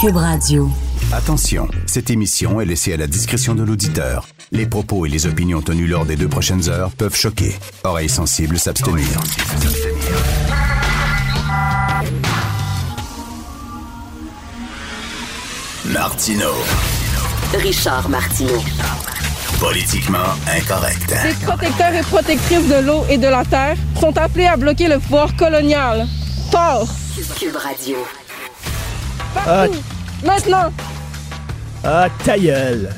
Cube Radio. Attention, cette émission est laissée à la discrétion de l'auditeur. Les propos et les opinions tenues lors des deux prochaines heures peuvent choquer. Oreilles sensibles s'abstenir. Martino. Richard Martineau. Politiquement incorrect. Les protecteurs et protectrices de l'eau et de la terre sont appelés à bloquer le pouvoir colonial. Fort! Cube Radio. Partout! Maintenant! Ah, ta gueule.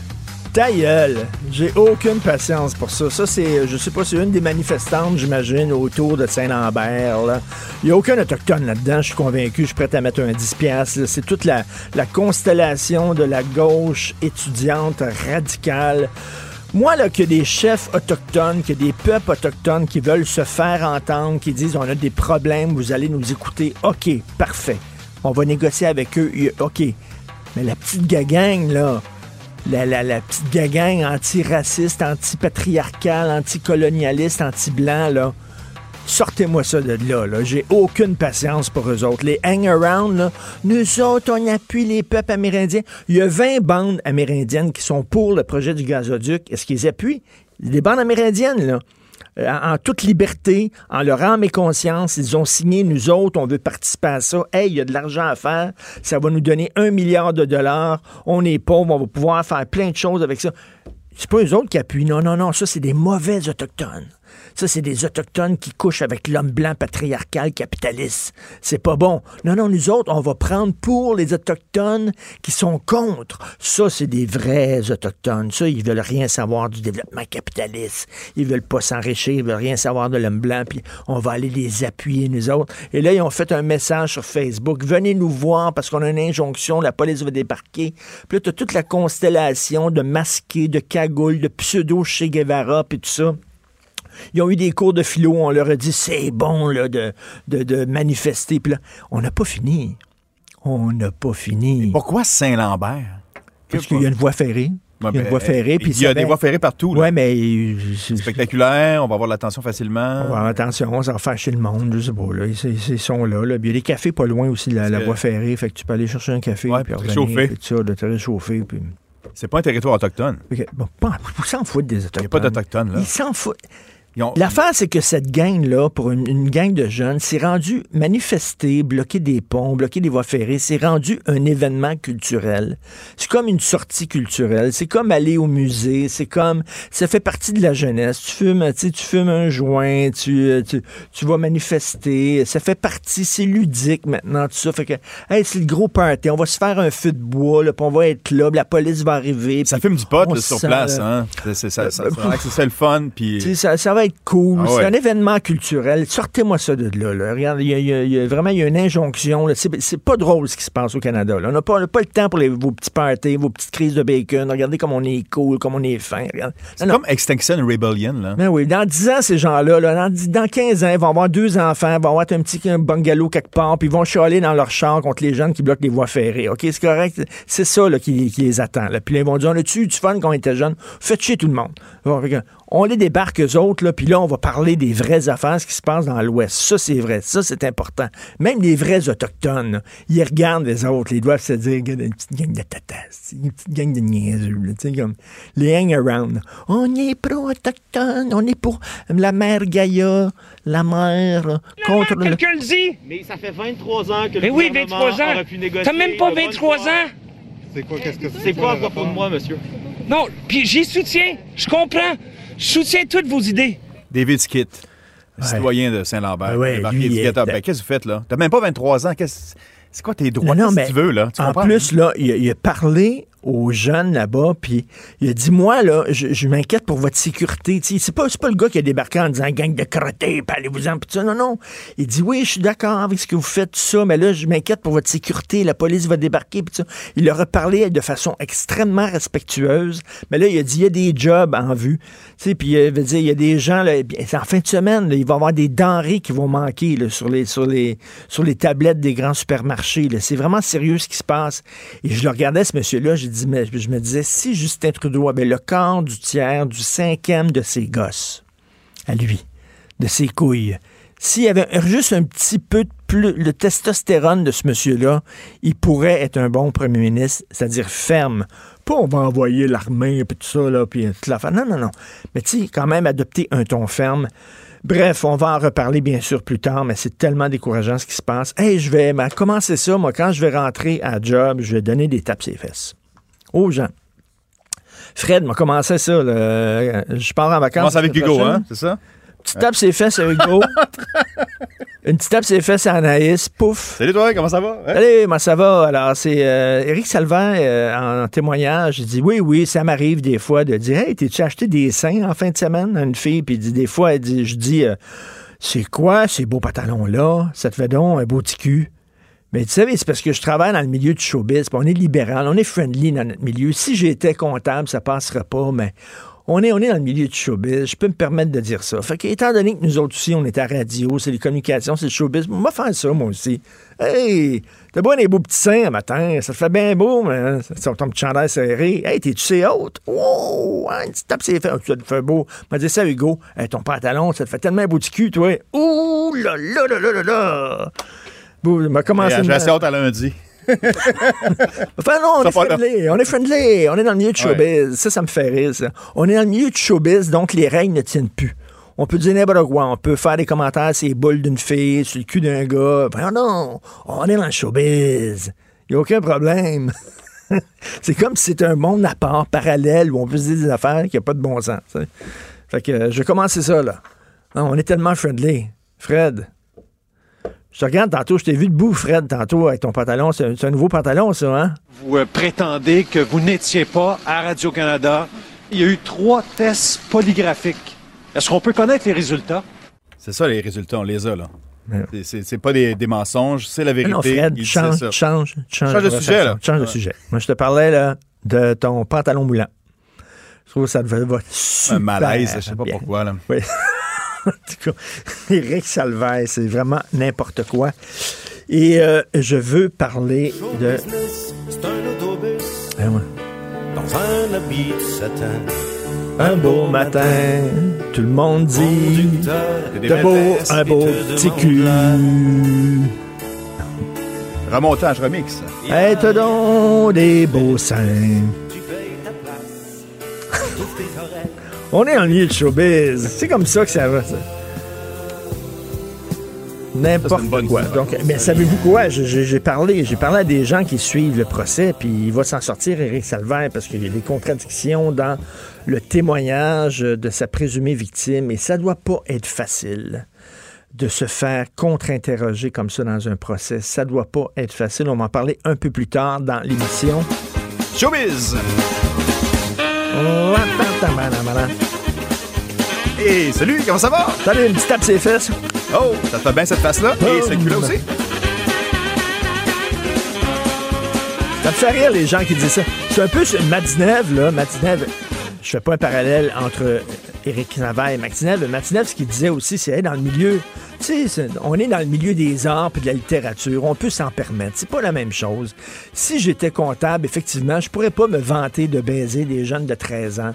Ta gueule. J'ai aucune patience pour ça. Ça, c'est, je sais pas, c'est une des manifestantes, j'imagine, autour de Saint-Lambert. Il n'y a aucun autochtone là-dedans, je suis convaincu. Je suis prêt à mettre un 10$. piastres, là. C'est toute la, la constellation de la gauche étudiante radicale. Moi, là, a des chefs autochtones, a des peuples autochtones qui veulent se faire entendre, qui disent on a des problèmes, vous allez nous écouter. OK, parfait. On va négocier avec eux. OK. Mais la petite gagang, là, la, la, la petite gagang anti-raciste, anti-patriarcale, anti-colonialiste, anti-blanc, là, sortez-moi ça de là. là. J'ai aucune patience pour eux autres. Les hang-around, là, nous autres, on appuie les peuples amérindiens. Il y a 20 bandes amérindiennes qui sont pour le projet du gazoduc. Est-ce qu'ils appuient? Les bandes amérindiennes, là en en toute liberté, en leur âme et conscience, ils ont signé, nous autres, on veut participer à ça. Hey, il y a de l'argent à faire, ça va nous donner un milliard de dollars, on est pauvres, on va pouvoir faire plein de choses avec ça. C'est pas eux autres qui appuient, non, non, non, ça, c'est des mauvais autochtones. Ça, c'est des autochtones qui couchent avec l'homme blanc patriarcal capitaliste. C'est pas bon. Non, non, nous autres, on va prendre pour les autochtones qui sont contre. Ça, c'est des vrais autochtones. Ça, ils veulent rien savoir du développement capitaliste. Ils veulent pas s'enrichir, ils veulent rien savoir de l'homme blanc, puis on va aller les appuyer, nous autres. Et là, ils ont fait un message sur Facebook. Venez nous voir parce qu'on a une injonction, la police va débarquer. Puis là, t'as toute la constellation de masqués, de cagoules, de pseudo-Che Guevara, puis tout ça. Ils ont eu des cours de philo, on leur a dit c'est bon là, de, de, de manifester. Puis là, on n'a pas fini. On n'a pas fini. Pourquoi Saint-Lambert? Parce qu'il y a une voie ferrée. Ouais, il y a une ben, voie ferrée. puis Il y a des voies ferrées partout. Ouais, mais. c'est- Spectaculaire, on va avoir l'attention facilement. on va avoir attention, ça va faire chez le monde, je sais pas. Là. Ils, sont là, là. Puis il y a des cafés pas loin aussi de la, voie ferrée. Fait que tu peux aller chercher un café. Ouais, puis réchauffer. puis tout ça, de te réchauffer. Puis... C'est pas un territoire autochtone. Fait que, bon, pas- ils s'en foutent des Il n'y autochtones. a pas d'Autochtones, là. Ils s'en foutent. Ont- L'affaire, c'est que cette gang-là, pour une, une gang de jeunes, s'est rendu manifester, bloquer des ponts, bloquer des voies ferrées, c'est rendu un événement culturel. C'est comme une sortie culturelle. C'est comme aller au musée. C'est comme, ça fait partie de la jeunesse. Tu fumes, tu sais, tu fumes un joint, tu, euh, tu, tu vas manifester. Ça fait partie, c'est ludique maintenant, tout ça. Fait que, hey, c'est le gros party. On va se faire un feu de bois, là, puis on va être là, puis la police va arriver. Ça fume du pot là, sur sent, place. Hein? C'est, ça, ça, Euh, ça ça le fun. Puis... ça va être cool. Ah C'est un événement culturel. Sortez-moi ça de là. là. Regarde, il y a, y y vraiment il y a une injonction. C'est, pas drôle ce qui se passe au Canada. là. On n'a pas, le temps pour les- vos petits parties, vos petites crises de bacon. Regardez comme on est cool, comme on est fin. C'est comme Extinction Rebellion. Là. Ben oui, dans 10 ans, ces gens-là, là, dans, 10 dans 15 ans, ils vont avoir deux enfants, ils vont avoir un petit un bungalow quelque part, puis ils vont chialer dans leur char contre les jeunes qui bloquent les voies ferrées. OK, c'est correct? C'est ça là, qui, qui les attend. Là. Puis là, ils vont dire, on a-tu eu du fun quand on était jeunes? Faites chier tout le monde. On les débarque, eux autres, là, puis là, on va parler des vraies affaires, ce qui se passe dans l'Ouest. Ça, c'est vrai. Ça, c'est important. Même les vrais Autochtones, là, ils regardent les autres, ils doivent se dire, Regarde, une petite gang de tatas, une petite gang de niaiseux, là, tu sais, comme les hang-around. On est pro-autochtone, on est pour la mère Gaïa, la mère contre le... Quelqu'un le dit! Mais ça fait 23 ans que le Mais oui, gouvernement 23 ans! aurait pu négocier. T'as même pas de bonne 23 foi. ans! C'est quoi, qu'est-ce que C'est quoi à propos de moi, monsieur? Non, puis j'y soutiens, je comprends. Je soutiens toutes vos idées. David Skitt, Ouais. citoyen de Saint-Lambert. Ouais, était- ben, qu'est-ce que vous faites là? T'as même pas 23 ans. qu'est-ce- C'est quoi tes droits? Non, non, Qu'est-ce mais tu veux, là? Tu en comprends? plus, là, il a, il a parlé aux jeunes là-bas, puis il a dit, moi, là, je, je m'inquiète pour votre sécurité. C'est pas, pas le gars qui a débarqué en disant, gang de crottés, allez-vous-en, tout ça. Non, non. Il dit, oui, je suis d'accord avec ce que vous faites, tout ça, mais là, je m'inquiète pour votre sécurité. La police va débarquer, puis ça. Il leur a parlé de façon extrêmement respectueuse, mais là, il a dit, il y a des jobs en vue. Puis il veut dire, il y a des gens, là, bien, en fin de semaine, il va y avoir des denrées qui vont manquer là, sur, les, sur, les, sur les tablettes des grands supermarchés. C'est vraiment sérieux ce qui se passe. Et je le regardais, ce monsieur-là, j'ai dit, je me disais, si Justin Trudeau avait le quart du tiers, du cinquième de ses gosses, à lui, de ses couilles, s'il y avait juste un petit peu de plus, le testostérone de ce monsieur-là, il pourrait être un bon premier ministre, c'est-à-dire ferme. Pas on va envoyer l'armée, puis tout ça, là, puis toute la Non, non, non. Mais tu sais, quand même adopter un ton ferme. Bref, on va en reparler bien sûr plus tard, mais c'est tellement décourageant ce qui se passe. Hey, je vais ben, commencer ça, moi, quand je vais rentrer à job, je vais donner des tapes ses fesses aux gens. Fred m'a commencé ça. là. Je pars en vacances. Commence avec Hugo, hein? C'est ça? Petite tape ses fesses à Hugo. Une petite tape ses fesses à Anaïs. Pouf. Salut toi, comment ça va? Hein? Allez, moi ça va? Alors, c'est euh, Éric Salvin euh, en témoignage. Il dit Oui, oui, ça m'arrive des fois de dire Hey, t'es-tu acheté des seins en fin de semaine? À une fille? Puis il dit des fois, elle dit, je dis euh, C'est quoi ces beaux pantalons-là? Ça te fait donc un beau petit cul. Mais tu sais, c'est parce que je travaille dans le milieu du showbiz, on est libéral, on est friendly dans notre milieu. Si j'étais comptable, ça passerait pas, mais on est, on est dans le milieu du showbiz. Je peux me permettre de dire ça. Fait que, étant donné que nous autres aussi, on est à radio, c'est les communications, c'est le showbiz, on va faire ça, moi aussi. Hey, t'as beau des beaux petits seins un matin, ça te fait bien beau, mais ça ton petit chandail serré. Hey, t'es-tu c'est haute? Wow! Hein, tu tapes ses fesses, ça te fait beau. m'a dit ça, Hugo. Hey, ton pantalon, ça te fait tellement beau petit cul, toi. Ouh là là là là là là! Bon, m'a commencé. J'ai de- assez hâte à lundi. Enfin non, on Ça est là. friendly, on est friendly, on est dans le milieu du showbiz. Ça, ça me fait rire, ça. On est dans le milieu du showbiz, donc les règles ne tiennent plus. On peut dire n'importe quoi. On peut faire des commentaires sur les boules d'une fille, sur le cul d'un gars. Ben non, on est dans le showbiz. Il n'y a aucun problème. c'est comme si c'était un monde à part, parallèle, où on peut se dire des affaires qui n'ont pas de bon sens. Fait que euh, je vais commencer ça, là. Non, on est tellement friendly. Fred, je te regarde tantôt, je t'ai vu debout, Fred, tantôt, avec ton pantalon. C'est un, nouveau pantalon, ça, hein? Vous euh, prétendez que vous n'étiez pas à Radio-Canada. Il y a eu trois tests polygraphiques. Est-ce qu'on peut connaître les résultats? C'est ça, les résultats, on les a, là. Ouais. C'est- pas des, des mensonges, c'est la Mais vérité. non, Fred, Il change, change, change, Change de sujet, là. Change de sujet. Moi, je te parlais, là, de ton pantalon moulant. Je trouve que ça devait va super Un malaise, je sais pas bien. pourquoi, là. Oui. En tout cas, Éric Salvaire, c'est vraiment n'importe quoi. Et euh, je veux parler de... C'est un autobus Ah ouais. dans un habit de satin. Un beau matin, tout le monde dit... De beau, un beau te petit cul. Remontage remix. Hey, t'as donc des beaux seins. Tu payes ta place. On est en milieu de showbiz. C'est comme ça que ça va, ça. N'importe quoi. histoire. Donc, mais savez-vous quoi? J'ai- parlé, j'ai parlé à des gens qui suivent le procès, puis il va s'en sortir, Éric Salvaire, parce qu'il y a des contradictions dans le témoignage de sa présumée victime, et ça doit pas être facile de se faire contre-interroger comme ça dans un procès. Ça doit pas être facile. On va en parler un peu plus tard dans l'émission. Showbiz! Hey, salut, comment ça va? Salut, une petite tape ses fesses? Oh, ça te fait bien cette face-là? Et ce cul-là aussi? Ça me fait rire les gens qui disent ça. C'est un peu sur Matinev, là. Matinev, je fais pas un parallèle entre Éric Navarre et Matinev. Matinev, ce qu'il disait aussi, c'est hey, dans le milieu. Tu sais, on est dans le milieu des arts et de la littérature. On peut s'en permettre. C'est pas la même chose. Si j'étais comptable, effectivement, je pourrais pas me vanter de baiser des jeunes de 13 ans.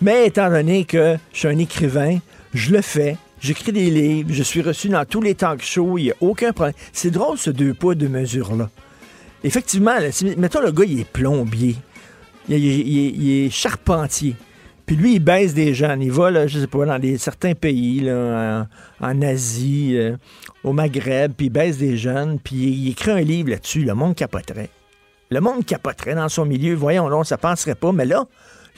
Mais étant donné que je suis un écrivain, je le fais. J'écris des livres, je suis reçu dans tous les talk shows, il n'y a aucun problème. C'est drôle, ce deux poids, deux mesures-là. Effectivement, mettons le gars, il est plombier. Il est charpentier. Puis lui, il baise des jeunes. Il va, là, je sais pas, dans certains pays, là, en, Asie, euh, au Maghreb, puis il baise des jeunes, puis il, écrit un livre là-dessus. Le monde capoterait. Le monde capoterait dans son milieu. Voyons donc, ça passerait pas. Mais là,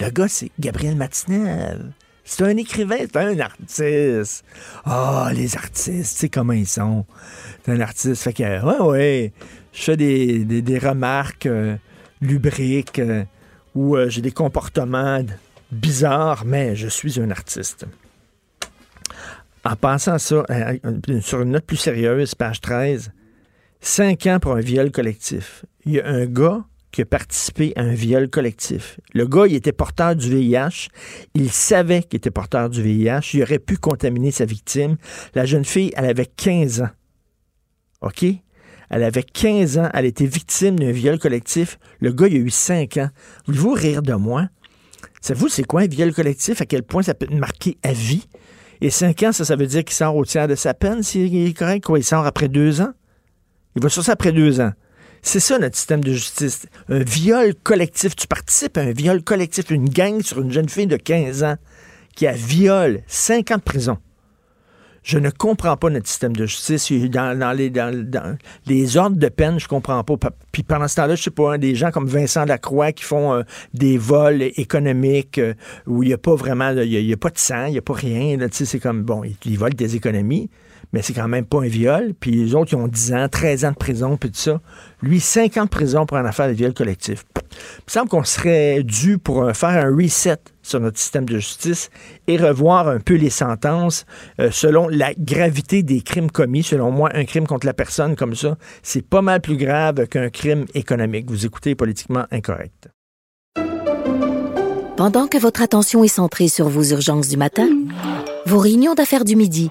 le gars, c'est Gabriel Martinel. C'est un écrivain, c'est un artiste. Ah, les artistes, tu sais comment ils sont. C'est un artiste. Fait que, ouais, ouais, je fais des, des, des remarques euh, lubriques. euh, ou j'ai des comportements bizarres, mais je suis un artiste. En pensant à ça, euh, euh, sur une note plus sérieuse, page 13, 5 ans pour un viol collectif. Il y a un gars qui a participé à un viol collectif. Le gars, il était porteur du VIH. Il savait qu'il était porteur du VIH. Il aurait pu contaminer sa victime. La jeune fille, elle avait 15 ans. OK? Elle avait 15 ans. Elle était victime d'un viol collectif. Le gars, il a eu 5 ans. Voulez-vous rire de moi? Savez-vous, c'est quoi un viol collectif? À quel point ça peut te marquer à vie? Et 5 ans, ça, ça veut dire qu'il sort au tiers de sa peine, s'il est correct? Quoi, il sort après 2 ans? Il va sur ça après 2 ans. C'est ça notre système de justice. Un viol collectif. Tu participes à un viol collectif, une gang sur une jeune fille de 15 ans qui a viol, 5 ans de prison. Je ne comprends pas notre système de justice. Dans, les, ordres de peine, je comprends pas. Puis pendant ce temps-là, je sais pas, hein, des gens comme Vincent Lacroix qui font euh, des vols économiques euh, où il n'y a pas vraiment, il a, pas de sang, il n'y a pas rien. C'est comme, bon, ils volent des économies mais c'est quand même pas un viol. Puis les autres, ils ont 10 ans, 13 ans de prison, puis tout ça. Lui, 5 ans de prison pour une affaire de viol collectif. Il me semble qu'on serait dû pour faire un reset sur notre système de justice et revoir un peu les sentences euh, selon la gravité des crimes commis. Selon moi, un crime contre la personne comme ça, c'est pas mal plus grave qu'un crime économique. Vous écoutez politiquement incorrect. Pendant que votre attention est centrée sur vos urgences du matin, vos réunions d'affaires du midi,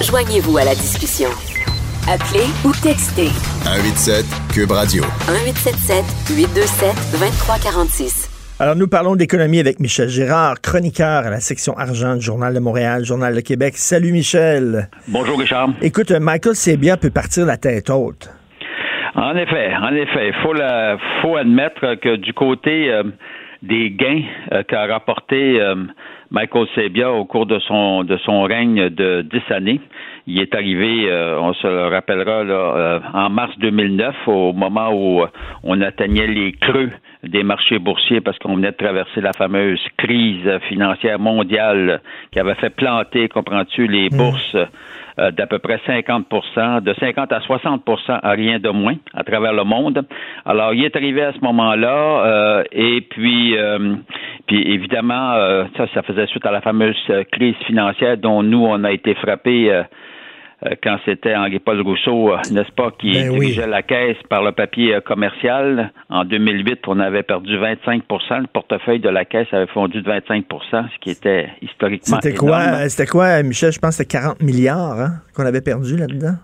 Joignez-vous à la discussion. Appelez ou textez. 187 Cube Radio. 1877 827 2346. Alors, nous parlons d'économie avec Michel Gérard, chroniqueur à la section argent du Journal de Montréal, Journal de Québec. Salut, Michel. Bonjour, Richard. Écoute, Michael Sebia peut partir la tête haute. En effet, en effet. Il faut, faut admettre que du côté euh, des gains euh, qu'a rapporté euh, Michael Sebia au cours de son, de son règne de dix années, il est arrivé, euh, on se le rappellera, euh, en mars 2009, au moment où euh, on atteignait les creux des marchés boursiers parce qu'on venait de traverser la fameuse crise financière mondiale qui avait fait planter, comprends-tu, les hmm. bourses d'à peu près 50% de 50 à 60% à rien de moins à travers le monde. Alors, il est arrivé à ce moment-là et puis, puis évidemment, ça, ça faisait suite à la fameuse crise financière dont nous, on a été frappés euh, quand c'était Henri-Paul Rousseau, euh, n'est-ce pas, qui ben dirigeait la caisse par le papier euh, commercial. En 2008, on avait perdu 25% Le portefeuille de la caisse avait fondu de 25% ce qui était historiquement C'était quoi, c'était quoi, Michel? Je pense que c'était 40 milliards hein, qu'on avait perdu là-dedans.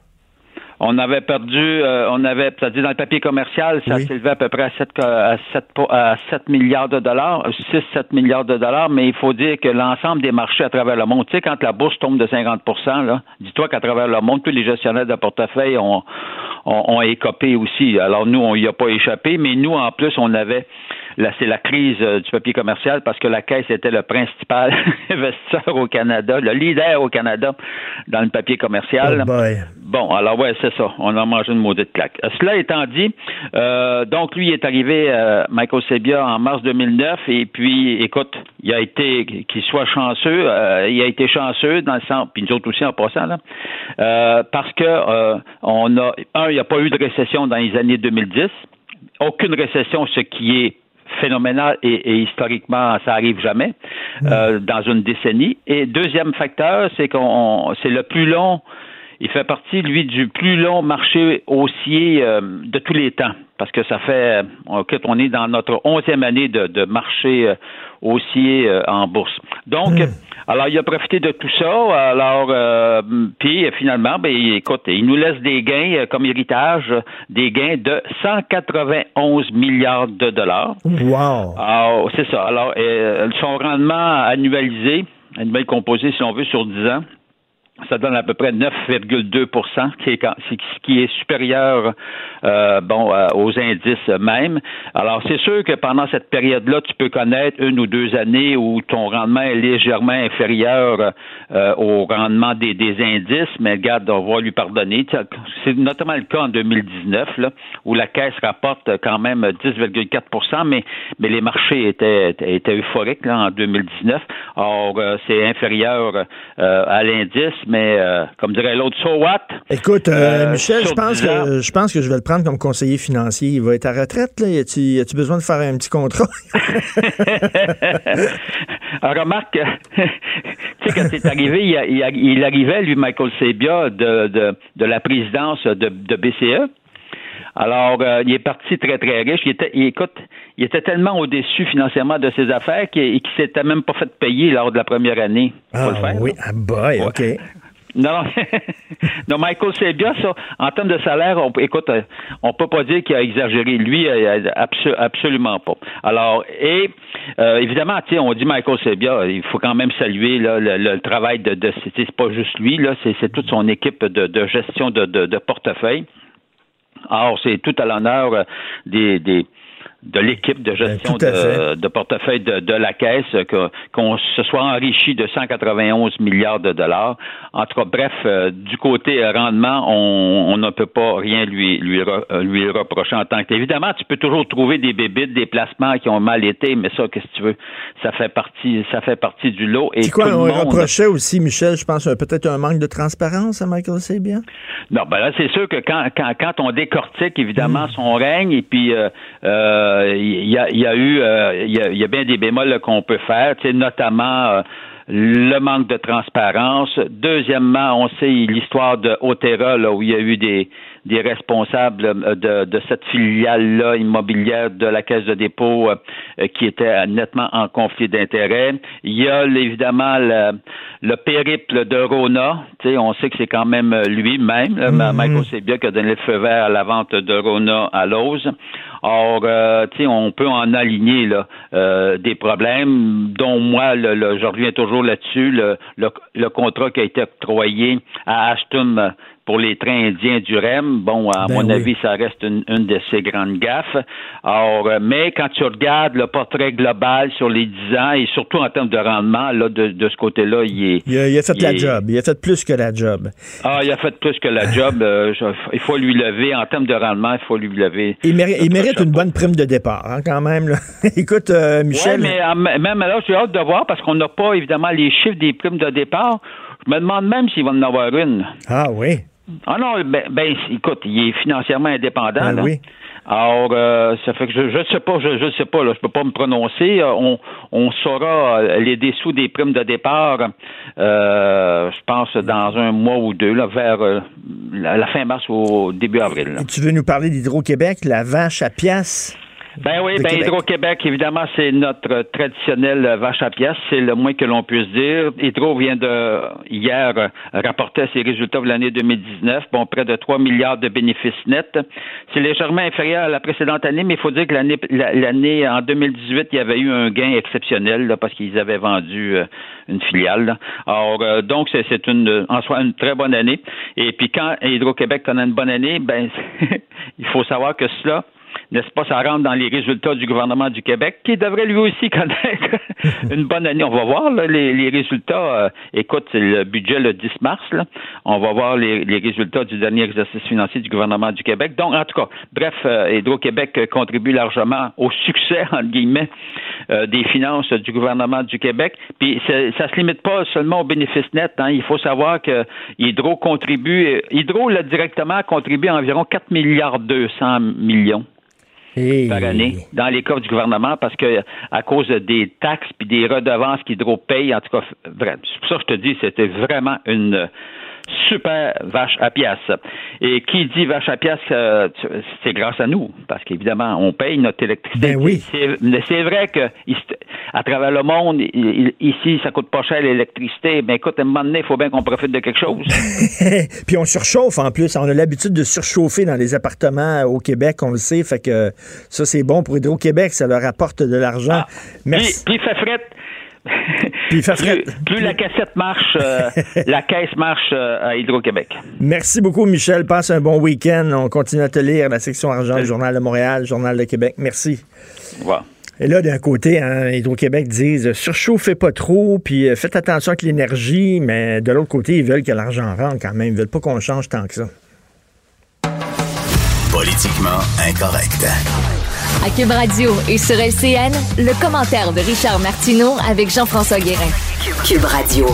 On avait perdu, euh, on avait, c'est-à-dire dans le papier commercial, ça s'élevait à peu près à 7, à 7, à 7 milliards de dollars, 6-7 milliards de dollars, mais il faut dire que l'ensemble des marchés à travers le monde, tu sais, quand la bourse tombe de 50 là, dis-toi qu'à travers le monde, tous les gestionnaires de portefeuille ont, ont, ont écopé aussi. Alors nous, on y a pas échappé, mais nous, en plus, on avait là, c'est la crise euh, du papier commercial parce que la Caisse était le principal investisseur au Canada, le leader au Canada dans le papier commercial. Oh bon, alors ouais, c'est ça. On a mangé une maudite claque. Euh, cela étant dit, euh, donc lui est arrivé, euh, Michael Sebia, en mars 2009, et puis, écoute, il a été, qu'il soit chanceux, il a été chanceux dans le sens, puis nous autres aussi en passant, là, parce que on a, un, il n'y a pas eu de récession dans les années 2010 aucune récession, ce qui est phénoménal et, historiquement, ça arrive jamais mm. euh, dans une décennie. Et deuxième facteur, c'est qu'on c'est le plus long. Il fait partie, lui, du plus long marché haussier euh, de tous les temps, parce que ça fait, on est dans notre onzième année de, de marché euh, haussier en bourse. Donc, mm. Alors, il a profité de tout ça. Alors, euh, puis finalement, ben, écoute, il nous laisse des gains euh, comme héritage, des gains de 191 milliards de dollars. Wow. Alors, c'est ça. Alors, euh, son rendement annualisé, annuel composé, si on veut, sur 10 ans, ça donne à peu près 9,2 qui est, qui est supérieur euh, bon, euh, aux indices même. Alors, c'est sûr que pendant cette période-là, tu peux connaître une ou deux années où ton rendement est légèrement inférieur euh, au rendement des, indices, mais regarde, on va lui pardonner. C'est notamment le cas en 2019, là, où la Caisse rapporte quand même 10,4 mais, mais les marchés étaient, étaient euphoriques là, en 2019. Or, c'est inférieur à l'indice, mais euh, comme dirait l'autre, so what? Écoute, euh, euh, Michel, je pense, que, je pense que je vais le prendre comme conseiller financier. Il va être à retraite, là. Y a-tu besoin de faire un petit contrat? remarque, tu sais, quand c'est arrivé, il, arrivait, lui, Michael Sebia, de, de, la présidence de, de BCE. Alors, il est parti très, très riche. Il était, écoute, il était tellement au-dessus financièrement de ses affaires qu'il s'était même pas fait payer lors de la première année. Ah, oui, ah boy, OK. Non, non, Michael Sebia, ça, en termes de salaire, on, écoute, euh, on peut pas dire qu'il a exagéré. Lui, euh, absolument pas. Alors, et euh, évidemment, tu on dit Michael Sebia, il faut quand même saluer le, travail de, de c'est pas juste lui, là, c'est toute son équipe de, gestion de, de, portefeuille. Alors, c'est tout à l'honneur des, des de l'équipe de ben, gestion de, portefeuille de, la Caisse qu'on se soit enrichi de 191 milliards de dollars. En tout cas, bref, euh, du côté rendement, on, ne peut pas rien lui, lui, lui reprocher en tant que Évidemment, tu peux toujours trouver des bébites, des placements qui ont mal été, mais ça, qu'est-ce que tu veux? Ça fait partie, ça fait partie du lot. C'est quoi, on reprochait aussi, Michel, je pense, peut-être un manque de transparence à Michael bien Non, ben là, c'est sûr que quand, quand, quand on décortique, évidemment, hmm. son règne, et puis euh, euh il y, a, y a eu, euh, il y, a, bien des bémols qu'on peut faire, notamment euh, le manque de transparence. Deuxièmement, on sait l'histoire de Otera, là, où il y a eu des, des responsables euh, de, de cette filiale-là immobilière de la Caisse de dépôt euh, qui était nettement en conflit d'intérêts. Il y a évidemment le, le périple de Rona. on sait que c'est quand même lui-même, mm-hmm. Michael Sebia, qui a donné le feu vert à la vente de Rona à Lose. Or, euh, on peut en aligner là, euh, des problèmes, dont moi, le, je reviens toujours là-dessus, le, contrat qui a été octroyé à Ashton pour les trains indiens du REM, bon, à ben mon avis, ça reste une, de ces grandes gaffes. Alors, euh, mais quand tu regardes le portrait global sur les 10 ans et surtout en termes de rendement, là, de, de ce côté-là, il est. Il a, fait la job. Il a fait plus que la job. Ah, il a fait plus que la job. Euh, il faut lui lever. En termes de rendement, il faut lui lever. Il, mérite, une bonne prime de départ, hein, quand même. Écoute, euh, Michel. Oui, mais même là, j'ai hâte de voir parce qu'on n'a pas, évidemment, les chiffres des primes de départ. Je me demande même s'il va en avoir une. Ah oui. Ah non, ben, ben, écoute, il est financièrement indépendant. Ben oui. Alors, euh, ça fait que je ne sais pas, je ne sais pas, là, je peux pas me prononcer. Euh, on, on saura euh, les dessous des primes de départ, je pense, dans un mois ou deux, là, vers la fin mars ou au début avril. tu veux nous parler d'Hydro-Québec, la vache à pièces? Ben oui, ben Hydro-Québec, évidemment, c'est notre traditionnel vache à pièces, c'est le moins que l'on puisse dire. Hydro vient de, hier, rapporter ses résultats de l'année 2019, bon, près de 3 milliards de bénéfices nets. C'est légèrement inférieur à la précédente année, mais il faut dire que l'année, l'année en 2018, il y avait eu un gain exceptionnel, là, parce qu'ils avaient vendu euh, une filiale. Alors, euh, donc, c'est, c'est une, en soi, une très bonne année. Et puis, quand Hydro-Québec connaît une bonne année, ben, il faut savoir que cela, n'est-ce pas, ça rentre dans les résultats du gouvernement du Québec, qui devrait lui aussi connaître une bonne année. On va voir les, résultats. Euh, écoute, c'est le budget le 10 mars. On va voir les, résultats du dernier exercice financier du gouvernement du Québec. Donc, en tout cas, bref, euh, Hydro-Québec contribue largement au succès, entre guillemets, euh, des finances du gouvernement du Québec. Puis, ça se limite pas seulement aux bénéfices nets. Hein. Il faut savoir que Hydro contribue, Hydro, là, directement, contribue à environ 4 milliards 200 millions par année dans les coffres du gouvernement parce que à cause des taxes puis des redevances qu'Hydro paye, en tout cas, c'est pour ça que je te dis, c'était vraiment une super vache à pièce. Et qui dit vache à pièce, euh, c'est grâce à nous, parce qu'évidemment, on paye notre électricité. Ben oui. C'est vrai que à travers le monde, ici, ça coûte pas cher l'électricité, mais écoute, à un moment donné, il faut bien qu'on profite de quelque chose. Puis on surchauffe en plus. On a l'habitude de surchauffer dans les appartements au Québec, on le sait, fait que ça, c'est bon pour Hydro-Québec, ça leur apporte de l'argent. Ah. Merci. Puis, puis fait plus, plus, la cassette marche, euh, la caisse marche euh, à Hydro-Québec. Merci beaucoup, Michel. Passe un bon week-end. On continue à te lire la section argent du Journal de Montréal, Journal de Québec. Merci. Et là, d'un côté, hein, Hydro-Québec disent surchauffez pas trop, puis euh, faites attention avec l'énergie, mais de l'autre côté, ils veulent que l'argent rentre quand même. Ils veulent pas qu'on change tant que ça. Politiquement incorrect. À Cube Radio et sur LCN, le commentaire de Richard Martineau avec Jean-François Guérin. Cube Radio.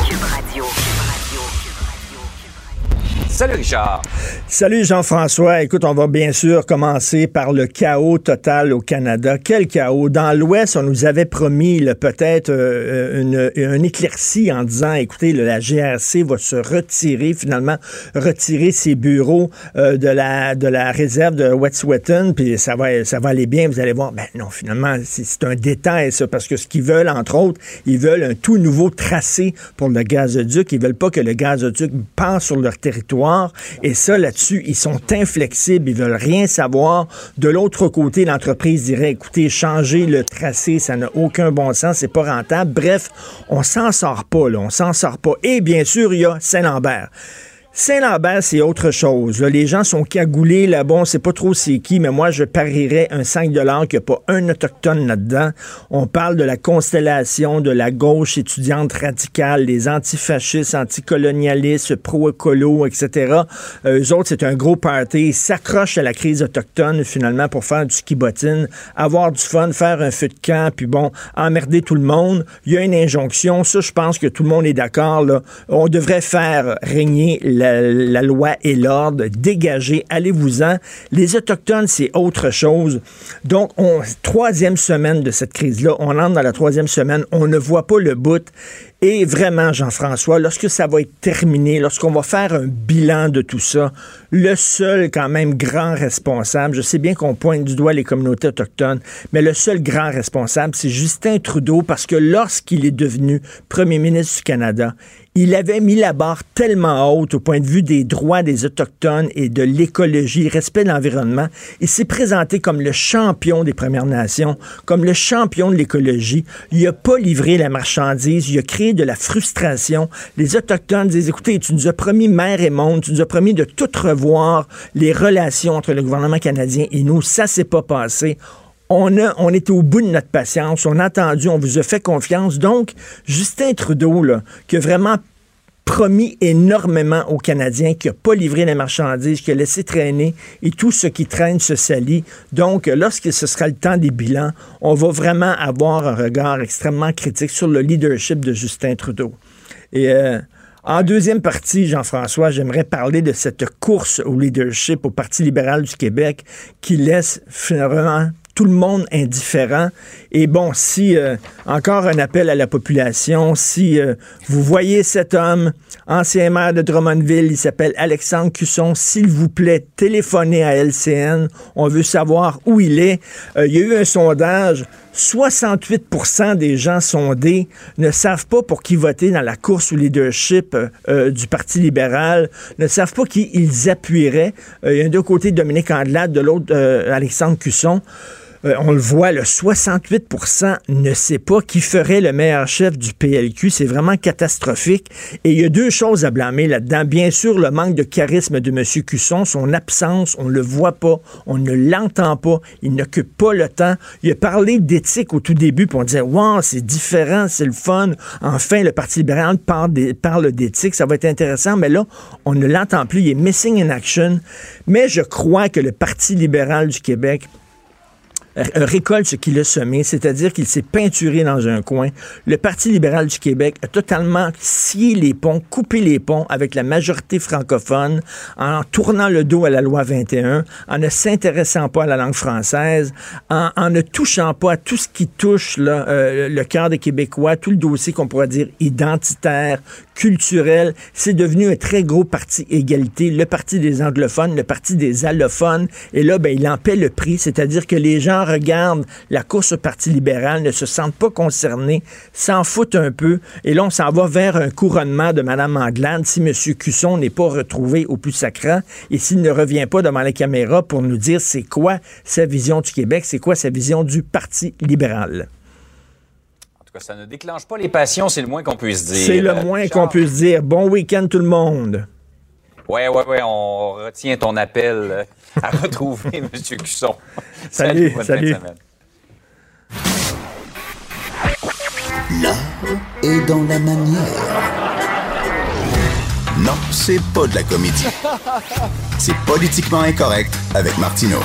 Salut Richard. Salut Jean-François. Écoute, on va bien sûr commencer par le chaos total au Canada. Quel chaos. Dans l'Ouest, on nous avait promis peut-être euh, une, une, éclaircie en disant, écoutez, la GRC va se retirer, finalement, retirer ses bureaux euh, de, la, de la réserve de Wet'suwet'en, puis ça va, ça va aller bien. Vous allez voir, ben non, finalement, c'est un détail, ça, parce que ce qu'ils veulent, entre autres, ils veulent un tout nouveau tracé pour le gazoduc. Ils veulent pas que le gazoduc passe sur leur territoire et ça, là-dessus, ils sont inflexibles. Ils veulent rien savoir. De l'autre côté, l'entreprise dirait, écoutez, changer le tracé, ça n'a aucun bon sens, c'est pas rentable. Bref, on s'en sort pas, là. On s'en sort pas. Et bien sûr, il y a Saint-Lambert. Saint-Lambert, c'est autre chose. Les gens sont cagoulés là-bas, on sait pas trop c'est qui, mais moi, je parierais un 5 qu'il n'y a pas un autochtone là-dedans. On parle de la constellation de la gauche étudiante radicale, les antifascistes, anticolonialistes, pro-écolo, etc. Euh, eux autres, c'est un gros party. Ils s'accrochent à la crise autochtone, finalement, pour faire du ski bottine, avoir du fun, faire un feu de camp, puis bon, emmerder tout le monde. Il y a une injonction. Ça, je pense que tout le monde est d'accord, là. On devrait faire régner la, loi et l'ordre, dégagez, allez-vous-en. Les Autochtones, c'est autre chose. Donc, on, troisième semaine de cette crise-là, on entre dans la troisième semaine, on ne voit pas le bout. Et vraiment, Jean-François, lorsque ça va être terminé, lorsqu'on va faire un bilan de tout ça, le seul quand même grand responsable, je sais bien qu'on pointe du doigt les communautés autochtones, mais le seul grand responsable, c'est Justin Trudeau, parce que lorsqu'il est devenu premier ministre du Canada, il avait mis la barre tellement haute au point de vue des droits des Autochtones et de l'écologie, respect de l'environnement. Il s'est présenté comme le champion des Premières Nations, comme le champion de l'écologie. Il n'a pas livré la marchandise, il a créé de la frustration. Les Autochtones disent, écoutez, tu nous as promis mer et monde, tu nous as promis de tout revoir les relations entre le gouvernement canadien et nous. Ça s'est pas passé on, a, on était au bout de notre patience, on a attendu, on vous a fait confiance. Donc, Justin Trudeau, là, qui a vraiment promis énormément aux Canadiens, qui n'a pas livré les marchandises, qui a laissé traîner, et tout ce qui traîne se salit. Donc, lorsque ce sera le temps des bilans, on va vraiment avoir un regard extrêmement critique sur le leadership de Justin Trudeau. Et euh, en deuxième partie, Jean-François, j'aimerais parler de cette course au leadership au Parti libéral du Québec qui laisse vraiment tout le monde indifférent. Et bon, si, euh, encore un appel à la population, si euh, vous voyez cet homme, ancien maire de Drummondville, il s'appelle Alexandre Cusson, s'il vous plaît, téléphonez à LCN. On veut savoir où il est. Euh, il y a eu un sondage. 68% des gens sondés ne savent pas pour qui voter dans la course au leadership du Parti libéral, ne savent pas qui ils appuieraient. il y a d'un côté Dominique Andelade, de l'autre Alexandre Cusson. Euh, on le voit, le 68% ne sait pas qui ferait le meilleur chef du PLQ. C'est vraiment catastrophique. Et il y a deux choses à blâmer là-dedans. Bien sûr, le manque de charisme de M. Cusson, son absence, on ne le voit pas, on ne l'entend pas, il n'occupe pas le temps. Il a parlé d'éthique au tout début, puis on disait, wow, c'est différent, c'est le fun. Enfin, le Parti libéral parle d'éthique, ça va être intéressant, mais là, on ne l'entend plus. Il est missing in action. Mais je crois que le Parti libéral du Québec récolte ce qu'il a semé, c'est-à-dire qu'il s'est peinturé dans un coin. Le Parti libéral du Québec a totalement scié les ponts, coupé les ponts avec la majorité francophone en tournant le dos à la loi 21, en ne s'intéressant pas à la langue française, en, ne touchant pas à tout ce qui touche euh, le cœur des Québécois, tout le dossier qu'on pourrait dire identitaire, culturel. C'est devenu un très gros parti égalité, le parti des anglophones, le parti des allophones. Et là, ben, il en paie le prix, c'est-à-dire que les gens regardent la course au Parti libéral, ne se sentent pas concernés, s'en foutent un peu. Et là, on s'en va vers un couronnement de Mme Anglade si M. Cusson n'est pas retrouvé au plus sacrant et s'il ne revient pas devant la caméra pour nous dire c'est quoi sa vision du Québec, c'est quoi sa vision du Parti libéral tout cas, ça ne déclenche pas les passions, c'est le moins qu'on puisse dire. C'est le moins qu'on puisse dire. Bon week-end tout le monde. Ouais, ouais, ouais, on retient ton appel euh, à retrouver M. Cusson. Salut, salut. L'art est dans la manière. Non, c'est pas de la comédie. C'est politiquement incorrect avec Martineau.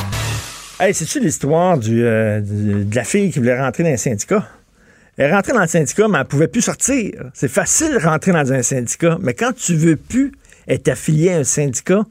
Hey, c'est-tu l'histoire du, euh, du- de la fille qui voulait rentrer dans un syndicat? Elle est rentrée dans le syndicat, mais elle pouvait plus sortir. C'est facile de rentrer dans un syndicat, mais quand tu veux plus être affilié à un syndicat,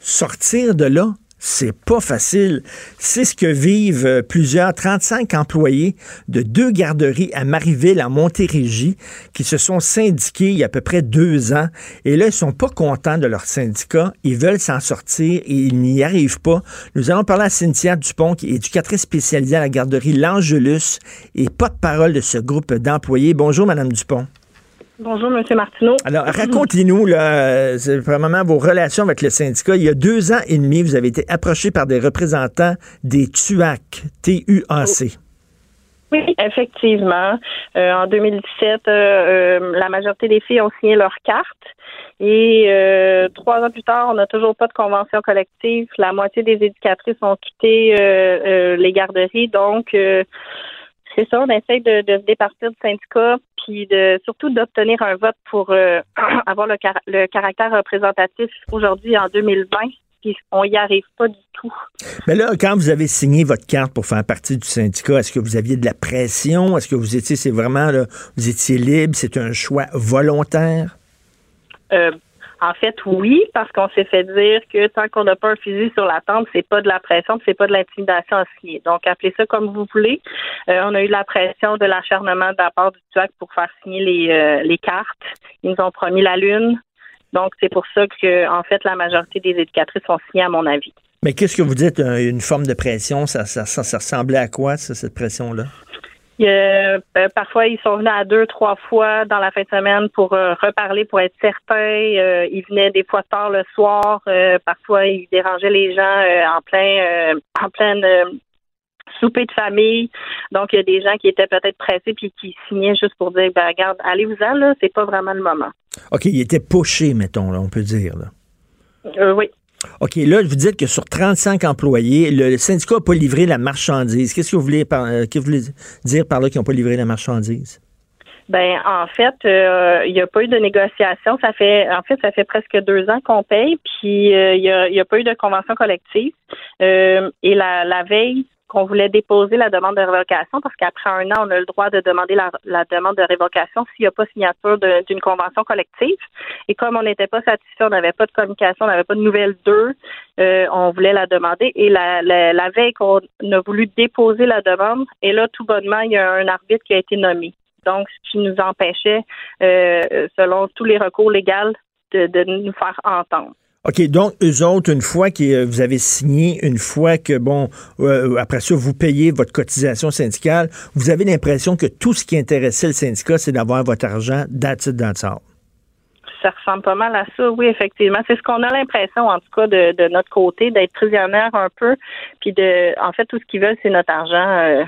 sortir de là, c'est pas facile. C'est ce que vivent euh, plusieurs 35 employés de deux garderies à Marieville, en Montérégie, qui se sont syndiqués il y a à peu près deux ans. Et là, ils sont pas contents de leur syndicat. Ils veulent s'en sortir et ils n'y arrivent pas. Nous allons parler à Cynthia Dupont, qui est éducatrice spécialisée à la garderie L'Angelus et porte-parole de ce groupe d'employés. Bonjour, Madame Dupont. Bonjour, M. Martineau. Alors, racontez-nous, là, vos relations avec le syndicat. Il y a deux ans et demi, vous avez été approché par des représentants des TUAC, T-U-A-C. Oui, effectivement. Euh, en 2017, euh, euh, la majorité des filles ont signé leur carte. Et trois ans plus tard, on n'a toujours pas de convention collective. La moitié des éducatrices ont quitté les garderies. Donc, c'est ça, on essaye de, de se départir du syndicat, puis de surtout d'obtenir un vote pour euh, avoir le, car- le caractère représentatif aujourd'hui en 2020. Puis on y arrive pas du tout. Mais là, quand vous avez signé votre carte pour faire partie du syndicat, est-ce que vous aviez de la pression? Est-ce que vous étiez, c'est vraiment, là, vous étiez libre? C'est un choix volontaire? Euh, en fait, oui, parce qu'on s'est fait dire que tant qu'on n'a pas un fusil sur la tente, c'est pas de la pression, c'est pas de l'intimidation à signer. Donc, appelez ça comme vous voulez. Euh, on a eu la pression de l'acharnement de la part du TUAC pour faire signer les, euh, les cartes. Ils nous ont promis la lune. Donc, c'est pour ça que, en fait, la majorité des éducatrices ont signé, à mon avis. Mais qu'est-ce que vous dites, euh, une forme de pression? Ça, ça, ça, ça ressemblait à quoi, cette pression-là? Euh, parfois, ils sont venus à deux, trois fois dans la fin de semaine pour euh, reparler, pour être certains. Euh, ils venaient des fois tard le soir. Euh, parfois, ils dérangeaient les gens en plein, en pleine souper de famille. Donc, il y a des gens qui étaient peut-être pressés puis qui signaient juste pour dire, ben regarde, allez-vous-en là, c'est pas vraiment le moment. OK, il était poché, mettons, là, on peut dire. Là. Oui. OK, là, vous dites que sur 35 employés, le syndicat n'a pas livré la marchandise. Qu'est-ce que vous voulez, euh, que vous voulez dire par là qu'ils n'ont pas livré la marchandise? Ben en fait, euh, il n'y a pas eu de négociation. Ça fait en fait, ça fait presque deux ans qu'on paye, puis euh, il n'y a, pas eu de convention collective. Et la veille qu'on voulait déposer la demande de révocation, parce qu'après un an, on a le droit de demander la, la demande de révocation s'il n'y a pas signature d'une convention collective. Et comme on n'était pas satisfait, on n'avait pas de communication, on n'avait pas de nouvelles d'eux, euh, on voulait la demander. Et la, la, veille qu'on a voulu déposer la demande, et là, tout bonnement, il y a un arbitre qui a été nommé. Donc, ce qui nous empêchait, euh, selon tous les recours légaux, de nous faire entendre. OK, donc, eux autres, une fois que euh, vous avez signé, une fois que, bon, euh, après ça, vous payez votre cotisation syndicale, vous avez l'impression que tout ce qui intéressait le syndicat, c'est d'avoir votre argent, it, that's all. Ça ressemble pas mal à ça, oui, effectivement. C'est ce qu'on a l'impression, en tout cas, de, de notre côté, d'être prisonnière un peu. Puis de en fait, tout ce qu'ils veulent, c'est notre argent euh,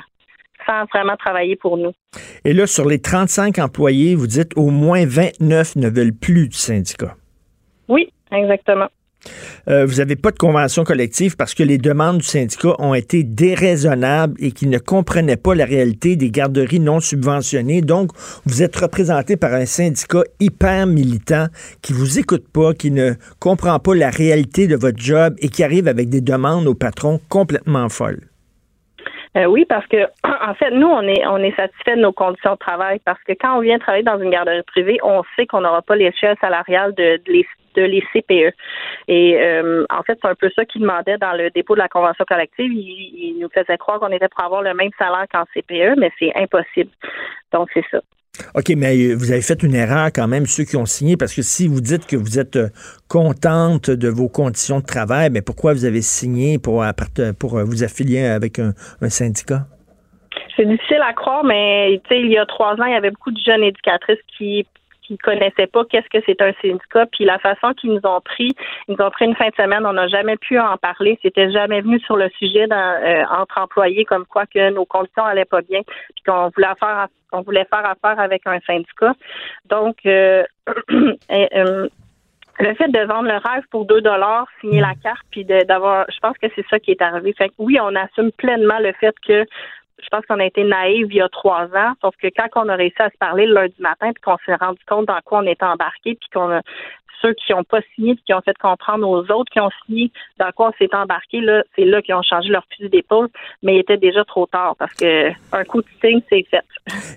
sans vraiment travailler pour nous. Et là, sur les 35 employés, vous dites au moins 29 ne veulent plus du syndicat. Oui, exactement. Euh, vous n'avez pas de convention collective parce que les demandes du syndicat ont été déraisonnables et qu'ils ne comprenaient pas la réalité des garderies non subventionnées. Donc, vous êtes représenté par un syndicat hyper militant qui vous écoute pas, qui ne comprend pas la réalité de votre job et qui arrive avec des demandes au patron complètement folles. Euh, oui, parce que en fait, nous, on est on est satisfait de nos conditions de travail parce que quand on vient travailler dans une garderie privée, on sait qu'on n'aura pas l'échelle salariale de, de les de les CPE. Et euh, en fait, c'est un peu ça qu'ils demandaient dans le dépôt de la convention collective. Ils, ils nous faisaient croire qu'on était pour avoir le même salaire qu'en CPE, mais c'est impossible. Donc, c'est ça. OK, mais vous avez fait une erreur quand même, ceux qui ont signé, parce que si vous dites que vous êtes euh, contente de vos conditions de travail, mais pourquoi vous avez signé pour, pour euh, vous affilier avec un, un syndicat? C'est difficile à croire, mais il y a trois ans, il y avait beaucoup de jeunes éducatrices qui qui connaissaient pas qu'est-ce que c'est un syndicat. Puis la façon qu'ils nous ont pris, ils nous ont pris une fin de semaine, on n'a jamais pu en parler. C'était jamais venu sur le sujet euh, entre employés comme quoi que nos conditions allaient pas bien, puis qu'on voulait faire on voulait faire affaire avec un syndicat. Donc euh, euh, le fait de vendre le rêve pour 2 dollars, signer la carte, puis d'avoir, je pense que c'est ça qui est arrivé. Fait que oui, on assume pleinement le fait que je pense qu'on a été naïve il y a trois ans, sauf que quand on a réussi à se parler le lundi matin, puis qu'on s'est rendu compte dans quoi on était embarqué, puis qu'on a ceux qui n'ont pas signé puis qui ont fait comprendre aux autres qui ont signé dans quoi on s'est embarqué, là, c'est là qu'ils ont changé leur fusil d'épaule, mais il était déjà trop tard parce que un coup de signe, c'est fait.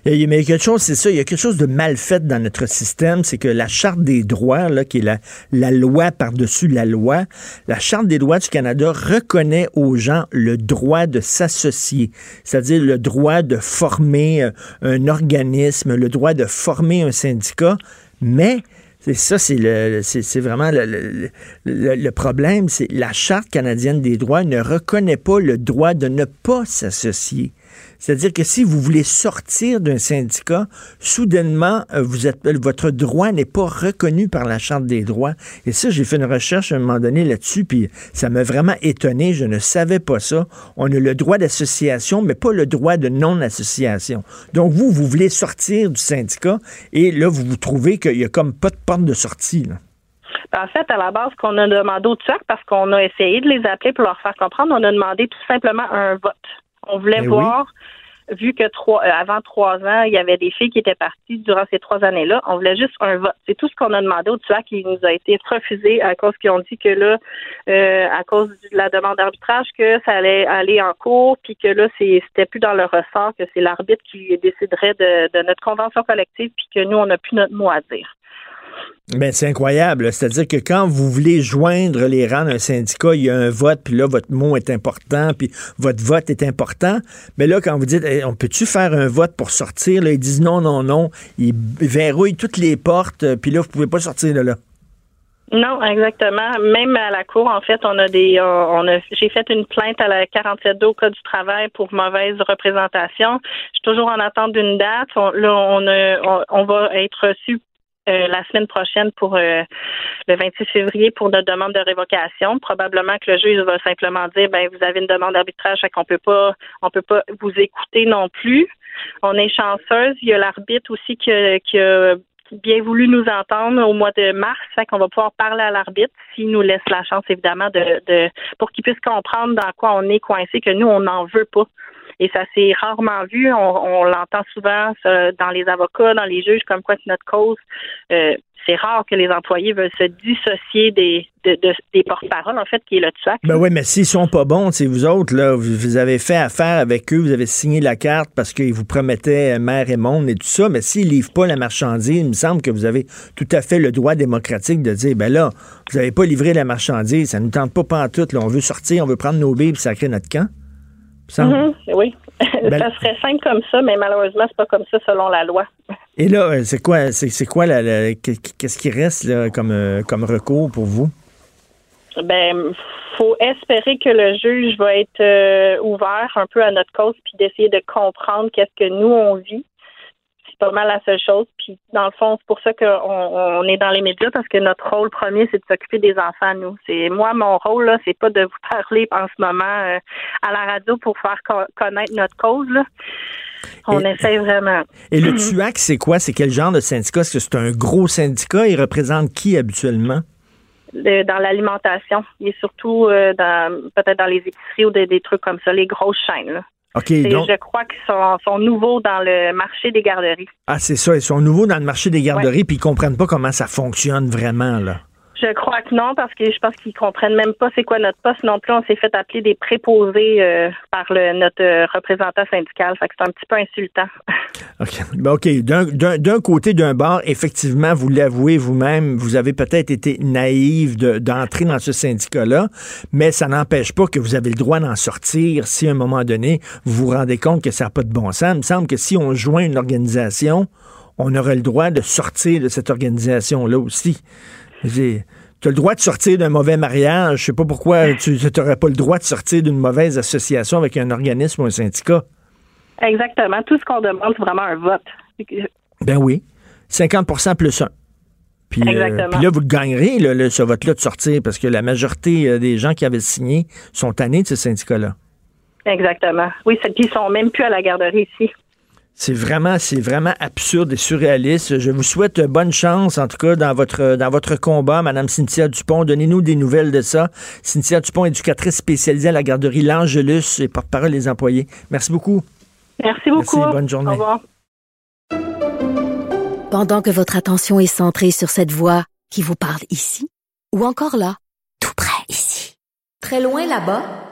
Il y a quelque chose, c'est ça, il y a quelque chose de mal fait dans notre système, c'est que la Charte des droits, là, qui est la, la loi par-dessus la loi, la Charte des droits du Canada reconnaît aux gens le droit de s'associer, c'est-à-dire le droit de former euh, un organisme, le droit de former un syndicat, mais c'est ça, c'est le, c'est vraiment le, problème. C'est la Charte canadienne des droits ne reconnaît pas le droit de ne pas s'associer. C'est-à-dire que si vous voulez sortir d'un syndicat, soudainement, euh, vous êtes, votre droit n'est pas reconnu par la Charte des droits. Et ça, j'ai fait une recherche à un moment donné là-dessus, puis ça m'a vraiment étonné. Je ne savais pas ça. On a le droit d'association, mais pas le droit de non-association. Donc, vous, vous voulez sortir du syndicat, et là, vous vous trouvez qu'il n'y a comme pas de porte de sortie. Là. Ben, en fait, à la base, qu'on a demandé au TUAC, parce qu'on a essayé de les appeler pour leur faire comprendre, on a demandé tout simplement un vote. On voulait eh voir, vu que trois, euh, avant trois ans, il y avait des filles qui étaient parties durant ces trois années-là. On voulait juste un vote. C'est tout ce qu'on a demandé au TUAC qui nous a été refusé à cause qu'ils ont dit que là, euh, à cause de la demande d'arbitrage, que ça allait aller en cours, puis que là, c'était plus dans le ressort, que c'est l'arbitre qui déciderait de, de notre convention collective, puis que nous, on n'a plus notre mot à dire. Ben, c'est incroyable. C'est-à-dire que quand vous voulez joindre les rangs d'un syndicat, il y a un vote, puis là, votre mot est important, puis votre vote est important. Mais là, quand vous dites, on peut-tu faire un vote pour sortir, là, ils disent non, non, non. Ils verrouillent toutes les portes, euh, puis là, vous pouvez pas sortir de là. Non, exactement. Même à la cour, en fait, on a des, on a, j'ai fait une plainte à la 47 au code du travail pour mauvaise représentation. Je suis toujours en attente d'une date. là, on, a, on, va être reçu euh, la semaine prochaine pour euh, le 26 février pour notre demande de révocation. Probablement que le juge va simplement dire ben vous avez une demande d'arbitrage, fait qu'on peut pas on peut pas vous écouter non plus. On est chanceuse. Il y a l'arbitre aussi qui a, bien voulu nous entendre au mois de mars, fait qu'on va pouvoir parler à l'arbitre s'il nous laisse la chance évidemment de, de pour qu'il puisse comprendre dans quoi on est coincé, que nous on n'en veut pas. Et ça s'est rarement vu. On, l'entend souvent dans les avocats, dans les juges, comme quoi c'est notre cause. Euh, c'est rare que les employés veulent se dissocier des, des porte-paroles, en fait, qui est le TUAC. Ben oui, mais s'ils sont pas bons, c'est vous autres, là, vous, avez fait affaire avec eux, vous avez signé la carte parce qu'ils vous promettaient mère et monde et tout ça, mais s'ils livrent pas la marchandise, il me semble que vous avez tout à fait le droit démocratique de dire, ben là, vous n'avez pas livré la marchandise, ça nous tente pas pantoute, là, on veut sortir, on veut prendre nos billes et sacrer notre camp. Mhm, oui. Ben, ça serait simple comme ça, mais malheureusement, c'est pas comme ça selon la loi. Et là, euh, c'est quoi, c'est, quoi la, qu'est-ce qui reste là, comme, euh, comme recours pour vous? Ben, faut espérer que le juge va être euh, ouvert un peu à notre cause puis d'essayer de comprendre qu'est-ce que nous on vit pas mal la seule chose. Puis dans le fond, c'est pour ça qu'on on est dans les médias parce que notre rôle premier, c'est de s'occuper des enfants, nous. C'est moi, mon rôle, là, c'est pas de vous parler en ce moment euh, à la radio pour faire connaître notre cause. Là. On essaie vraiment. Et le TUAC, c'est quoi? C'est quel genre de syndicat? Est-ce que c'est un gros syndicat? Il représente qui habituellement? dans l'alimentation. Est surtout euh, dans peut-être dans les épiceries ou des, des, trucs comme ça, les grosses chaînes. Là. Je crois qu'ils sont, nouveaux dans le marché des garderies. Ah, c'est ça. Ils sont nouveaux dans le marché des garderies, puis ils comprennent pas comment ça fonctionne vraiment, là. Je crois que non, parce que je pense qu'ils comprennent même pas c'est quoi notre poste non plus. On s'est fait appeler des préposés euh, par le, notre euh, représentant syndical. Fait que c'est un petit peu insultant. OK. Ben. D'un côté, d'un bar, effectivement, vous l'avouez vous-même, vous avez peut-être été naïve d'entrer dans ce syndicat-là, mais ça n'empêche pas que vous avez le droit d'en sortir si à un moment donné, vous vous rendez compte que ça n'a pas de bon sens. Il me semble que si on joint une organisation, on aurait le droit de sortir de cette organisation-là aussi. Tu as le droit de sortir d'un mauvais mariage. Je sais pas pourquoi tu n'aurais pas le droit de sortir d'une mauvaise association avec un organisme ou un syndicat. Exactement. Tout ce qu'on demande, c'est vraiment un vote. Ben oui. 50% plus 1. Puis, euh, Exactement. puis là, vous le gagnerez, là, là, ce vote-là, de sortir, parce que la majorité euh, des gens qui avaient signé sont tannés de ce syndicat-là. Exactement. Oui, puis ils sont même plus à la garderie ici. C'est vraiment, c'est vraiment absurde et surréaliste. Je vous souhaite bonne chance, en tout cas, dans votre, dans votre combat, Madame Cynthia Dupont. Donnez-nous des nouvelles de ça. Cynthia Dupont, éducatrice spécialisée à la garderie L'Angelus et porte-parole des employés. Merci beaucoup. Merci beaucoup. Merci, bonne journée. Au revoir. Pendant que votre attention est centrée sur cette voix qui vous parle ici, ou encore là, tout près ici, très loin là-bas,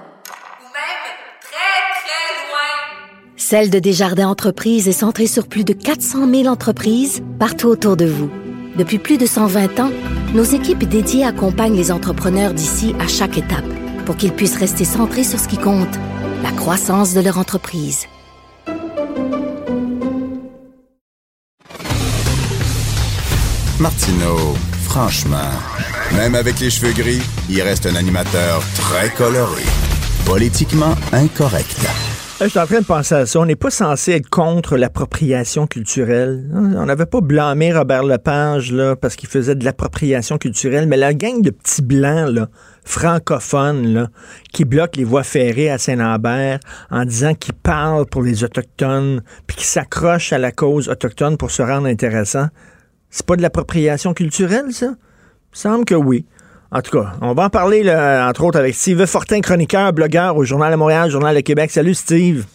Celle de Desjardins Entreprises est centrée sur plus de 400 000 entreprises partout autour de vous. Depuis plus de 120 ans, nos équipes dédiées accompagnent les entrepreneurs d'ici à chaque étape pour qu'ils puissent rester centrés sur ce qui compte, la croissance de leur entreprise. Martineau, franchement, même avec les cheveux gris, il reste un animateur très coloré. Politiquement incorrect. Je suis en train de penser à ça. On n'est pas censé être contre l'appropriation culturelle. On n'avait pas blâmé Robert Lepage parce qu'il faisait de l'appropriation culturelle, mais la gang de petits blancs là, francophones là, qui bloquent les voies ferrées à Saint-Lambert en disant qu'ils parlent pour les Autochtones puis qui s'accrochent à la cause autochtone pour se rendre intéressant, c'est pas de l'appropriation culturelle, ça? Il semble que oui. En tout cas, on va en parler, là, entre autres, avec Steve Fortin, chroniqueur, blogueur au Journal de Montréal, Journal de Québec. Salut, Steve.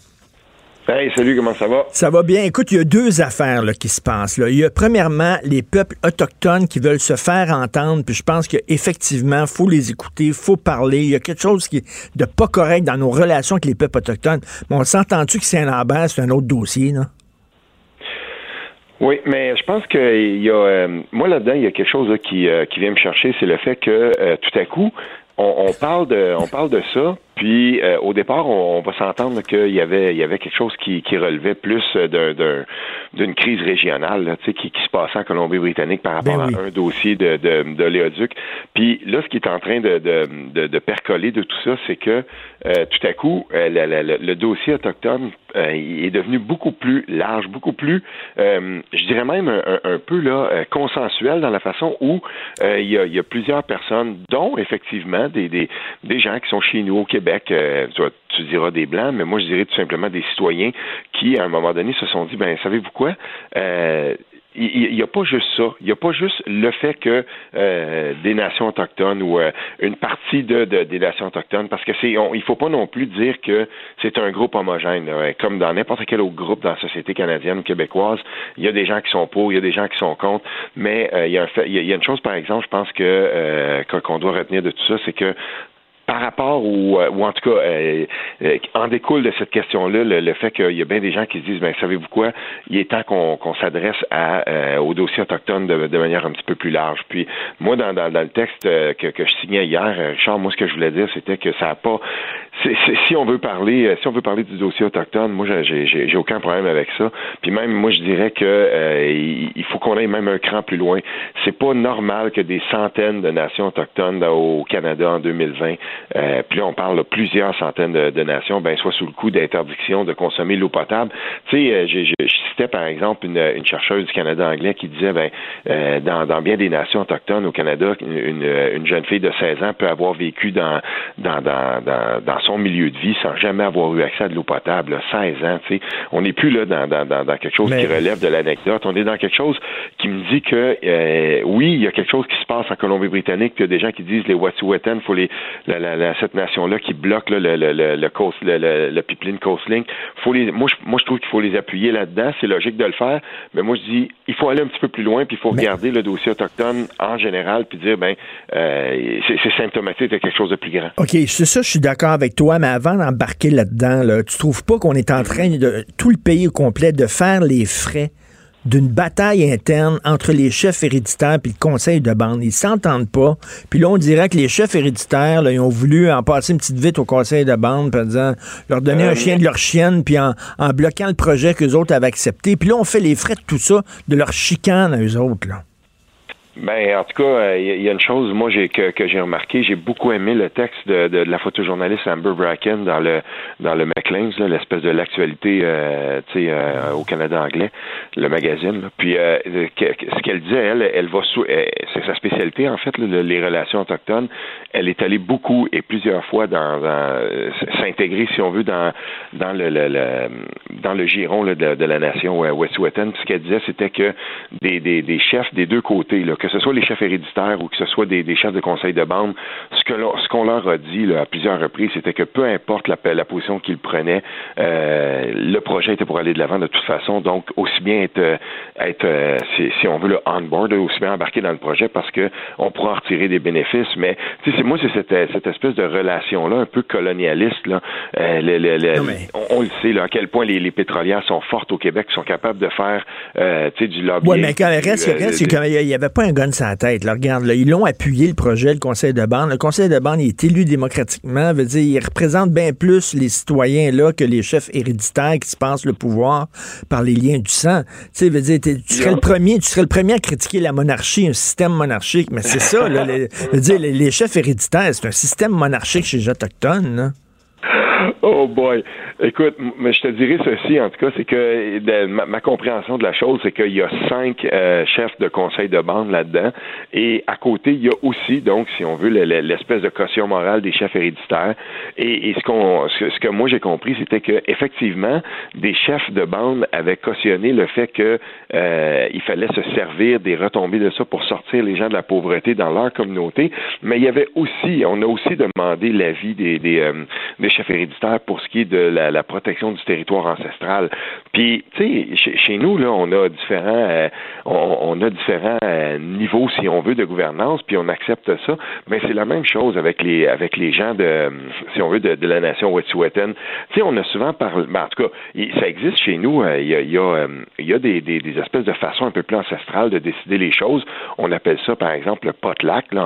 Hey, salut, comment ça va? Ça va bien. Écoute, il y a deux affaires là, qui se passent. Là. Il y a premièrement les peuples autochtones qui veulent se faire entendre, puis je pense qu'effectivement, il faut les écouter, il faut parler. Il y a quelque chose qui est de pas correct dans nos relations avec les peuples autochtones. Mais on s'entend-tu que Saint-Lambert, c'est un autre dossier, là? Oui, mais je pense qu'il y a, euh, moi là-dedans, il y a quelque chose qui, euh, qui vient me chercher, c'est le fait que euh, tout à coup, on, on parle de, on parle de ça, puis euh, au départ, on, on va s'entendre qu'il y avait, il y avait quelque chose qui, qui relevait plus d'un, d'un- d'une crise régionale, là, tu sais, qui, qui se passait en Colombie-Britannique par rapport Ben oui. à un dossier de, de, de Léoduc. Puis là, ce qui est en train de, de, de, de percoler de tout ça, c'est que euh, tout à coup, euh, la- la- la- le dossier autochtone est devenu beaucoup plus large, beaucoup plus, je dirais même un, peu là consensuel dans la façon où il, y a, il y a plusieurs personnes, dont effectivement des, des, des gens qui sont chez nous au Québec, euh, tu, diras des blancs, mais moi je dirais tout simplement des citoyens qui, à un moment donné, se sont dit, ben savez-vous quoi, euh, il n'y a pas juste ça. Il n'y a pas juste le fait que euh, des nations autochtones ou une partie de, de- des nations autochtones, parce que c'est, il faut pas non plus dire que c'est un groupe homogène. Comme dans n'importe quel autre groupe dans la société canadienne ou québécoise, il y a des gens qui sont pour, il y a des gens qui sont contre. Mais il, y a y a, y a une chose, par exemple, je pense que qu'on doit retenir de tout ça, c'est que par rapport ou, ou en tout cas euh, euh, en découle de cette question-là le, le fait qu'il y a bien des gens qui se disent ben savez-vous quoi? Il est temps qu'on qu'on s'adresse à euh, aux dossiers de, de manière un petit peu plus large. Puis moi dans, dans, dans le texte euh, que, que je signais hier euh, Richard moi ce que je voulais dire c'était que ça a pas c'est- si on veut parler euh, si on veut parler du dossier autochtone moi j'ai aucun problème avec ça. Puis même moi je dirais que euh, il, faut qu'on aille même un cran plus loin. C'est pas normal que des centaines de nations autochtones au Canada en 2020 euh, puis là, on parle de plusieurs centaines de, de nations, ben, soit sous le coup d'interdiction de consommer l'eau potable. Tu sais, euh, je citais par exemple une, une chercheuse du Canada anglais qui disait, ben, euh, dans, dans bien des nations autochtones au Canada, une, une- une jeune fille de 16 ans peut avoir vécu dans, dans, dans, dans, dans son milieu de vie sans jamais avoir eu accès à de l'eau potable. là. 16 ans, tu sais. On n'est plus là dans, dans, dans, dans quelque chose Mais- qui relève de l'anecdote. On est dans quelque chose qui me dit que, euh, oui, il y a quelque chose qui se passe en Colombie-Britannique, puis il y a des gens qui disent les Wet'suwet'en, faut les, la, la, la- cette nation-là qui bloque là, le, le, le, le, coast, le, pipeline Coastlink. Faut les, moi, je, moi, je trouve qu'il faut les appuyer là-dedans. C'est logique de le faire, mais moi, je dis, il faut aller un petit peu plus loin, puis il faut regarder le dossier autochtone en général, puis dire, ben, euh, c'est c'est symptomatique de quelque chose de plus grand. OK, c'est ça, je suis d'accord avec toi, mais avant d'embarquer là-dedans, là, tu trouves pas qu'on est en train de, tout le pays au complet, de faire les frais d'une bataille interne entre les chefs héréditaires et le conseil de bande. Ils s'entendent pas. Puis là, on dirait que les chefs héréditaires, là, ils ont voulu en passer une petite vite au conseil de bande, puis en disant, leur donner Euh, un chien de leur chienne, puis en, en bloquant le projet qu'eux autres avaient accepté. Puis là, on fait les frais de tout ça, de leur chicane à eux autres. Là. Ben, en tout cas, il y, a une chose, moi, j'ai que, j'ai remarqué, j'ai beaucoup aimé le texte de, la photojournaliste Amber Bracken dans le dans le Maclean's, l'espèce de l'actualité, euh, euh, au Canada anglais, le magazine. Puis, euh, ce qu'elle disait, elle, elle va c'est sa spécialité en fait, les relations autochtones. Elle est allée beaucoup et plusieurs fois dans, s'intégrer, si on veut, dans dans le, le, dans le giron de, la nation Wet'suwet'en. Ce qu'elle disait, c'était que des, des, des chefs des deux côtés, là, que ce soit les chefs héréditaires ou que ce soit des, des chefs de conseil de bande, ce que ce qu'on leur a dit là, à plusieurs reprises, c'était que peu importe la, la position qu'ils prenaient, euh, le projet était pour aller de l'avant de toute façon. Donc, aussi bien être, euh, être si, si, on veut, le on-board, aussi bien embarquer dans le projet parce que on pourra en retirer des bénéfices. Mais, tu sais, moi, c'est cette, cette espèce de relation-là, un peu colonialiste. Là. Euh, le, le, le, on, on, le sait, là, à quel point les, les, pétrolières sont fortes au Québec, sont capables de faire, euh, du lobbying. Oui, mais quand reste c'est qu'il n'y avait pas un gun sur la tête. Là. Regarde, là, ils l'ont appuyé, le projet, le conseil de bande. Le conseil de bande, il est élu démocratiquement. Veut dire, il représente bien plus les citoyens là que les chefs héréditaires qui se pensent le pouvoir par les liens du sang. Tu sais, veut dire, tu serais le premier, tu serais le premier à critiquer la monarchie, un système monarchique. Mais c'est ça, là. Les, dire, les, chefs héréditaires, c'est un système monarchique chez les autochtones. Oh boy. Écoute, mais je te dirais ceci, en tout cas, c'est que de, ma, compréhension de la chose, c'est qu'il y a cinq euh, chefs de conseil de bande là-dedans. Et à côté, il y a aussi, donc, si on veut, l'espèce de caution morale des chefs héréditaires. Et, ce, qu'on, ce, ce, que moi j'ai compris, c'était que effectivement, des chefs de bande avaient cautionné le fait que euh, il fallait se servir des retombées de ça pour sortir les gens de la pauvreté dans leur communauté. Mais il y avait aussi, on a aussi demandé l'avis des, des, euh, des chefs héréditaires pour ce qui est de la, la protection du territoire ancestral. Puis, tu sais, chez, nous, là, on a différents, euh, on, a différents euh, niveaux, si on veut, de gouvernance, puis on accepte ça. Mais c'est la même chose avec les, avec les gens de, si on veut, de, la nation Wet'suwet'en. Tu sais, on a souvent parlé, ben, en tout cas, ça existe chez nous. Euh, il y a, y a, des, des, espèces de façons un peu plus ancestrales de décider les choses. On appelle ça, par exemple, le potlac. Là.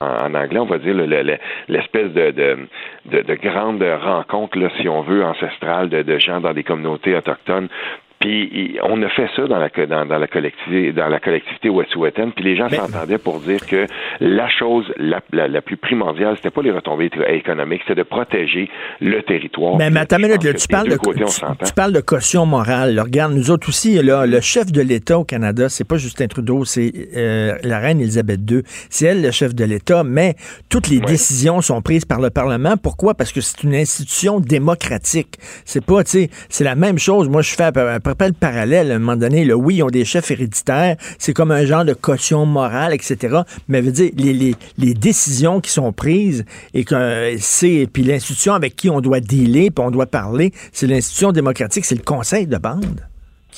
en anglais, on va dire l'espèce de, de, de, de, grande rencontre, si on veut, ancestrale de gens dans des communautés autochtones puis on a fait ça dans la dans, dans la collectivité dans la collectivité puis les gens s'entendaient pour dire que la chose la, la, la plus primordiale, c'était pas les retombées économiques, c'était de protéger le territoire. Mais, mais attends une minute, là, tu parles de côtés, tu, tu, parles de caution morale. Là, regarde, nous autres aussi, là, le chef de l'État au Canada, c'est pas Justin Trudeau, c'est euh, la reine Elisabeth II. C'est elle le chef de l'État, mais toutes les ouais. décisions sont prises par le Parlement. Pourquoi? Parce que c'est une institution démocratique. C'est pas, tu sais, c'est la même chose. Moi, je fais à peu, peu le parallèle à un moment donné. Oui, ils ont des chefs héréditaires, c'est comme un genre de caution morale, etc. Mais veut dire, les, les, les décisions qui sont prises et que c'est puis l'institution avec qui on doit dealer, puis on doit parler, c'est l'institution démocratique, c'est le conseil de bande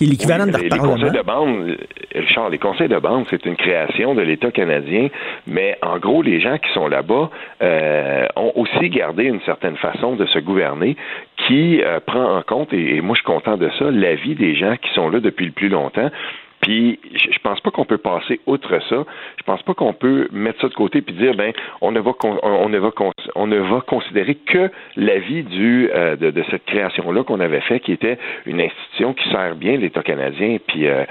l'équivalent oui, de les, conseils de bande, Richard, les conseils de bande, c'est une création de l'État canadien, mais en gros, les gens qui sont là-bas euh, ont aussi gardé une certaine façon de se gouverner qui euh, prend en compte, et, et moi je suis content de ça, l'avis des gens qui sont là depuis le plus longtemps. Puis je, pense pas qu'on peut passer outre ça. Je pense pas qu'on peut mettre ça de côté puis dire ben on ne va on ne va on ne va considérer que l'avis du euh, de, de, cette création là qu'on avait fait qui était une institution qui sert bien l'État canadien puis euh,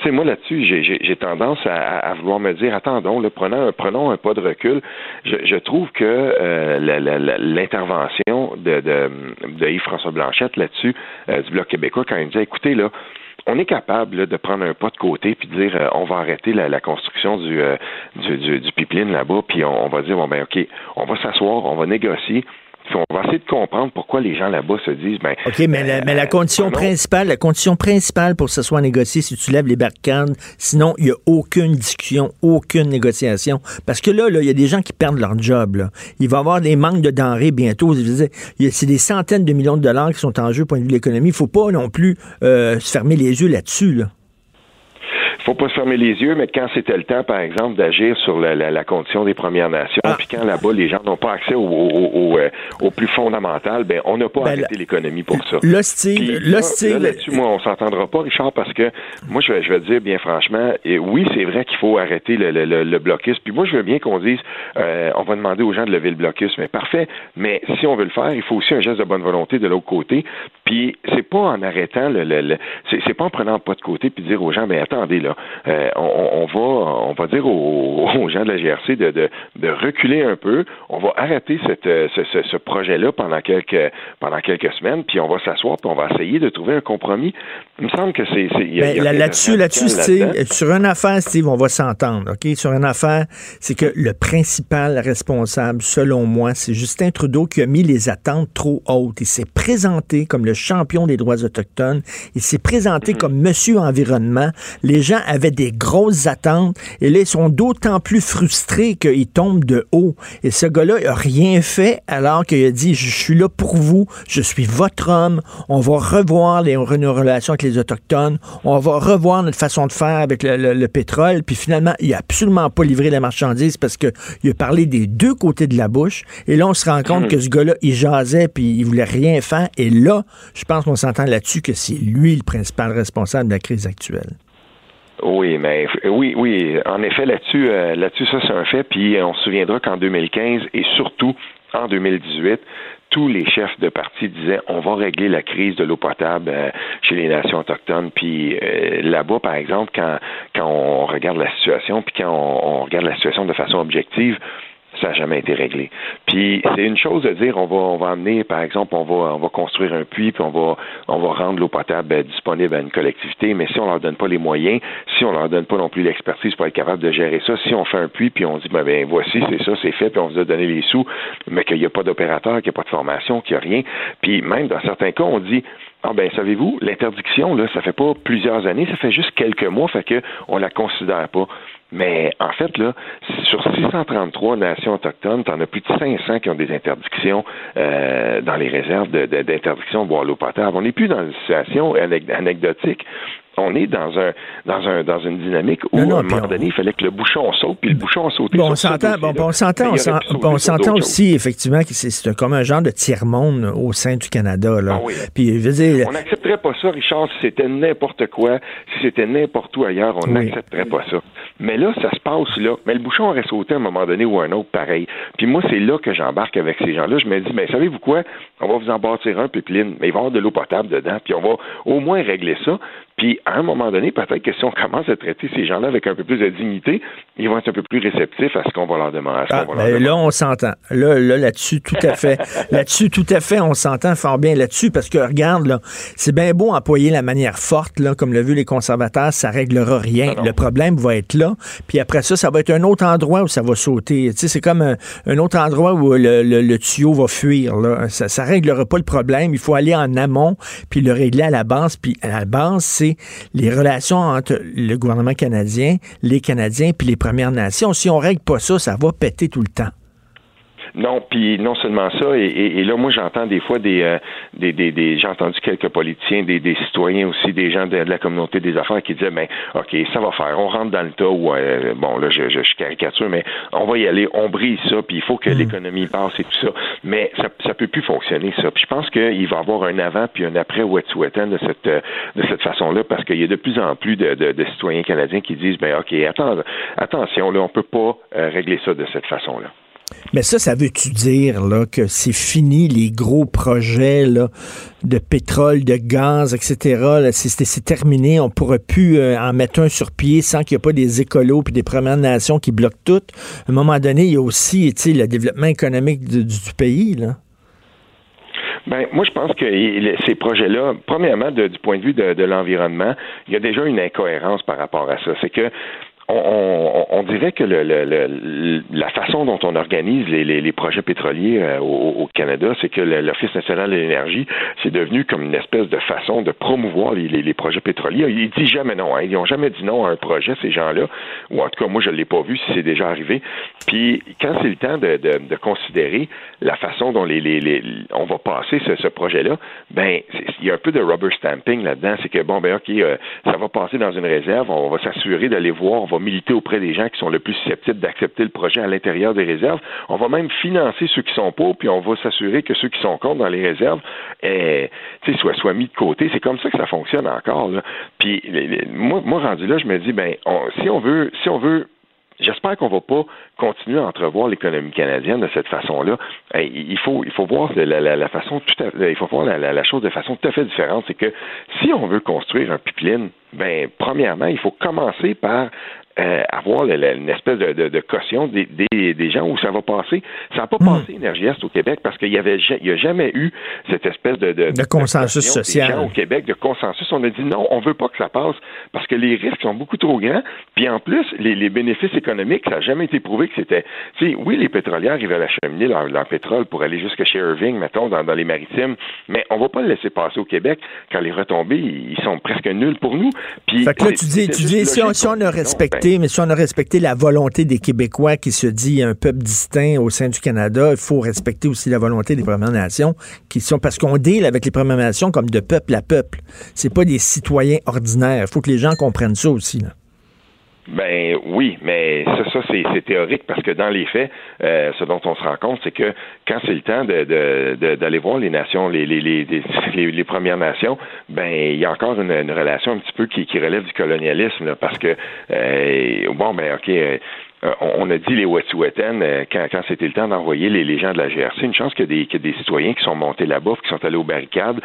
tu sais, moi là-dessus, j'ai tendance à, à, vouloir me dire, attendons, là, prenons, prenons un pas de recul. Je, je trouve que euh, l'intervention de, de, de Yves-François Blanchette là-dessus, euh, du Bloc québécois, quand il disait, écoutez, là, on est capable là, de prendre un pas de côté puis de dire euh, on va arrêter la, la construction du, euh, du, du, du, pipeline là-bas, puis on, on, va dire bon ben ok, on va s'asseoir, on va négocier. On va essayer de comprendre pourquoi les gens là-bas se disent ben. OK, mais la, euh, mais la condition principale, la condition principale pour que ce soit négocié, si tu lèves les barricades, sinon il n'y a aucune discussion, aucune négociation. Parce que là, il y a des gens qui perdent leur job. Là. Il va y avoir des manques de denrées bientôt. C'est des centaines de millions de dollars qui sont en jeu au point de vue de l'économie. Il ne faut pas non plus euh, se fermer les yeux là-dessus. Là. Faut pas se fermer les yeux, mais quand c'était le temps, par exemple, d'agir sur la, la, la, condition des Premières Nations, Ah. puis quand là-bas les gens n'ont pas accès au, au, au, euh, au plus fondamental, ben on n'a pas Ben, arrêté l'économie pour ça. Steve, Puis là, Steve- là, là-dessus, moi, on s'entendra pas, Richard, parce que moi, je vais, je vais dire bien franchement, et oui, c'est vrai qu'il faut arrêter le, le, le, le blocus. Puis moi, je veux bien qu'on dise, euh, on va demander aux gens de lever le blocus, mais parfait. Mais si on veut le faire, il faut aussi un geste de bonne volonté de l'autre côté. Puis c'est pas en arrêtant le, le, le- c'est pas en prenant pas de côté puis dire aux gens, mais attendez là, euh, on, on va, on va dire aux, aux gens de la GRC de, de, de reculer un peu. On va arrêter cette, euh, ce, ce, ce projet-là pendant quelques pendant quelques semaines, puis on va s'asseoir puis on va essayer de trouver un compromis. Il me semble que c'est, Ben, là-dessus, là-dessus, Steve, là-dedans. sur une affaire, Steve, on va s'entendre, OK? Sur une affaire, c'est que le principal responsable, selon moi, c'est Justin Trudeau qui a mis les attentes trop hautes. Il s'est présenté comme le champion des droits autochtones. Il s'est présenté comme monsieur environnement. Les gens avaient des grosses attentes. Et là, ils sont d'autant plus frustrés qu'ils tombent de haut. Et ce gars-là, il a rien fait alors qu'il a dit, je suis là pour vous, je suis votre homme, on va revoir les, nos relations avec les Autochtones, on va revoir notre façon de faire avec le, le- le pétrole, puis finalement, il a absolument pas livré la marchandise parce que il a parlé des deux côtés de la bouche, et là, on se rend compte Mhm. que ce gars-là, il jasait, puis il voulait rien faire, et là, je pense qu'on s'entend là-dessus que c'est lui le principal responsable de la crise actuelle. Oui, mais oui, oui. En effet, là-dessus, euh, là-dessus, ça c'est un fait. Puis euh, on se souviendra qu'en 2015 et surtout en 2018, tous les chefs de parti disaient on va régler la crise de l'eau potable euh, chez les nations autochtones. Puis euh, là-bas, par exemple, quand quand on regarde la situation, puis quand on, on regarde la situation de façon objective, ça n'a jamais été réglé. Puis c'est une chose de dire on va on va amener par exemple on va on va construire un puits puis on va on va rendre l'eau potable euh, disponible à une collectivité mais si on leur donne pas les moyens, si on leur donne pas non plus l'expertise pour être capable de gérer ça, si on fait un puits puis on dit ben, ben voici c'est ça c'est fait puis on vous a donné les sous mais qu'il n'y a pas d'opérateur, qu'il n'y a pas de formation, qu'il n'y a rien, puis même dans certains cas on dit ah ben savez-vous, l'interdiction, là, ça fait pas plusieurs années, ça fait juste quelques mois, fait que on la considère pas. Mais en fait, là, sur 633 nations autochtones, t'en as plus de 500 qui ont des interdictions euh, dans les réserves d'interdiction de, boire l'eau potable. On n'est plus dans une situation anec- anecdotique. On est dans un dans un dans une dynamique où Non, à un moment on- donné, il fallait que le bouchon saute, puis le bouchon a sauté. Bon, on s'entend, bon, on s'entend, on aussi, effectivement, que c'est- comme un genre de tiers-monde au sein du Canada, là. Ah oui. Puis, je veux dire, On n'accepterait pas ça, Richard, si c'était n'importe quoi, si c'était n'importe où ailleurs, on Oui. n'accepterait pas ça. Mais là, ça se passe là. Mais le bouchon aurait sauté à un moment donné ou un autre pareil. Puis moi, c'est là que j'embarque avec ces gens-là. Je me dis, mais savez-vous quoi? On va vous en bâtir un pipeline, mais il va y avoir de l'eau potable dedans, puis on va au moins régler ça. Puis à un moment donné, peut-être que si on commence à traiter ces gens-là avec un peu plus de dignité, ils vont être un peu plus réceptifs à ce qu'on va leur demander. Ah, qu'on va leur ben demander. là, on s'entend. Là, là, là-dessus, tout à fait. là-dessus, tout à fait, on s'entend fort bien là-dessus parce que, regarde, là, c'est bien beau employer la manière forte, là, comme le vu les conservateurs, ça réglera rien. Le problème va être là. Puis après ça, ça va être un autre endroit où ça va sauter. Tu sais, c'est comme un, un autre endroit où le, le- le tuyau va fuir, là. Ça, ça réglera pas le problème. Il faut aller en amont puis le régler à la base. Puis à la base, c'est les relations entre le gouvernement canadien, les Canadiens puis les Premières Nations. Si on règle pas ça, ça va péter tout le temps. Non, puis non seulement ça, et, et- et là, moi, j'entends des fois des, euh, des, des, des- j'ai entendu quelques politiciens, des, des citoyens aussi, des gens de, de la communauté des affaires qui disaient, ben, ok, ça va faire, on rentre dans le tas où, euh, bon, là, je, je, je caricature, mais on va y aller, on brise ça, puis il faut que l'économie passe et tout ça, mais ça, ça peut plus fonctionner ça. Puis je pense qu'il va y avoir un avant puis un après Wet'suwet'en de cette, euh, de cette façon-là, parce qu'il y a de plus en plus de, de, de citoyens canadiens qui disent, ben, ok, attends, attention, là, on peut pas euh, régler ça de cette façon-là. Mais ça, ça veut-tu dire là, que c'est fini les gros projets là, de pétrole, de gaz, etc. c'est, terminé. On ne pourra plus euh, en mettre un sur pied sans qu'il n'y ait pas des écolos puis des Premières Nations qui bloquent tout. À un moment donné, il y a aussi le développement économique du, pays. Là. Ben, moi, je pense que ces projets-là, premièrement, du point de vue de, de l'environnement, il y a déjà une incohérence par rapport à ça. C'est que on, dirait que la façon dont on organise les, projets pétroliers euh, au, Canada, c'est que l'Office national de l'énergie, c'est devenu comme une espèce de façon de promouvoir les, projets pétroliers. Ils disent jamais non. Hein. Ils n'ont jamais dit non à un projet, ces gens-là. Ou en tout cas, moi, je ne l'ai pas vu si c'est déjà arrivé. Puis, quand c'est le temps de, considérer la façon dont les, on va passer ce, ce projet-là, ben, il y a un peu de rubber stamping là-dedans. C'est que, bon, ben, OK, euh, ça va passer dans une réserve. On va s'assurer d'aller voir. On va militer auprès des gens qui sont le plus susceptibles d'accepter le projet à l'intérieur des réserves. On va même financer ceux qui sont pour, puis on va s'assurer que ceux qui sont contre dans les réserves eh, soient, soient mis de côté. C'est comme ça que ça fonctionne encore. Puis moi, moi, rendu là, je me dis, ben, si on veut, si on veut J'espère qu'on ne va pas continuer à entrevoir l'économie canadienne de cette façon-là. Il faut, il faut voir la, façon il faut voir la, chose de façon tout à fait différente. C'est que si on veut construire un pipeline, ben premièrement, il faut commencer par euh, avoir une espèce de, de, de caution des, des, des, gens où ça va passer. Ça n'a pas hmm. passé Énergie Est au Québec parce qu'il y avait y a jamais eu cette espèce de, de, de consensus social au Québec, de consensus. On a dit non, on veut pas que ça passe parce que les risques sont beaucoup trop grands. Puis en plus, les, les bénéfices économiques, ça n'a jamais été prouvé que c'était. Oui, les pétrolières ils veulent acheminer leur, leur pétrole pour aller jusqu'à chez Irving, mettons, dans, dans les maritimes, mais on va pas le laisser passer au Québec quand les retombées ils sont presque nuls pour nous. Puis, fait que là, tu dis, tu dis si, on, si on a respecté mais si on a respecté la volonté des Québécois qui se dit un peuple distinct au sein du Canada, il faut respecter aussi la volonté des Premières Nations qui sont parce qu'on deal avec les Premières Nations comme de peuple à peuple. C'est pas des citoyens ordinaires. Il faut que les gens comprennent ça aussi. Là. Ben oui, mais ça, ça c'est théorique parce que dans les faits, euh, ce dont on se rend compte, c'est que quand c'est le temps d'aller de, de, voir les nations, les, les, les, les, Premières Nations, ben il y a encore une, une relation un petit peu qui, qui relève du colonialisme là, parce que euh, bon ben ok. Euh, on a dit les Wet'suwet'en quand, quand c'était le temps d'envoyer les, les, gens de la GRC. Une chance qu'il y, y, a des citoyens qui sont montés là-bas, qui sont allés aux barricades,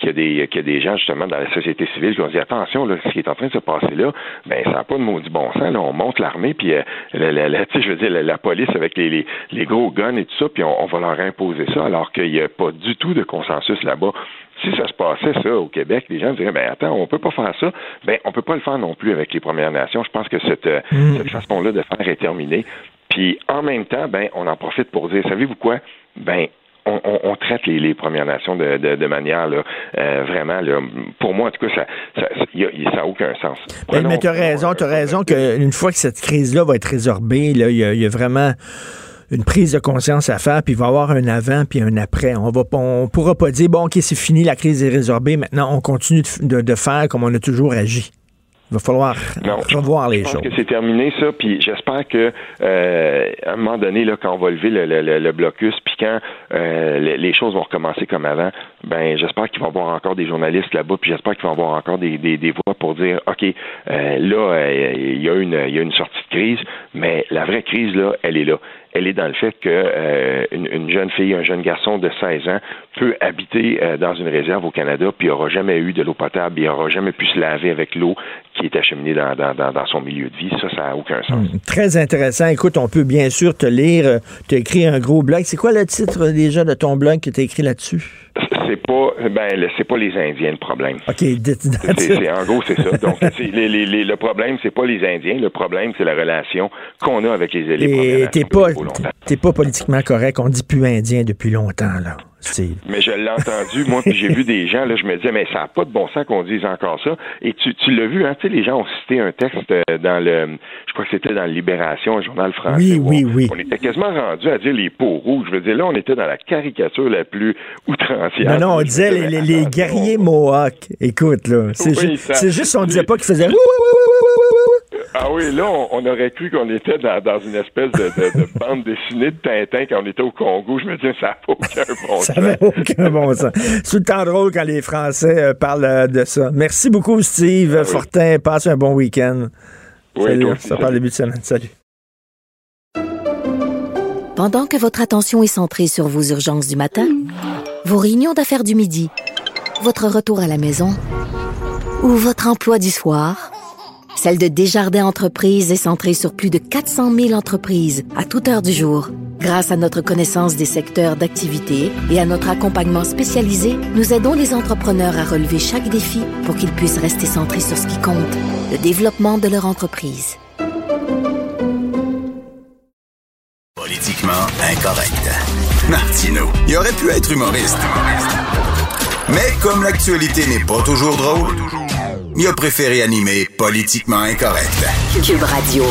qu'il y, a des, qu'il y a des gens justement dans la société civile qui ont dit attention, là, ce qui est en train de se passer là, ben ça n'a pas de maudit bon sens. Là, on monte l'armée, puis euh, la, la, la, je veux dire, la, police avec les, les, les, gros guns et tout ça, puis on, on va leur imposer ça, alors qu'il n'y a pas du tout de consensus là-bas. Si ça se passait ça au Québec, les gens diraient ben attends, on peut pas faire ça. Ben on peut pas le faire non plus avec les Premières Nations. Je pense que cette, euh, mm. cette façon-là de faire est terminée. Puis en même temps, ben on en profite pour dire, savez-vous quoi? Ben on, on, traite les, les, Premières Nations de, de, de manière là, euh, vraiment, là, pour moi, en tout cas, ça n'a ça, ça aucun sens. Ben, mais tu as raison, tu as raison qu'une fois que cette crise-là va être résorbée, il y, a, y a vraiment une prise de conscience à faire, puis il va y avoir un avant puis un après. On va on pourra pas dire bon ok c'est fini, la crise est résorbée, maintenant on continue de, de faire comme on a toujours agi. Il va falloir revoir les choses. Je pense que c'est terminé ça, puis j'espère que euh, à un moment donné, là, quand on va lever le, le, le blocus, puis quand euh, les, choses vont recommencer comme avant, ben j'espère qu'il va y avoir encore des journalistes là-bas, puis j'espère qu'il va y avoir encore des, des, des voix pour dire, ok, euh, là, euh, il y a une il y a une sortie de crise, mais la vraie crise là, elle est là elle est dans le fait que euh, une, jeune fille, un jeune garçon de 16 ans peut habiter euh, dans une réserve au Canada, puis il n'aura jamais eu de l'eau potable, il n'aura jamais pu se laver avec l'eau qui est acheminée dans, dans, son milieu de vie. Ça, ça n'a aucun sens. Hmm, très intéressant. Écoute, on peut bien sûr te lire. Tu as écrit un gros blog. C'est quoi le titre déjà de ton blog que tu écrit là-dessus? C'est pas ben c'est pas les Indiens le problème. OK, c'est, en gros c'est ça. Donc les, les, le problème c'est pas les Indiens, le problème c'est la relation qu'on a avec les élèves. Et t'es pas t'es pas politiquement correct, on dit plus indien depuis longtemps là. Mais je l'ai entendu, moi, puis j'ai vu des gens, là, je me disais, mais ça n'a pas de bon sens qu'on dise encore ça. Et tu, tu l'as vu, hein, tu sais, les gens ont cité un texte euh, dans le, je crois que c'était dans Libération, un journal français. Oui, oui, oui. On était quasiment rendu à dire les peaux rouges. Je veux dire, là, on était dans la caricature la plus outrancière. Non, non, on disait les, les, guerriers Mohawks. Écoute, là, c'est juste, on disait pas qu'ils faisaient ah oui, là, on, aurait cru qu'on était dans, dans, une espèce de, de, bande dessinée de Tintin quand on était au Congo. Je me disais, ça n'a aucun bon sens. Ça n'a aucun bon sens. C'est tout le temps drôle quand les Français euh, parlent euh, de ça. Merci beaucoup, Steve ah Fortin. Passe un bon week-end. Oui, Salut. Ça parle début de semaine. Salut. Pendant que votre attention est centrée sur vos urgences du matin, vos réunions d'affaires du midi, votre retour à la maison ou votre emploi du soir, celle de Desjardins Entreprises est centrée sur plus de 400 000 entreprises à toute heure du jour. Grâce à notre connaissance des secteurs d'activité et à notre accompagnement spécialisé, nous aidons les entrepreneurs à relever chaque défi pour qu'ils puissent rester centrés sur ce qui compte, le développement de leur entreprise. Politiquement incorrect. Martino, il aurait pu être humoriste. Mais comme l'actualité n'est pas toujours drôle, il a préféré animer Politiquement incorrect. Cube Radio.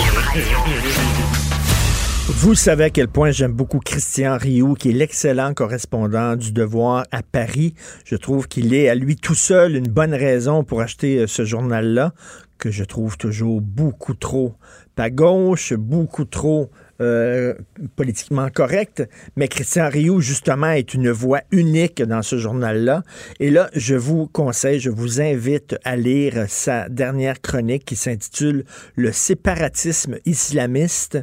Vous savez à quel point j'aime beaucoup Christian Rioux, qui est l'excellent correspondant du Devoir à Paris. Je trouve qu'il est à lui tout seul une bonne raison pour acheter euh, ce journal-là, que je trouve toujours beaucoup trop à gauche, beaucoup trop euh, politiquement correct, mais Christian Rioux, justement, est une voix unique dans ce journal-là. Et là, je vous conseille, je vous invite à lire sa dernière chronique qui s'intitule Le séparatisme islamiste,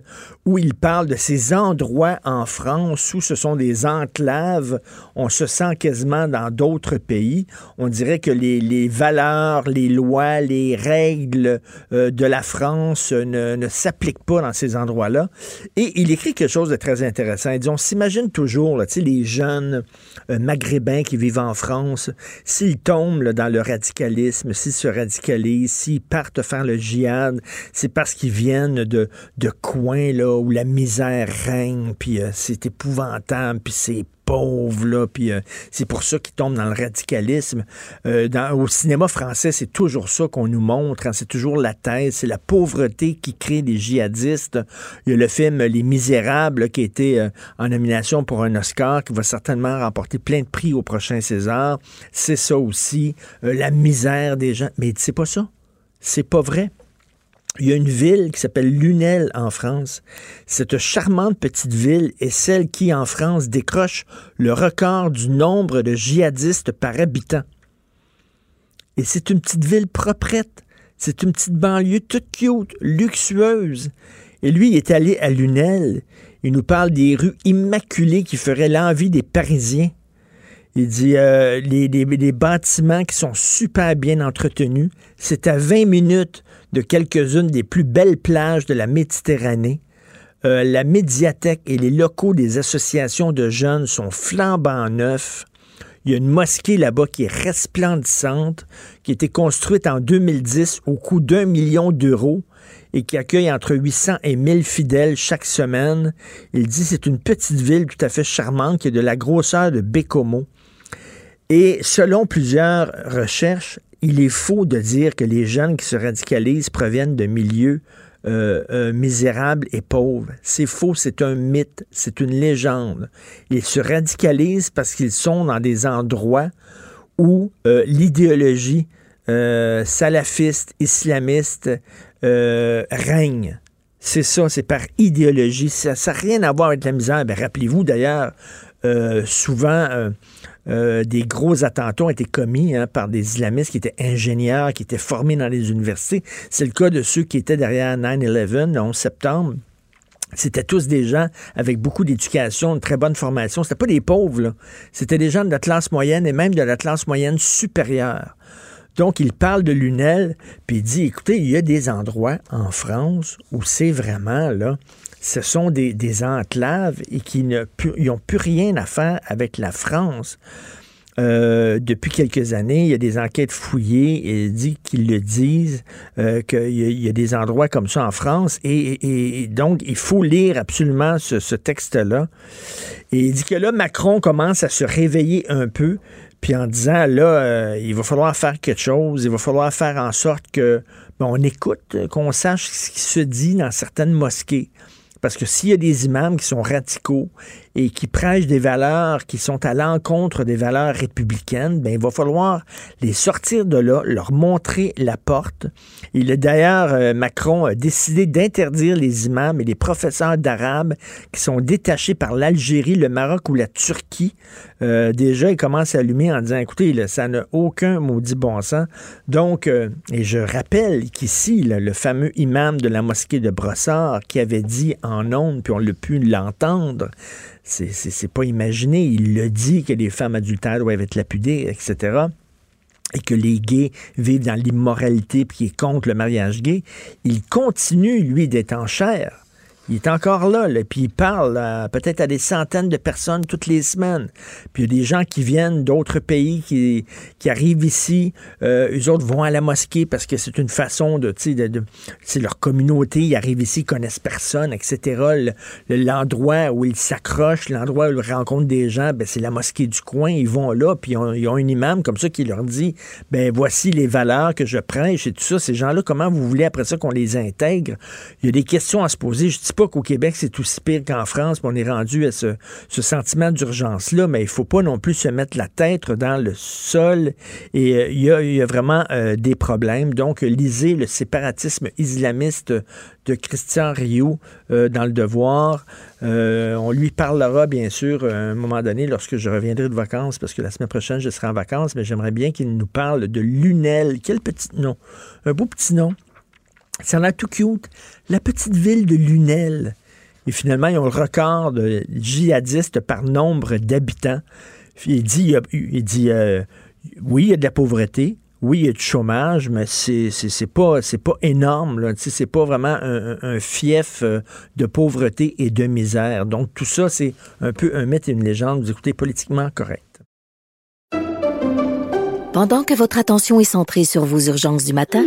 où il parle de ces endroits en France où ce sont des enclaves. On se sent quasiment dans d'autres pays. On dirait que les, valeurs, les lois, les règles euh, de la France ne s'appliquent pas dans ces endroits-là. Et il écrit quelque chose de très intéressant. Il dit, on s'imagine toujours, là, les jeunes euh, maghrébins qui vivent en France, s'ils tombent dans le radicalisme, s'ils se radicalisent, s'ils partent faire le djihad, c'est parce qu'ils viennent de, de coins là, où la misère règne, puis euh, c'est épouvantable, puis c'est pauvres, là, puis euh, c'est pour ça qu'ils tombent dans le radicalisme. Euh, au cinéma français, c'est toujours ça qu'on nous montre, hein, c'est toujours la thèse, c'est la pauvreté qui crée des djihadistes. Il y a le film Les Misérables qui a été euh, en nomination pour un Oscar, qui va certainement remporter plein de prix au prochain César. C'est ça aussi, la misère des gens. Mais c'est pas ça. C'est pas vrai. Il y a une ville qui s'appelle Lunel en France. Cette charmante petite ville est celle qui, en France, décroche le record du nombre de djihadistes par habitant. Et c'est une petite ville proprette. C'est une petite banlieue toute cute, luxueuse. Et lui, il est allé à Lunel. Il nous parle des rues immaculées qui feraient l'envie des Parisiens. Il dit euh, les, bâtiments qui sont super bien entretenus. C'est à 20 minutes de quelques-unes des plus belles plages de la Méditerranée. Euh, la médiathèque et les locaux des associations de jeunes sont flambant neufs. Il y a une mosquée là-bas qui est resplendissante, qui a été construite en 2010 au coût d'un million d'euros et qui accueille entre 800 et 1000 fidèles chaque semaine. Il dit c'est une petite ville tout à fait charmante qui a de la grosseur de Bécomo. Et selon plusieurs recherches, il est faux de dire que les jeunes qui se radicalisent proviennent de milieux euh, euh, misérables et pauvres. C'est faux, c'est un mythe, c'est une légende. Ils se radicalisent parce qu'ils sont dans des endroits où euh, l'idéologie salafiste, islamiste règne. C'est ça, c'est par idéologie. Ça n'a rien à voir avec la misère. Ben, Rappelez-vous d'ailleurs, souvent, euh, des gros attentats ont été commis hein, par des islamistes qui étaient ingénieurs, qui étaient formés dans les universités. C'est le cas de ceux qui étaient derrière 9-11, le 11 septembre. C'était tous des gens avec beaucoup d'éducation, une très bonne formation. C'était pas des pauvres. C'était des gens de la classe moyenne et même de la classe moyenne supérieure. Donc, il parle de Lunel, puis il dit, écoutez, il y a des endroits en France où c'est vraiment, là, ce sont des, des enclaves et qui n'ont plus rien à faire avec la France. Euh, depuis quelques années, il y a des enquêtes fouillées et dit qu'ils le disent euh, qu'il y, a des endroits comme ça en France et, donc il faut lire absolument ce, texte-là. Et il dit que là Macron commence à se réveiller un peu, puis en disant là euh, il va falloir faire quelque chose, il va falloir faire en sorte que on écoute, qu'on sache ce qui se dit dans certaines mosquées. Parce que s'il y a des imams qui sont radicaux et qui prêchent des valeurs qui sont à l'encontre des valeurs républicaines, ben, il va falloir les sortir de là, leur montrer la porte. Il a d'ailleurs, euh, Macron a décidé d'interdire les imams et les professeurs d'arabe qui sont détachés par l'Algérie, le Maroc ou la Turquie. Euh, déjà, il commence à allumer en disant, écoutez, ça n'a aucun maudit bon sens. Donc, euh, et je rappelle qu'ici, le fameux imam de la mosquée de Brossard qui avait dit en ondes, puis on l'a pu l'entendre, c'est pas imaginé. Il le dit que les femmes adultères doivent être lapidées, etc. Et que les gays vivent dans l'immoralité puis qu'il est contre le mariage gay. Il continue, lui, d'être en chair. Il est encore là, là puis il parle peut-être à des centaines de personnes toutes les semaines. Puis il y a des gens qui viennent d'autres pays qui, qui arrivent ici. Euh, eux autres vont à la mosquée parce que c'est une façon de, tu sais, de, de- c'est leur communauté. Ils arrivent ici, ils connaissent personne, etc. Le- le- L'endroit où ils s'accrochent, l'endroit où ils rencontrent des gens, ben, c'est la mosquée du coin. Ils vont là, puis ils ont, ils ont un imam comme ça qui leur dit, ben voici les valeurs que je prêche et tout ça. Ces gens-là, comment vous voulez après ça qu'on les intègre? Il y a des questions à se poser. Je dis pas qu'au Québec, c'est aussi pire qu'en France, on est rendu à ce, sentiment d'urgence-là, mais il faut pas non plus se mettre la tête dans le sol. Et euh, il y, a, vraiment euh, des problèmes. Donc, lisez le séparatisme islamiste de Christian Rio euh, dans Le Devoir. On lui parlera, bien sûr, à un moment donné, lorsque je reviendrai de vacances, parce que la semaine prochaine, je serai en vacances, mais j'aimerais bien qu'il nous parle de Lunel. Quel petit nom! Un beau petit nom. Ça a l'air tout. La petite ville de Lunel. Et finalement, ils ont le record de djihadistes par nombre d'habitants. Il dit, il, dit euh, oui, il y a de la pauvreté. Oui, il y a du chômage, mais c'est pas c'est pas énorme C'est pas vraiment un fief euh, de pauvreté et de misère. Donc tout ça, c'est un peu un mythe et une légende. Vous écoutez politiquement correct. Pendant que votre attention est centrée sur vos urgences du matin,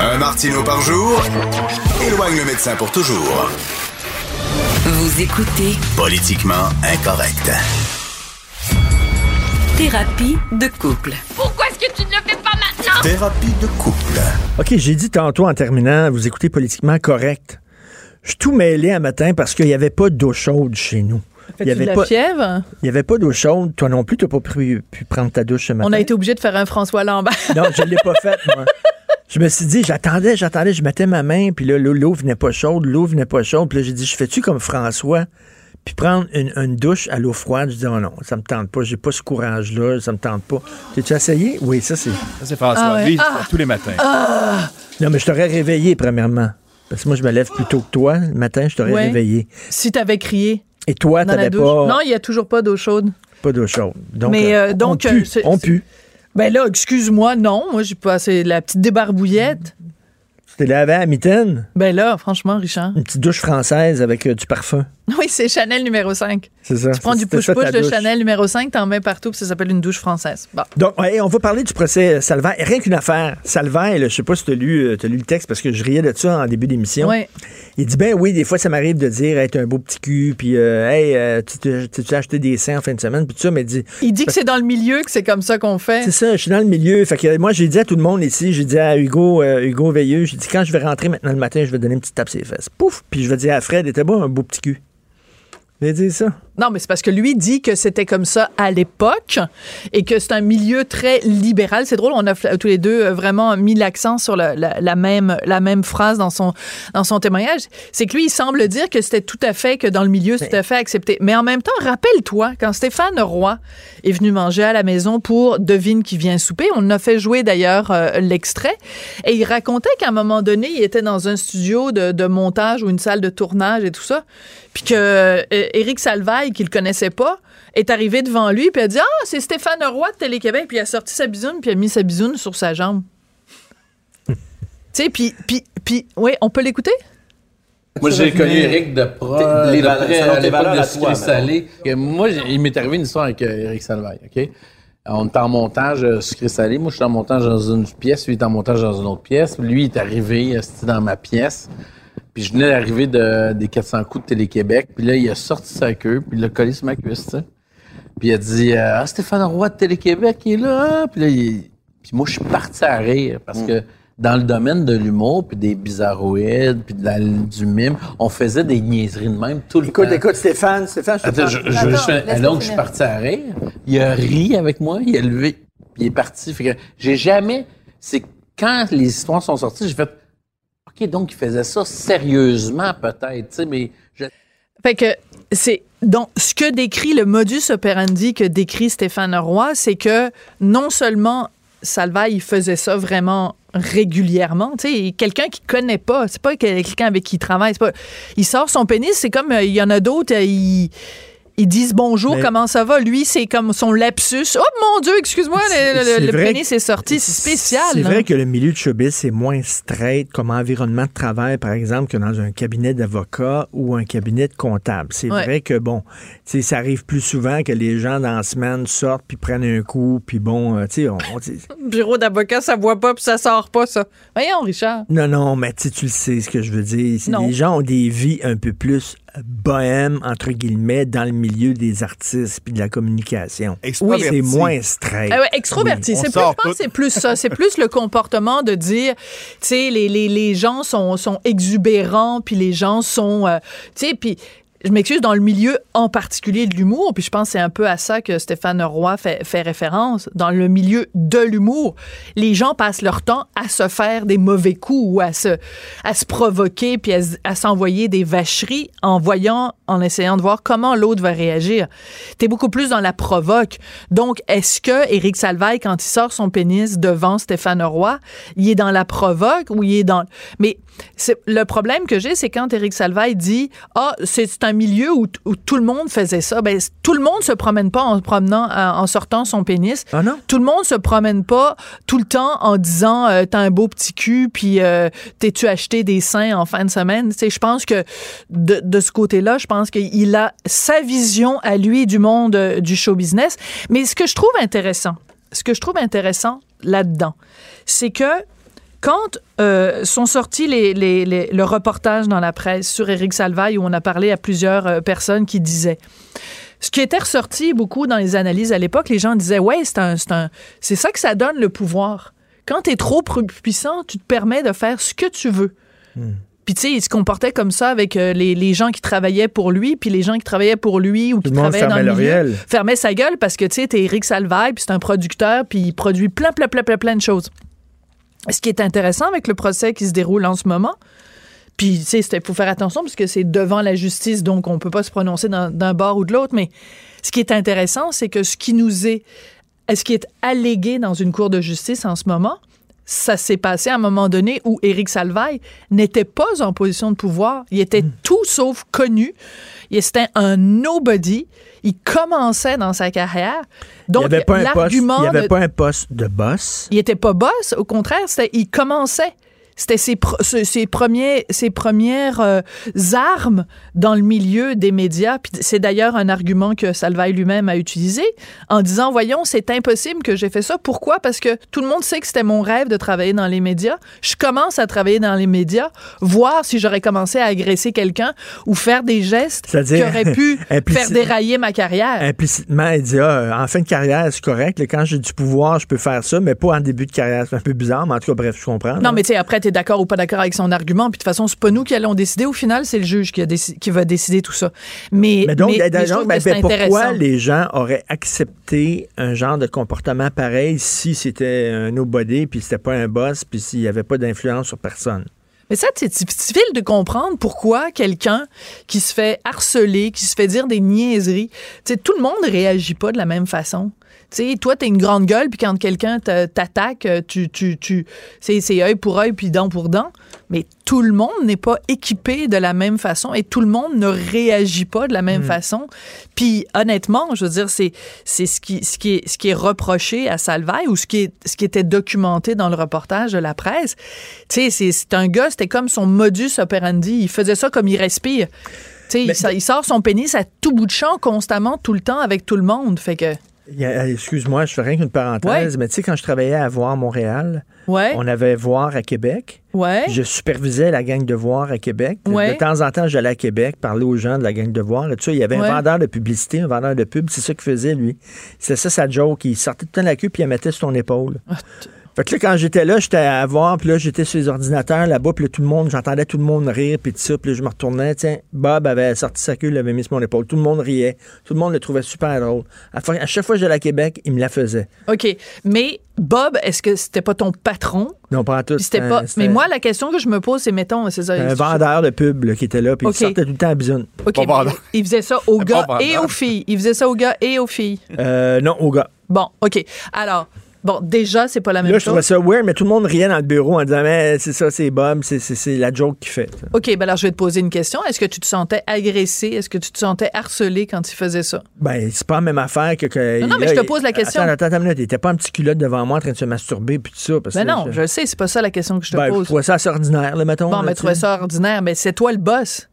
Un Martino par jour éloigne le médecin pour toujours. Vous écoutez Politiquement incorrect. Thérapie de couple. Pourquoi est-ce que tu ne le fais pas maintenant? Thérapie de couple. OK, j'ai dit tantôt en terminant, vous écoutez politiquement correct. Je suis tout mêlé un matin parce qu'il n'y avait pas d'eau chaude chez nous. Il y avait de la pas, fièvre? il y avait pas d'eau chaude. Toi non plus, tu n'as pas pu, pu prendre ta douche ce matin. On a été obligé de faire un François Lambert. Non, je ne l'ai pas fait, moi. Je me suis dit, j'attendais, j'attendais, je mettais ma main, puis là, l'eau, l'eau venait pas chaude, l'eau venait pas chaude. Puis là, j'ai dit, je fais-tu comme François, puis prendre une, une douche à l'eau froide? Je dis, oh non, ça me tente pas, j'ai pas ce courage-là, ça me tente pas. T'es-tu essayé? Oui, ça, c'est. Ça, c'est François. Ah ouais. Lui, il Ah. tous les matins. Ah! Non, mais je t'aurais réveillé, premièrement. Parce que moi, je me lève plus tôt que toi. Le matin, je t'aurais Ouais. réveillé. Si t'avais crié Et toi, t'avais douche. pas, Non, il n'y a toujours pas d'eau chaude. pas d'eau chaude. Donc, Mais, euh, euh, donc, on pue, euh, c'est- on pue. Ben là, excuse-moi, non. Moi, j'ai passé la petite débarbouillette. Tu t'es lavé à la mitaine? Ben là, franchement, Richard. Une petite douche française avec euh, du parfum. Oui, c'est Chanel numéro 5. C'est ça. Tu prends du push-push de douche. Chanel numéro 5, t'en mets partout, puis ça s'appelle une douche française. Bon. Donc, ouais, on va parler du procès Salvaire. Rien qu'une affaire. Salvaire, je sais pas si tu as, lu, euh, t'as lu le texte parce que je riais de ça en début d'émission. Ouais. Il dit, ben oui, des fois, ça m'arrive de dire, hey, un beau petit cul, puis, euh, hey, euh, tu t'es- t'es acheté des seins en fin de semaine, puis tout ça, mais il dit, Il dit que c'est dans le milieu que c'est comme ça qu'on fait. c'est ça, je suis dans le milieu. Fait que moi, j'ai dit à tout le monde ici, j'ai dit à Hugo, euh, Hugo Veilleux, j'ai dit, quand je vais rentrer maintenant le matin, je vais donner une petite tape sur les fesses. Pouf! Puis je vais dire à Fred, était beau un beau petit cul? J'ai dit ça. Non, mais c'est parce que lui dit que c'était comme ça à l'époque et que c'est un milieu très libéral. C'est drôle, on a tous les deux euh, vraiment mis l'accent sur la, la- la même, la même phrase dans son, dans son témoignage. C'est que lui, il semble dire que c'était tout à fait, que dans le milieu, c'est tout à fait accepté. Mais en même temps, rappelle-toi, quand Stéphane Roy est venu manger à la maison pour Devine qui vient souper, on a fait jouer d'ailleurs euh, l'extrait, et il racontait qu'à un moment donné, il était dans un studio de, de montage ou une salle de tournage et tout ça, puis que euh, Éric Salvaille, qu'il connaissait pas, est arrivé devant lui puis a dit ah c'est Stéphane Roy de Télé-Québec puis il a sorti sa bisoune puis il a mis sa bisoune sur sa jambe. tu sais puis puis puis oui on peut l'écouter? Moi, j'ai connu Eric de pro, Les de valeurs- près selon à tes l'époque de Sucré Salé. Moi, il m'est arrivé une histoire avec euh, Eric Salvaille, OK? On est en montage euh, Sucré Salé. Moi, je suis en montage dans une pièce. Lui, il est en montage dans une autre pièce. Lui, il est arrivé, euh, c'était dans ma pièce. Puis je venais d'arriver de, des 400 coups de Télé-Québec. Puis là, il a sorti sa queue, puis il l'a collé sur ma cuisse, tu sais. Puis il a dit euh, Ah, Stéphane Roy de Télé-Québec, il est là. hein? Puis là, il- puis moi, je suis parti à rire parce que dans le domaine de l'humour, puis des bizarroïdes, puis de la- du mime, on faisait des niaiseries de même tout le temps. Écoute, écoute, Stéphane, Stéphane, je te Attends, je, je, je donc, je suis parti à rire. Il a ri avec moi, il a levé, puis il est parti. Fait que j'ai jamais. C'est quand les histoires sont sorties, j'ai fait. Donc il faisait ça sérieusement, peut-être, tu sais, mais. je- Fait que c'est donc ce que décrit le modus operandi que décrit Stéphane Roy, c'est que non seulement Salva, il faisait ça vraiment régulièrement. Tu sais, quelqu'un qui connaît pas, c'est pas quelqu'un avec qui il travaille. c'est Pas, il sort son pénis, c'est comme euh, il y en a d'autres, euh, ils, ils disent bonjour, Mais- comment ça va? Lui, c'est comme son lapsus. Oh mon Dieu, excuse-moi, le, le- le pénis est sorti. C'est spécial. C'est vrai que le milieu de showbiz, c'est moins straight comme environnement de travail, par exemple, que dans un cabinet d'avocat ou un cabinet de comptable. C'est Ouais. vrai que, bon, tu sais, ça arrive plus souvent que les gens dans la semaine sortent puis prennent un coup, puis bon, euh, tu sais, on- on- Bureau d'avocat, ça voit pas puis ça sort pas, ça. Voyons, Richard. Non, non, mais tu le sais ce que je veux dire. Non. Les gens ont des vies un peu plus bohèmes, entre guillemets, dans le milieu des artistes puis de la communication. Extraverti. C'est moins straight. Ah ouais, extroverti. Oui. C'est plus, je pense que c'est plus ça. C'est plus le comportement de dire, tu sais, les, les, les gens sont, sont exubérants, puis les gens sont, euh, tu sais, puis je m'excuse, dans le milieu en particulier de l'humour, puis je pense que c'est un peu à ça que Stéphane Roy fait, référence, dans le milieu de l'humour, les gens passent leur temps à se faire des mauvais coups ou à se, à se provoquer, puis à, s'envoyer des vacheries en voyant, en essayant de voir comment l'autre va réagir. T'es beaucoup plus dans la provoque. Donc, est-ce que Éric Salvaille, quand il sort son pénis devant Stéphane Roy, il est dans la provoque ou il est dans... Mais le problème que j'ai, c'est quand Éric Salvaille dit ah c'est c'est un milieu où, tout le monde faisait ça. Ben tout le monde se promène pas en promenant, en, sortant son pénis. Tout le monde se promène pas tout le temps en disant euh, t'as un beau petit cul puis euh, t'es-tu acheté des seins en fin de semaine? Tu sais, je pense que de, de ce côté-là, je pense qu'il a sa vision à lui du monde euh, du show business. Mais ce que je trouve intéressant, ce que je trouve intéressant là-dedans, c'est que quand euh, sont sortis les, les- les- le reportage dans la presse sur Éric Salvaille, où on a parlé à plusieurs euh, personnes qui disaient ce qui était ressorti beaucoup dans les analyses à l'époque, les gens disaient ouais, c'est un, c'est ça que ça donne le pouvoir. Quand tu es trop pu- puissant, tu te permets de faire ce que tu veux. Puis tu sais, il se comportait comme ça avec euh, les, les gens qui travaillaient pour lui, puis les gens qui travaillaient pour lui ou qui le travaillaient dans le milieu fermaient sa gueule parce que tu sais, t'es Eric Salvaille, puis c'est un producteur, puis il produit plein, plein, plein, plein, plein de choses. Ce qui est intéressant avec le procès qui se déroule en ce moment, puis, tu sais, il faut faire attention parce que c'est devant la justice, donc on peut pas se prononcer d'un bord ou de l'autre. Mais ce qui est intéressant, c'est que ce qui nous est, ce qui est allégué dans une cour de justice en ce moment, ça s'est passé à un moment donné où Éric Salvaille n'était pas en position de pouvoir. Il était tout sauf connu. Il était un nobody. Il commençait dans sa carrière. Donc, il n'y avait pas un poste, il avait de- pas un poste de boss. il était pas boss, au contraire, c'était, il commençait. C'était ses, premiers, ses premières euh, armes dans le milieu des médias. C'est d'ailleurs un argument que Salvaille lui-même a utilisé en disant, voyons, c'est impossible que j'ai fait ça. Pourquoi? Parce que tout le monde sait que c'était mon rêve de travailler dans les médias. Je commence à travailler dans les médias, voir si j'aurais commencé à agresser quelqu'un ou faire des gestes qui auraient pu faire dérailler ma carrière. Implicitement, il dit ah, en fin de carrière, c'est correct. quand j'ai du pouvoir, je peux faire ça, mais pas en début de carrière. C'est un peu bizarre, mais en tout cas, bref, je comprends. là. Non, mais tu sais, après, es d'accord ou pas d'accord avec son argument. Puis de toute façon, c'est pas nous qui allons décider. Au final, c'est le juge qui, a déci- qui va décider tout ça. Mais, Mais donc, mais- mais ben, ben, pourquoi les gens auraient accepté un genre de comportement pareil si c'était un nobody, puis c'était pas un boss, puis s'il n'y avait pas d'influence sur personne? Mais ça, c'est difficile de comprendre pourquoi quelqu'un qui se fait harceler, qui se fait dire des niaiseries, tout le monde réagit pas de la même façon. Tu sais, toi, t'es une grande gueule, puis quand quelqu'un t'attaque, tu, tu, tu, c'est œil pour œil, puis dent pour dent. Mais tout le monde n'est pas équipé de la même façon et tout le monde ne réagit pas de la même façon. Puis honnêtement, je veux dire, c'est c'est ce qui, ce, qui est, ce qui est reproché à Salvaille ou ce qui, est, ce qui était documenté dans le reportage de la presse. Tu sais, c'est- un gars, c'était comme son modus operandi. Il faisait ça comme il respire. Tu sais, il, sort- il sort son pénis à tout bout de champ constamment, tout le temps, avec tout le monde. Fait que... A- Excuse-moi, je fais rien qu'une parenthèse, Ouais. mais tu sais, quand je travaillais à Voir Montréal, Ouais. on avait Voir à Québec. Ouais. Je supervisais la gang de Voir à Québec. De temps en temps, j'allais à Québec parler aux gens de la gang de Voir. Et tout ça, il y avait un vendeur de publicité, un vendeur de pub. C'est ça qu'il faisait, lui. C'est ça sa joke. Il sortait tout le temps la queue puis il la mettait sur ton épaule. Fait que là, quand j'étais là, j'étais à voir, puis là, j'étais sur les ordinateurs là-bas, puis là, tout le monde, j'entendais tout le monde rire, puis tout ça, puis là, je me retournais, tiens, Bob avait sorti sa queue, il l'avait mis sur mon épaule. Tout le monde riait. Tout le monde le trouvait super drôle. À, chaque fois que j'allais à Québec, il me la faisait. OK. Mais Bob, est-ce que c'était pas ton patron? Non, pas en tout. C'était c'était- pas. c'était Mais moi, la question que je me pose, c'est mettons, c'est ça. un vendeur de pub là, qui était là, puis OK. il sortait tout le temps à bisoune. OK. Il faisait ça aux gars et aux filles. Il faisait ça aux gars et aux filles. Euh, non, au gars. Bon, OK. Alors, bon, déjà, c'est pas la même Là, je trouvais chose. ça weird, mais tout le monde riait dans le bureau en disant, mais c'est ça, c'est Bob, c'est- c'est c'est la joke qu'il fait. OK, ben alors je vais te poser une question. Est-ce que tu te sentais agressé? Est-ce que tu te sentais harcelé quand il faisait ça? Ben, c'est pas la même affaire que. que Non, non, mais je te pose la question. Attends, attends, attends était pas un petit culotte devant moi en train de se masturber puis tout ça. Parce Ben que non, je le sais, c'est pas ça la question que je te Ben, je pose. trouvais ça assez ordinaire, là, mettons. Bon, mais tu tu trouvais ça ordinaire. Mais c'est toi le boss.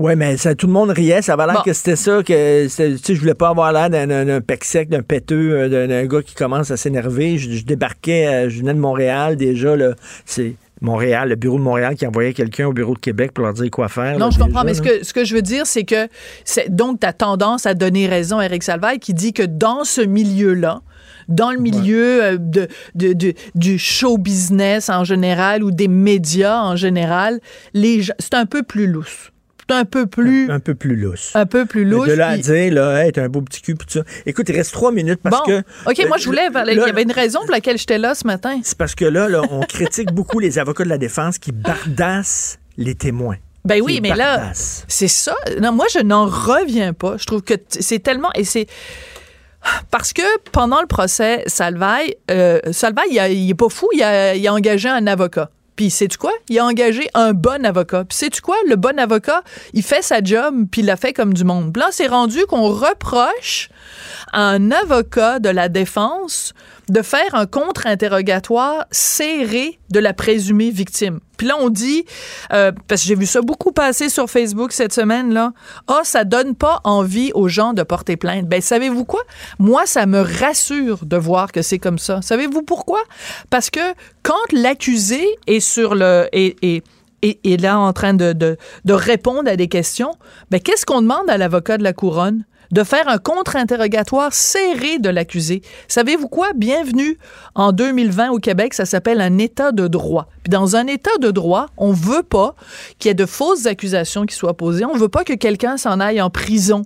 Ouais, mais ça, tout le monde riait. Ça avait l'air Bon. que c'était ça, que je voulais pas avoir l'air d'un- pec sec, d'un péteux, euh, d'un gars qui commence à s'énerver. Je, je débarquais, je venais de Montréal déjà. C'est Montréal, le bureau de Montréal qui envoyait quelqu'un au bureau de Québec pour leur dire quoi faire. Non, là, je comprends, déjà, mais ce que, ce que je veux dire, c'est que c'est donc tu as tendance à donner raison à Eric Salvaille qui dit que dans ce milieu-là, dans le milieu euh, de, de- de- du show business en général ou des médias en général, c'est un peu plus lousse. Un peu plus. Un peu plus lousse. Un peu plus Mais lousse. De là à dire, là, hey, t'as un beau petit cul, puis tout ça. Écoute, il reste trois minutes parce bon, que. OK, moi, je voulais. Là, Il y avait une raison pour laquelle j'étais là ce matin. C'est parce que là, là, on critique beaucoup les avocats de la défense qui bardassent les témoins. Ben oui, mais là, c'est ça. Non, moi, je n'en reviens pas. Je trouve que c'est tellement. Et c'est. Parce que pendant le procès, Salvaille, euh, Salvaille, il, a- il est pas fou, il a, il a engagé un avocat. Puis, sais-tu quoi? Il a engagé un bon avocat. Puis, sais-tu quoi? Le bon avocat, il fait sa job, puis il l'a fait comme du monde. Puis là, c'est rendu qu'on reproche à un avocat de la défense de faire un contre-interrogatoire serré de la présumée victime. Puis là, on dit, euh, parce que j'ai vu ça beaucoup passer sur Facebook cette semaine, là, ah, ça donne pas envie aux gens de porter plainte. Ben, savez-vous quoi? Moi, ça me rassure de voir que c'est comme ça. Savez-vous pourquoi? Parce que quand l'accusé est sur le... est- est là en train de, de- de répondre à des questions, ben, qu'est-ce qu'on demande à l'avocat de la couronne? De faire un contre-interrogatoire serré de l'accusé. Savez-vous quoi? Bienvenue en 2020 au Québec, ça s'appelle un état de droit. Puis dans un état de droit, on veut pas qu'il y ait de fausses accusations qui soient posées. On veut pas que quelqu'un s'en aille en prison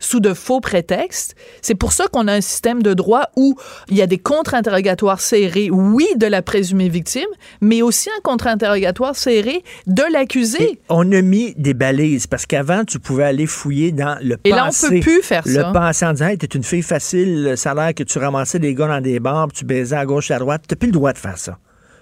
sous de faux prétextes. C'est pour ça qu'on a un système de droit où il y a des contre-interrogatoires serrés, oui, de la présumée victime, mais aussi un contre-interrogatoire serré de l'accusé. On a mis des balises parce qu'avant, tu pouvais aller fouiller dans le Et là, on passé. peut plus faire le ça. passé en disant, hey, t'es une fille facile, ça a l'air que tu ramassais des gars dans des bars, tu baisais à gauche et à droite. T'as plus le droit de faire ça.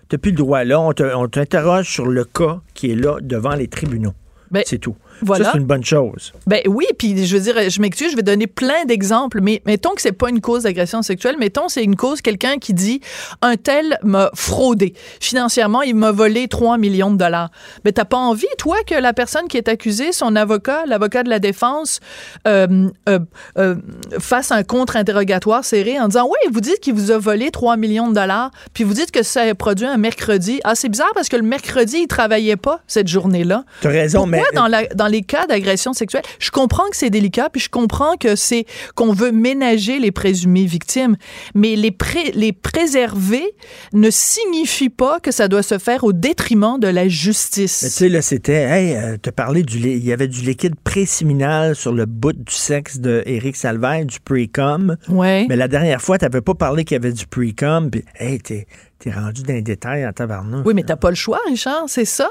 T'as plus le droit. Là, on t'interroge sur le cas qui est là devant les tribunaux. Ben, c'est tout. Voilà. Ça, c'est une bonne chose. Ben oui, puis je veux dire, je m'excuse, je vais donner plein d'exemples, mais mettons que c'est pas une cause d'agression sexuelle, mettons c'est une cause quelqu'un qui dit un tel m'a fraudé financièrement, il m'a volé 3 millions de dollars. Ben t'as pas envie toi que la personne qui est accusée, son avocat, l'avocat de la défense euh, euh, euh, fasse un contre-interrogatoire serré en disant "Oui, vous dites qu'il vous a volé 3 millions de dollars, puis vous dites que ça a produit un mercredi. Ah, c'est bizarre parce que le mercredi, il travaillait pas cette journée-là." T'as raison, Pourquoi mais- dans, la- dans les cas d'agression sexuelle, je comprends que c'est délicat, puis je comprends que c'est qu'on veut ménager les présumées victimes, mais les, pré- les préserver ne signifie pas que ça doit se faire au détriment de la Mais justice. tu sais, là, c'était, hey, euh, te parler du. Il y avait du liquide préséminal sur le bout du sexe de Éric Salvaire, du pre-com. Ouais. Mais la dernière fois, tu n'avais pas parlé qu'il y avait du pre-com. Puis, hey, t'es, t'es rendu dans les détails en tabarnouche. Oui, mais t'as pas le choix, Richard, c'est ça.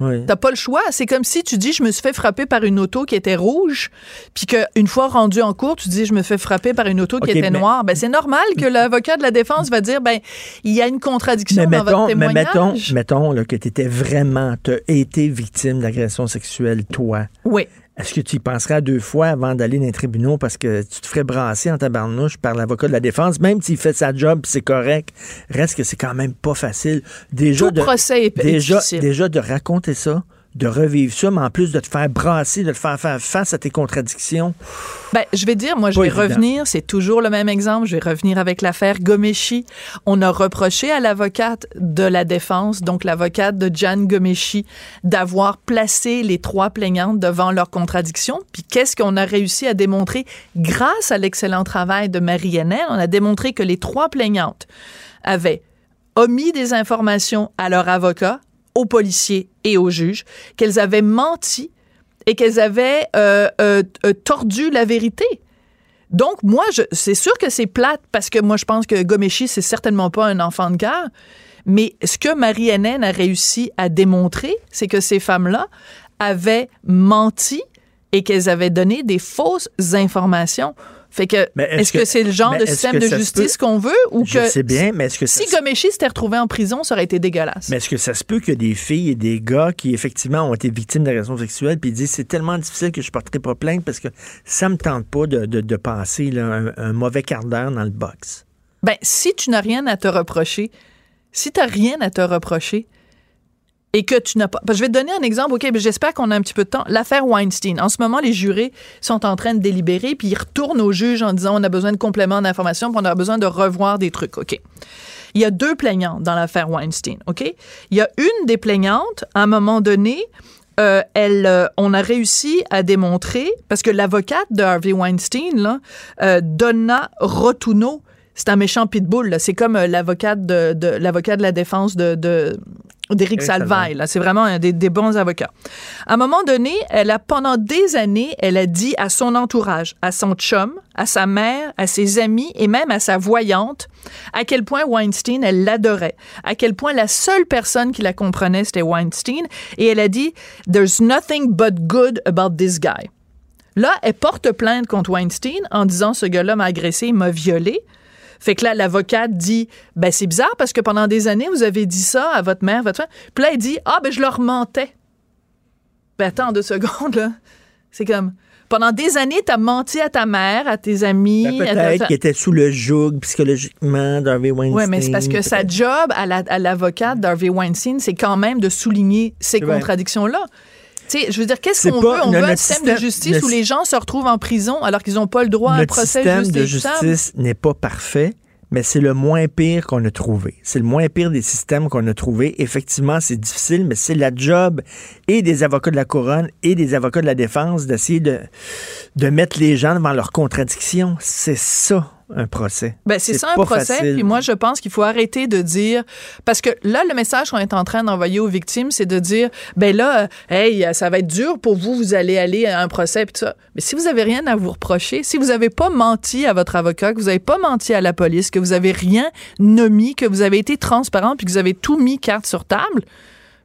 Oui. T'as pas le choix. C'est comme si tu dis, je me suis fait frapper par une auto qui était rouge, puis qu'une fois rendu en cours, tu dis, je me fais frapper par une auto qui était mais- noire. Ben, c'est normal que l'avocat de la défense va dire, ben, il y a une contradiction Mais dans mettons, votre mais témoignage. mettons, mettons là, que tu étais vraiment, tu été victime d'agression sexuelle, toi. Oui. Est-ce que tu y penserais à deux fois avant d'aller dans les tribunaux parce que tu te ferais brasser en tabarnouche par l'avocat de la défense, même s'il fait sa job c'est correct, reste que c'est quand même pas facile. Déjà Tout de, procès est déjà, difficile. déjà de raconter ça, de revivre ça, mais en plus de te faire brasser, de te faire faire face à tes contradictions. Ben, je vais dire, moi, je Pas vais évident. revenir, c'est toujours le même exemple, je vais revenir avec l'affaire Gomeshi. On a reproché à l'avocate de la défense, donc l'avocate de Jan Gomeshi, d'avoir placé les trois plaignantes devant leurs contradictions. Puis qu'est-ce qu'on a réussi à démontrer? Grâce à l'excellent travail de Marie Hennel? On a démontré que les trois plaignantes avaient omis des informations à leur avocat, aux policiers et aux juges, qu'elles avaient menti et qu'elles avaient euh, euh, euh, tordu la vérité. Donc, moi, c'est sûr que c'est plate parce que moi, je pense que Gomeshi, c'est certainement pas un enfant de cœur. Mais ce que Marie-Hélène a réussi à démontrer, c'est que ces femmes-là avaient menti et qu'elles avaient donné des fausses informations. Fait que, est-ce que, c'est le genre de système de justice qu'on veut ou Je que sais bien, mais est-ce que si Gomeshi s'était retrouvé en prison, ça aurait été dégueulasse. Mais est-ce que ça se peut que des filles et des gars qui, effectivement, ont été victimes d'agressions sexuelles, puis ils disent c'est tellement difficile que je porterai pas plainte parce que ça me tente pas de, de, de passer là, un, un mauvais quart d'heure dans le box? Ben, si tu n'as rien à te reprocher, si tu n'as rien à te reprocher et que tu n'as pas. je vais te donner un exemple, OK, j'espère qu'on a un petit peu de temps. L'affaire Weinstein. En ce moment, les jurés sont en train de délibérer, puis ils retournent au juge en disant on a besoin de compléments d'information, puis on a besoin de revoir des trucs, OK. Il y a deux plaignantes dans l'affaire Weinstein, OK? Il y a une des plaignantes, à un moment donné, euh, elle, euh, on a réussi à démontrer, parce que l'avocate de Harvey Weinstein, là, euh, Donna Rotuno, c'est un méchant pitbull. C'est comme l'avocate de, de- la défense de- d'Éric Éric Salvaille. C'est vraiment un des, des bons avocats. À un moment donné, elle a pendant des années, elle a dit à son entourage, à son chum, à sa mère, à ses amis et même à sa voyante, à quel point Weinstein, elle l'adorait, à quel point la seule personne qui la comprenait, c'était Weinstein. Et elle a dit, There's nothing but good about this guy. Là, elle porte plainte contre Weinstein en disant ce gars-là m'a agressé, il m'a violé. Fait que là, l'avocate dit ben c'est bizarre parce que pendant des années vous avez dit ça à votre mère, votre femme. Puis là, elle dit ah ben je leur mentais. Ben attends deux secondes là. C'est comme pendant des années t'as menti à ta mère, à tes amis. Ben, ta- Peut-être qu'il était sous le joug psychologiquement d'Harvey Weinstein. Ouais, mais c'est parce que sa job à la- à l'avocate d'Harvey Weinstein, c'est quand même de souligner ces contradictions-là. Sais, je veux dire, qu'est-ce qu'on veut? On le- veut un système, système- de justice le- où les gens se retrouvent en prison alors qu'ils n'ont pas le droit à un procès système juste de et équitable. justice n'est pas parfait, mais c'est le moins pire qu'on a trouvé. C'est le moins pire des systèmes qu'on a trouvé. Effectivement, c'est difficile, mais c'est la job et des avocats de la couronne et des avocats de la défense d'essayer de, de mettre les gens devant leurs contradictions. C'est ça, un procès. Ben, c'est ça un procès. facile. Puis moi, je pense qu'il faut arrêter de dire. Parce que là, le message qu'on est en train d'envoyer aux victimes, c'est de dire ben là, euh, hey, ça va être dur pour vous, vous allez aller à un procès, puis tout ça. Mais si vous avez rien à vous reprocher, si vous n'avez pas menti à votre avocat, que vous n'avez pas menti à la police, que vous avez rien nommé, que vous avez été transparent, puis que vous avez tout mis carte sur table,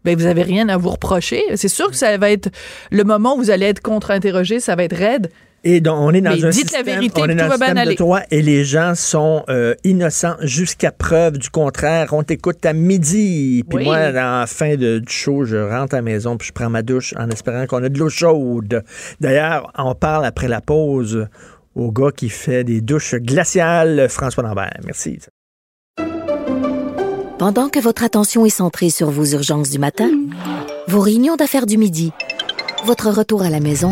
ben vous avez rien à vous reprocher. C'est sûr que ça va être le moment où vous allez être contre-interrogé, ça va être raide. Et donc, on est dans Mais un dites la système, vérité, on est dans tout un système de droit et les gens sont euh, innocents jusqu'à preuve du contraire. On t'écoute à midi. Puis Oui. moi, à la fin de- du show, je rentre à la maison puis je prends ma douche en espérant qu'on a de l'eau chaude. D'ailleurs, on parle après la pause au gars qui fait des douches glaciales, François Lambert. Merci. Pendant que votre attention est centrée sur vos urgences du matin, vos réunions d'affaires du midi, votre retour à la maison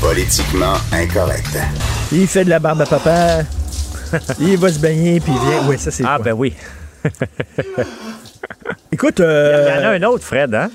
Politiquement incorrect. Il fait de la barbe à papa. il va se baigner puis il vient. Oui, ça c'est Ah, ben oui. Écoute, euh, Il y en a un autre, Fred, hein?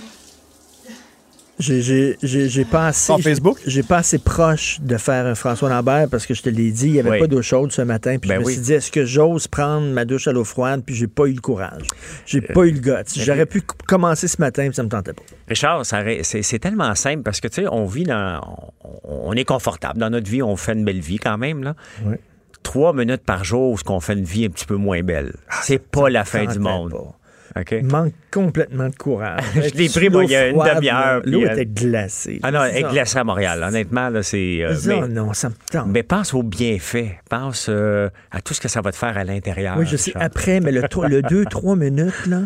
J'ai- pas assez. Facebook? J'ai pas assez proche de faire un François Lambert parce que je te l'ai dit, il n'y avait Oui. pas d'eau chaude ce matin. Puis Ben je me oui. suis dit, est-ce que j'ose prendre ma douche à l'eau froide? Puis j'ai pas eu le courage? J'ai pas eu le guts. J'aurais pu commencer ce matin, puis ça me tentait pas. Richard, c'est tellement simple parce que, tu sais, on vit dans. On, on est confortable dans notre vie, on fait une belle vie quand même, là. Oui. Trois minutes par jour, ce qu'on fait une vie un petit peu moins belle. C'est pas la fin du monde. pas. OK? Il manque complètement de courage. Je l'ai pris, moi, il y a une demi-heure, L'eau euh, était glacée. Ah non, elle est glacée à Montréal. Honnêtement, là, c'est. euh, mais, non, ça me tente. mais pense aux bienfaits. Pense euh, à tout ce que ça va te faire à l'intérieur. Oui, je sais. Après, mais le, tro- le 2-3 minutes, là.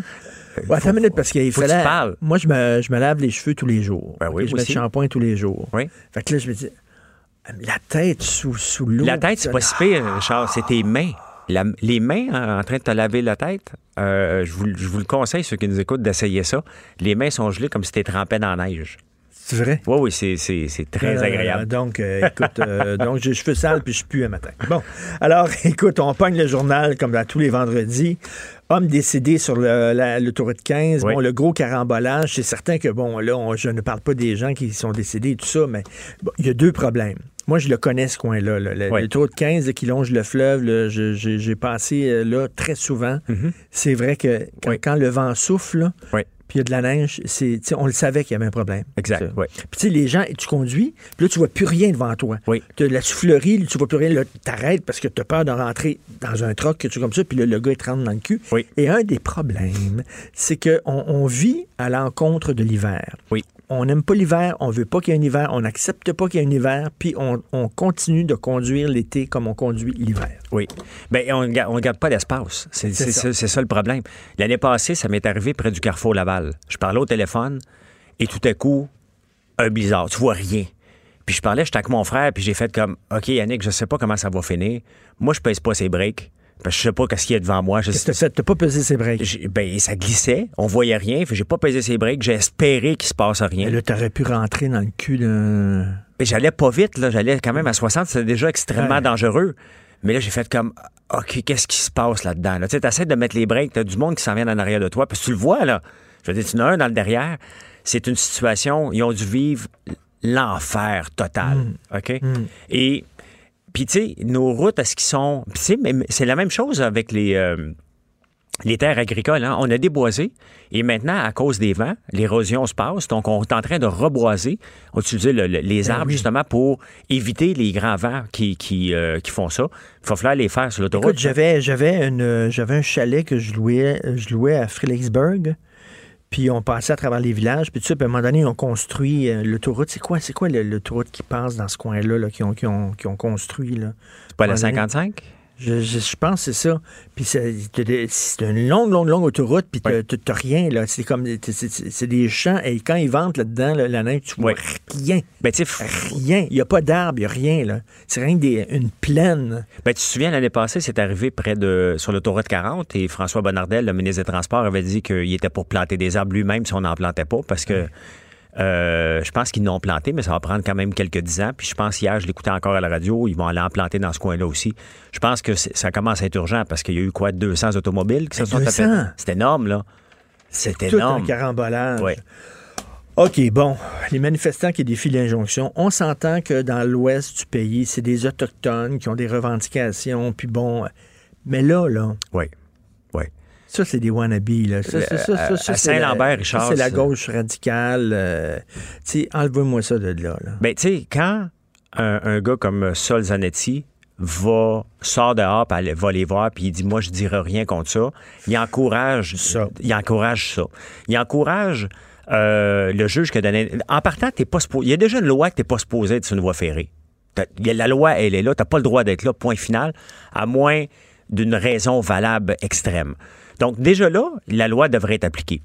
Ouais, attends une minute, parce qu'il faut que tu fallait. Moi, je me, je me lave les cheveux tous les jours. Ben oui, je mets le shampoing tous les jours. Oui. Fait que là, je me dis, la tête sous, sous l'eau. La tête, c'est pas si pire, Richard, c'est tes mains. La- les mains en, en train de te laver la tête, euh, je, vous, je vous le conseille, ceux qui nous écoutent, d'essayer ça. Les mains sont gelées comme si tu trempé dans la neige. C'est vrai? Oui, oui, c'est, très Euh, agréable. donc, euh, écoute, euh, donc j'ai les cheveux sales puis je pue un matin. Bon, alors, écoute, on pogne le journal comme à tous les vendredis. Homme décédé sur le- la- l'autoroute 15. Oui. Bon, le gros carambolage, c'est certain que, bon, là, on- je ne parle pas des gens qui sont décédés et tout ça, mais bon, il y a deux problèmes. Moi, je le connais, ce coin-là. là. Le- Oui. L'autoroute 15 là, qui longe le fleuve, là, je- je- j'ai passé euh, là très souvent. C'est vrai que quand, Oui. quand le vent souffle, Oui. puis il y a de la neige, c'est, tu on le savait qu'il y avait un problème. Exact. Puis tu sais, les gens, tu conduis, puis là, tu vois plus rien devant toi. Oui. Tu as de la soufflerie, tu vois plus rien, là, t'arrêtes parce que tu as peur de rentrer dans un truck, quelque chose comme ça, puis là, le gars, il te rentre dans le cul. Oui. Et un des problèmes, c'est qu'on on vit à l'encontre de l'hiver. Oui. On n'aime pas l'hiver, on veut pas qu'il y ait un hiver, on n'accepte pas qu'il y ait un hiver, puis on, on continue de conduire l'été comme on conduit l'hiver. Oui. Bien, on ne garde, on garde pas d'espace. C'est ça. ça. c'est ça le problème. L'année passée, ça m'est arrivé près du Carrefour Laval. Je parlais au téléphone et tout à coup, un blizzard. Tu vois rien. Puis je parlais, j'étais avec mon frère, puis j'ai fait comme OK, Yannick, je sais pas comment ça va finir. Moi, je pèse pas ses breaks. Parce que je sais pas qu'est-ce qu'il y a devant moi. Je que t'as pas pesé ses breaks? Ben, ça glissait. On voyait rien. Que J'ai pas pesé ses breaks. J'ai espéré qu'il se passe rien. Mais là, t'aurais pu rentrer dans le cul d'un... Mais j'allais pas vite, là. J'allais quand même à 60. C'était déjà extrêmement Ouais. dangereux. Mais là, j'ai fait comme, OK, qu'est-ce qui se passe là-dedans? Là? Tu sais, t'essaies de mettre les breaks. T'as du monde qui s'en vient en arrière de toi. Puis tu le vois, là. Je veux dire, tu en as un dans le derrière. C'est une situation, ils ont dû vivre l'enfer total. OK? Et, puis, tu sais, nos routes, est-ce qu'ils sont. C'est la même chose avec les. euh, les terres agricoles, hein. on a déboisé et maintenant, à cause des vents, l'érosion se passe, donc on est en train de reboiser, on utilise le- le- les Ben arbres oui. justement pour éviter les grands vents qui, qui, euh, qui font ça. Il va falloir les faire sur l'autoroute. Écoute, j'avais, j'avais, une, j'avais un chalet que je louais, je louais à Fredericksburg. Puis on passait à travers les villages. Puis tout ça, puis à un moment donné, on construit euh, l'autoroute. C'est quoi, c'est quoi le- l'autoroute qui passe dans ce coin-là, là, qui, ont, qui, ont, qui ont construit? Là? C'est pas la À un moment donné, 55? Je, je- je pense que c'est ça. Puis c'est une longue, longue, longue autoroute, puis t'as t'as rien, là. C'est comme, c'est- des champs, et quand ils ventent là-dedans, là, la neige, tu vois rien. Ben, tu sais, Rien. Il n'y a pas d'arbres, il n'y a rien, là. C'est rien que des, une plaine. Ben, tu te souviens, l'année passée, c'est arrivé près de sur l'autoroute 40 et François Bonnardel, le ministre des Transports, avait dit qu'il était pour planter des arbres lui-même si on n'en plantait pas parce que euh, je pense qu'ils n'ont planté, mais ça va prendre quand même quelques dix ans. Puis je pense hier, je l'écoutais encore à la radio, ils vont aller en planter dans ce coin-là aussi. Je pense que ça commence à être urgent parce qu'il y a eu quoi, 200 automobiles qui se Ben, sont 200? tapés. C'est énorme, là. C'est Tout énorme. un carambolage. Oui. OK, bon. Les manifestants qui défient l'injonction, on s'entend que dans l'ouest du pays, c'est des Autochtones qui ont des revendications, puis bon. Mais là, là. Oui. Ça, c'est des wannabes, là. Ça, ça, ça, ça, À- ça, à c'est la- Saint-Lambert, Richard, C'est la gauche radicale. euh, tu enlevez-moi ça de là, là. Ben, tu sais, quand un, un gars comme Sol Zanetti va, sort dehors, puis va les voir, puis il dit, moi, je dirai rien contre ça, il encourage ça. Il encourage ça. Il encourage euh, le juge qui a donné... En partant, t'es pas supposé- il y a déjà une loi que t'es pas supposé être sur une voie ferrée. La loi, elle est là. T'as pas le droit d'être là, point final, à moins d'une raison valable extrême. Donc, déjà là, la loi devrait être appliquée.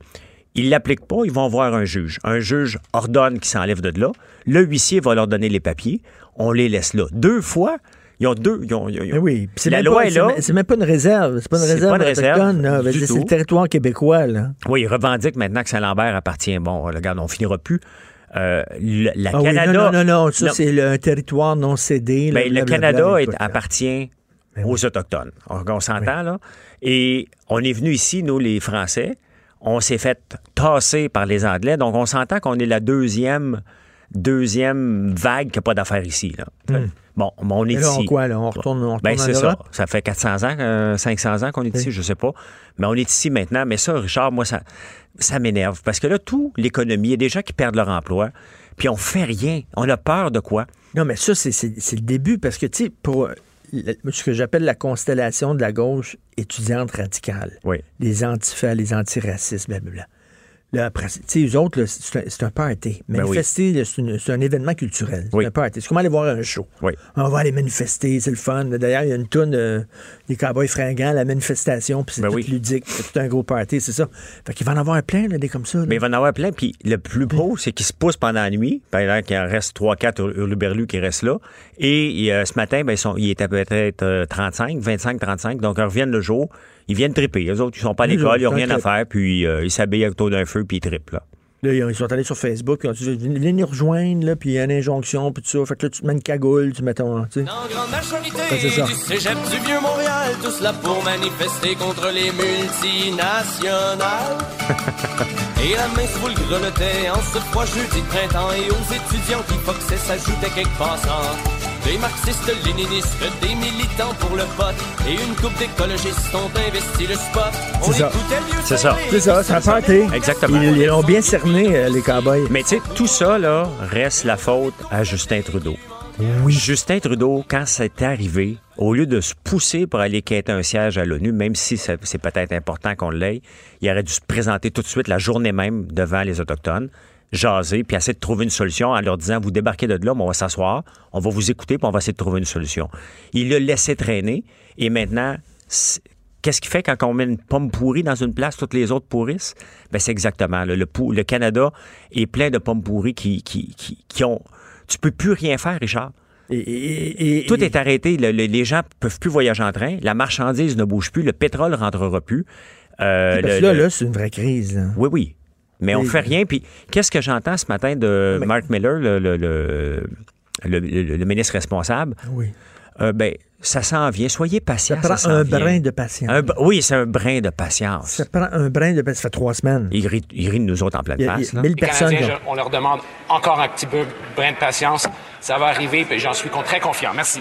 Ils l'appliquent pas, ils vont voir un juge. Un juge ordonne qu'ils s'enlèvent de là. Le huissier va leur donner les papiers. On les laisse là. Deux fois, ils ont deux. ils ont- ils ont- Mais oui, la même loi pas- est là. C'est même pas une réserve. C'est pas une réserve pas une réserve C'est le territoire québécois, là. Oui, ils revendiquent maintenant que Saint-Lambert appartient. Bon, regarde, on finira plus. Euh, le- la Ah oui, Canada. non, non, non, non, ça, c'est le- un territoire non cédé. là, Ben, le Canada est- appartient aux Autochtones. On, on s'entend, là? Et on est venu ici, nous, les Français. On s'est fait tasser par les Anglais. Donc, on s'entend qu'on est la deuxième, deuxième vague qui n'a pas d'affaires ici, là. Hmm. Bon, mais on est là, ici. on quoi, là? On retourne, on retourne Ben, en c'est ça. Ça fait 400 ans, euh, 500 ans qu'on est ici, je sais pas. Mais on est ici maintenant. Mais ça, Richard, moi, ça, ça m'énerve. Parce que là, tout l'économie, il y a des gens qui perdent leur emploi, puis on fait rien. On a peur de quoi? Non, mais ça, c'est- le début, parce que, tu sais, pour euh, ce que j'appelle la constellation de la gauche étudiante radicale, Oui. les antifas, les antiracistes, blablabla. Là, après, eux autres, c'est un, party. Ben oui. Manifester, c'est un événement culturel. C'est Oui. un party. C'est comme aller voir un show. Oui. On va aller manifester, c'est le fun. D'ailleurs, il y a une toune euh, des cowboys fringants, la manifestation, puis c'est Ben ludique. C'est tout un gros party, c'est ça. Fait qu'il va en avoir plein, là, des comme ça. là. Mais il va en avoir plein. Puis le plus beau, c'est qu'ils se poussent pendant la nuit. Pendant qu'il en reste 3-4 hurluberlus qui restent là. Et euh, ce matin, ben, ils sont, il était peut-être euh, 35, 25, 35. Donc, ils reviennent le jour. Ils viennent triper. Les autres, ils sont pas à l'école, ils n'ont rien à faire. Puis euh, ils s'habillent autour d'un feu, puis ils trippent. Là. Là, ils sont allés sur Facebook, puis ils ont dit Venez nous rejoindre, là, puis il y a une injonction, puis tout ça. Fait que là, tu te mets une cagoule, tu mets ton. Tu sais. En grande majorité ça. du cégep du Vieux-Montréal, tous là pour manifester contre les multinationales. et la main sous le grelottait en ce froid jeudi de printemps et aux étudiants qui foxaient s'ajoutaient quelques passants. Des marxistes, léninistes, des militants pour le vote et une coupe d'écologistes ont investi le spot. On C'est ça. C'est ça. C'est ça, c'est un party. Exactement. Ils ils l'ont bien cerné, euh, les cowboys. Mais tu sais, tout ça, là, reste la faute à Justin Trudeau. Oui. Justin Trudeau, quand c'est arrivé, au lieu de se pousser pour aller quêter un siège à l'ONU, même si ça- c'est peut-être important qu'on l'ait, il aurait dû se présenter tout de suite la journée même devant les Autochtones, jaser, puis essayer de trouver une solution en leur disant, vous débarquez de là, mais on va s'asseoir, on va vous écouter, puis on va essayer de trouver une solution. Il l'a laissé traîner, et maintenant, Qu'est-ce qui fait quand on met une pomme pourrie dans une place, toutes les autres pourrissent? Ben, c'est exactement. là. Le, Canada est plein de pommes pourries qui, qui, qui, qui ont. Tu peux plus rien faire, Richard. Et, et- et- Tout est arrêté. Le- le- les gens peuvent plus voyager en train. La marchandise ne bouge plus. Le pétrole rentrera plus. Euh, Parce le- là, là, c'est une vraie crise. là. oui, oui. Mais on fait rien. Puis qu'est-ce que j'entends ce matin de Mais- Mark Miller, le, le, le, le- le- le ministre responsable? Oui. Euh, ben, ça s'en vient. Soyez Ça patient. prend s'en un vient. brin de patience. Un oui, c'est un brin de patience. Ça prend un brin de patience. Ça fait trois semaines. Il rit, il rit de nous autres en pleine face. il y a là. mille personnes. Je- on leur demande encore un petit peu brin de patience. Ça va arriver, puis j'en suis très confiant. Merci.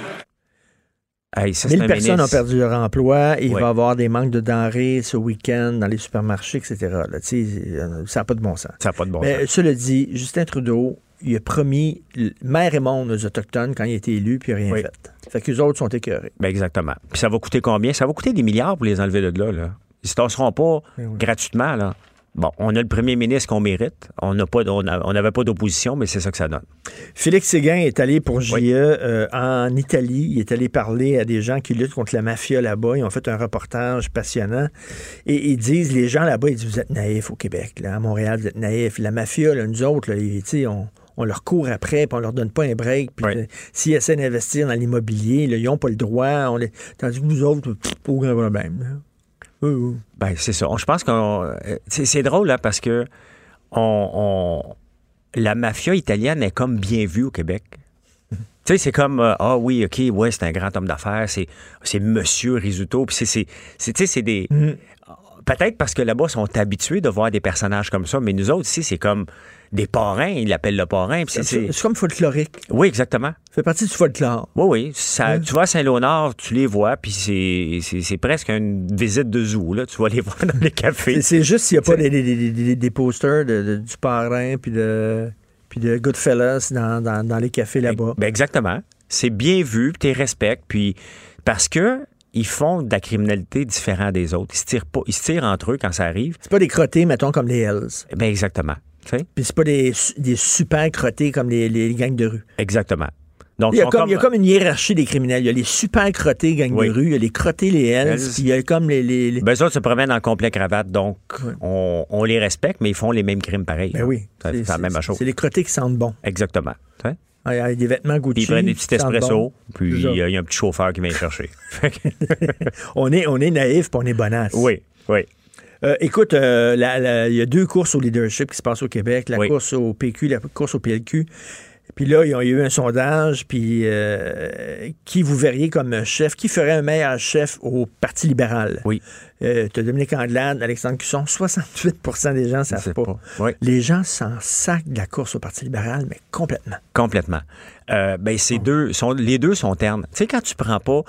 Hey, ça, c'est 1000 un personnes ministre. ont perdu leur emploi. Il Oui. va y avoir des manques de denrées ce week-end dans les supermarchés, etc. Là, euh, ça n'a pas de bon sens. Ça n'a pas de bon Mais sens. cela dit, Justin Trudeau, il a promis mer et monde aux Autochtones quand il a été élu, puis il n'a rien Oui. fait. Fait qu'eux autres sont écœurés. Ben exactement. Puis ça va coûter combien? Ça va coûter des milliards pour les enlever de là. là. Ils se tasseront pas oui. gratuitement. Là. Bon, on a le premier ministre qu'on mérite. On n'a pas, on a- on n'avait pas d'opposition, mais c'est ça que ça donne. Félix Séguin est allé pour JE euh, en Italie. Il est allé parler à des gens qui luttent contre la mafia là-bas. Ils ont fait un reportage passionnant. Et ils disent, les gens là-bas, ils disent, vous êtes naïfs au Québec. Là. À Montréal, vous êtes naïfs. La mafia, là, nous autres, là, ils- on, on leur court après, puis on leur donne pas un break. Puis euh, s'ils essaient d'investir dans l'immobilier, ils n'ont pas le droit. On les... Tandis que nous autres, pff, pas grand problème. Oui, oui. Ben, c'est ça. Je pense qu'on. euh, C'est c'est drôle, là, parce que on, on- la mafia italienne est comme bien vue au Québec. Tu sais, c'est comme, euh, ah oui, OK, ouais, c'est un grand homme d'affaires, c'est, c'est Monsieur Risuto, puis c'est, c'est, c'est, tu sais, c'est des... Peut-être parce que là-bas, ils sont habitués de voir des personnages comme ça, mais nous autres, ici, c'est comme des parrains, ils l'appellent le parrain. puis c'est, comme folklorique. Oui, exactement. Ça fait partie du folklore. Oui, oui. Ça, Tu vas à Saint-Léonard, tu les vois, puis c'est, presque une visite de zoo, là. Tu vas les voir dans les cafés. C'est- juste s'il n'y a pas des, des- des- des- des posters de- de- du parrain puis de, puis de Goodfellas dans, dans- dans les cafés là-bas. Ben exactement. C'est bien vu, tu les respectes, puis parce que ils font de la criminalité différente des autres. Ils se tirent pas, ils se tirent entre eux quand ça arrive. C'est pas des crottés, mettons, comme les Hells. Ben exactement. Sais? Puis c'est pas des, des super crottés comme les, les gangs de rue. Exactement. Donc, il, y a comme, il y a comme une hiérarchie des criminels. Il y a les super crottés gangs Oui. de rue, il y a les crottés, les Hells, Hells. puis il y a comme les... les- les- Ben, autres se promènent en complet cravate, donc on, on les respecte, mais ils font les mêmes crimes pareils. Ben oui. C'est la même chose. C'est les crottés qui sentent bon. Exactement. Il y a des vêtements Gucci. ils prennent des petits bon. puis C'est ça. il y, a- il y a un petit chauffeur qui vient les chercher. on, est, on est naïf, puis on est bonasse. oui, oui. Euh, écoute, euh, la- la- il y a deux courses au leadership qui se passent au Québec, la Oui. course au PQ, la course au PLQ. Puis là, ils ont- il y a eu un sondage, puis euh, qui vous verriez comme chef, qui ferait un meilleur chef au Parti libéral? Oui. Euh, tu as Dominique Anglade, Alexandre Cusson, 68% des gens ne savent pas. pas. Oui. Les gens s'en sacent de la course au Parti libéral, mais complètement. Complètement. Euh, ben, ces deux sont, les deux sont ternes. Tu sais, quand tu prends pas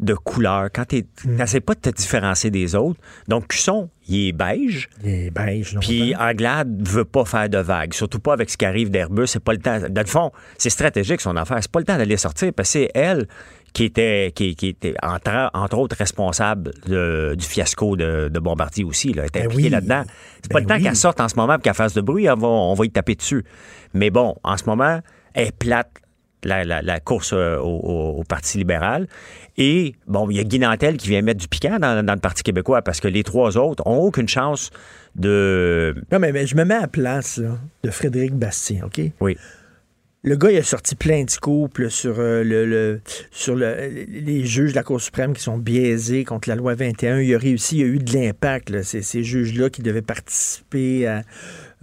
de couleur, quand tu n'essaies pas de te différencier des autres, donc Cusson, il est beige. Il est beige, non? Puis Anglade veut pas faire de vagues, surtout pas avec ce qui arrive d'Airbus. C'est pas le temps. Dans le fond, c'est stratégique son affaire. C'est pas le temps d'aller sortir parce que c'est elle qui était, qui, qui était entre, entre autres responsable de- du fiasco de, de Bombardier aussi, là, était Ben impliqué oui. là-dedans. C'est pas Ben le temps oui. qu'elle sorte en ce moment et qu'elle fasse de bruit, on va, on va y taper dessus. Mais bon, en ce moment, elle est plate. La, la- la course euh, au Parti libéral. Et, bon, il y a Guy Nantel qui vient mettre du piquant dans, dans le Parti québécois parce que les trois autres ont aucune chance de. Non, mais, mais je me mets à la place là, de Frédéric Bastien, OK? Oui. Le gars, il a sorti plein de scoops là, sur, euh, le, le- sur le- les juges de la Cour suprême qui sont biaisés contre la loi 21. Il a réussi, il a eu de l'impact. ces juges-là qui devaient participer à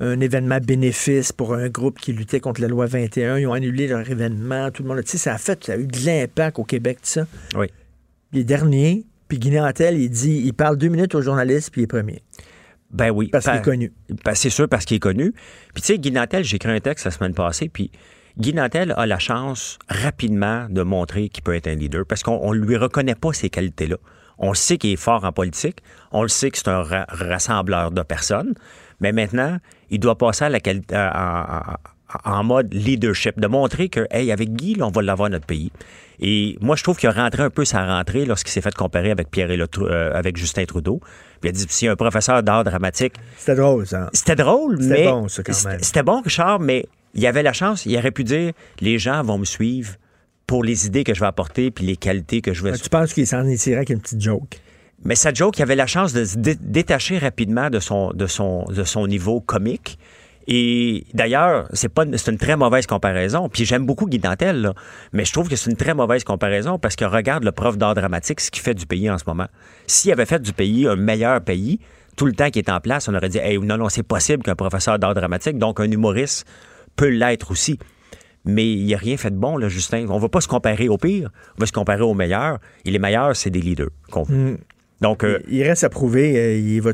un événement bénéfice pour un groupe qui luttait contre la loi 21. Ils ont annulé leur événement. Tout le monde. Tu sais, ça a fait, ça a eu de l'impact au Québec, tout ça. Oui. Les derniers, puis Guy Nantel, il dit, il parle deux minutes aux journalistes, puis il est premier. Ben oui. Parce qu'il est connu. Ben, c'est sûr, parce qu'il est connu. Puis, tu sais, Guy Nantel, j'ai écrit un texte la semaine passée, puis Guy Nantel a la chance rapidement de montrer qu'il peut être un leader parce qu'on ne lui reconnaît pas ces qualités-là. On le sait qu'il est fort en politique, on le sait que c'est un ra- rassembleur de personnes, mais maintenant, il doit passer à la qualité, en, mode leadership, de montrer que, hey, avec Guy, là, on va l'avoir notre pays. Et moi, je trouve qu'il a rentré un peu sa rentrée lorsqu'il s'est fait comparer avec Pierre et le, euh, avec Justin Trudeau. Puis il a dit, si un professeur d'art dramatique, C'était drôle, ça. c'était drôle, C'était mais. bon, ça, quand c'était- même. C'était bon, Richard, mais il avait la chance, il aurait pu dire les gens vont me suivre pour les idées que je vais apporter puis les qualités que je vais. Tu penses qu'il s'en est tiré avec une petite joke? Mais sa joke, il avait la chance de se dé- détacher rapidement de son, de son, de son niveau comique. Et d'ailleurs, c'est une- très mauvaise comparaison. Puis j'aime beaucoup Guy Dantel, là, mais je trouve que c'est une très mauvaise comparaison parce que regarde le prof d'art dramatique, ce qu'il fait du pays en ce moment. S'il avait fait du pays un meilleur pays, tout le temps qu'il est en place, on aurait dit hey, non, non, c'est possible qu'un professeur d'art dramatique, donc un humoriste, peut l'être aussi. Mais il n'y a rien fait de bon, là, Justin. On ne va pas se comparer au pire, on va se comparer au meilleur. Et les meilleurs, c'est des leaders. Mm. Donc, euh, Il reste à prouver. euh, il va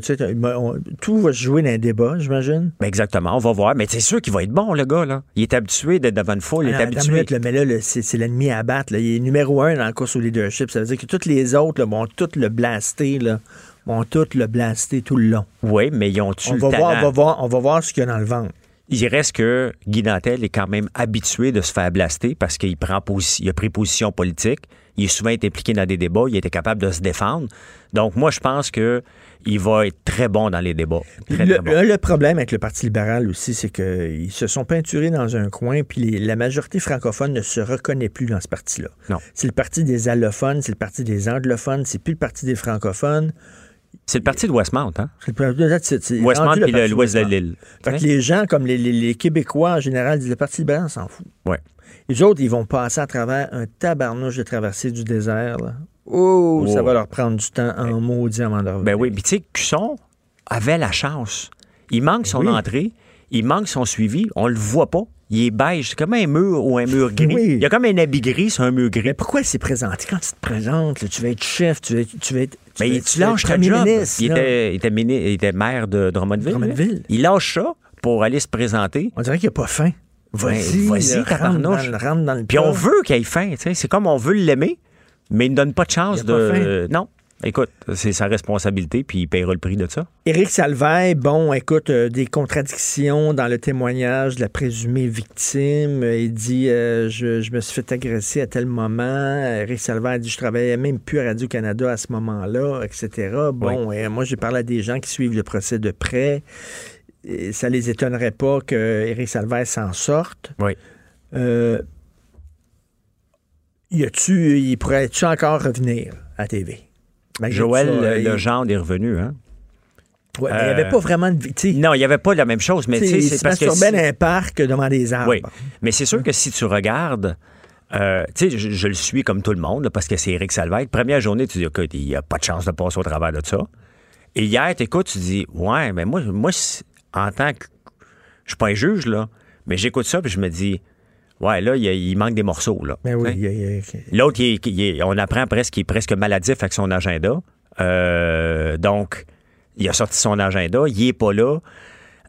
on- tout va se jouer dans un débat, j'imagine? Ben exactement, on va voir. Mais c'est sûr qu'il va être bon, le gars. Là. Il est habitué d'être devant une foule, il est une habitué. minute, là, mais là, c'est l'ennemi à battre. là. Il est numéro un dans la course au leadership. Ça veut dire que tous les autres vont tous le blaster. Là, vont tous le blaster tout le long. Oui, mais ils ont-tu On le va, voir, on, va voir, on va voir ce qu'il y a dans le ventre. Il reste que Guy Nantel est quand même habitué de se faire blaster parce qu'il prend il a pris position politique. Il est souvent été impliqué dans des débats. Il était capable de se défendre. Donc, moi, je pense que il va être très bon dans les débats. Très, le, très bon. le- problème avec le Parti libéral aussi, c'est qu'ils se sont peinturés dans un coin, puis les- la majorité francophone ne se reconnaît plus dans ce parti-là. Non. C'est le parti des allophones, c'est le parti des anglophones, c'est plus le parti des francophones. C'est le parti de Westmount, hein? C'est le c'est Westmount puis l'ouest de l'île. Fait que les gens, comme les, les- les Québécois en général, disent le Parti libéral, on s'en fout. Ouais. Les autres, ils vont passer à travers un tabarnouche de traversée du désert. là. Oh, ça va leur prendre du temps en maudit avant de Ben oui, puis tu sais, Cusson avait la chance. Il manque son Oui. entrée, il manque son suivi, on le voit pas. Il est beige, c'est comme un mur ou un mur gris. Oui. Il y a comme un habit gris sur un mur gris. Mais pourquoi il s'est présenté? Quand tu te présentes, là, tu vas être chef, tu vas être. Tu vas être tu vas lâches ta job. ministre, il, était, il, était mini- il était maire de Drummondville. Drummondville. Il lâche ça pour aller se présenter. On dirait qu'il n'a pas faim. Vas-y, Ben, vas-y, là, rentre, dans, le- rentre dans le Puis on veut qu'il ait faim. tu sais. C'est comme on veut l'aimer, mais il ne donne pas de chance de. non. Écoute, c'est sa responsabilité, puis il paiera le prix de ça. Éric Salvaille, bon, écoute, euh, des contradictions dans le témoignage de la présumée victime. Euh, Il dit euh, je, je me suis fait agresser à tel moment. Éric Salvaille dit Je travaillais même plus à Radio-Canada à ce moment-là, etc. Bon, et moi, j'ai parlé à des gens qui suivent le procès de près. Et ça les étonnerait pas que Éric Salvaille s'en sorte. Oui. Euh, y a-tu, il pourrait-tu encore revenir à TV? Joël tout ça, Le- il- Legendre est revenu, hein? Ouais, mais il n'y Euh, avait pas vraiment de. tu sais, Non, il n'y avait pas la même chose, mais c'est se parce que. si- un parc devant des arbres. Oui, mais c'est sûr que si tu regardes, euh, tu sais, je, je le suis comme tout le monde, là, parce que c'est Eric Salvaire. Première journée, tu dis, écoute, il n'y a pas de chance de passer au travers de ça. Et hier, tu écoutes, tu dis, ouais, mais moi, moi en tant que. Je suis pas un juge, là, mais j'écoute ça, puis je me dis, ouais, là, il, manque des morceaux, là. Mais Ben oui, a- L'autre, il on apprend presque qu'il est presque maladif avec son agenda. Euh, donc, il a sorti son agenda, il est pas là.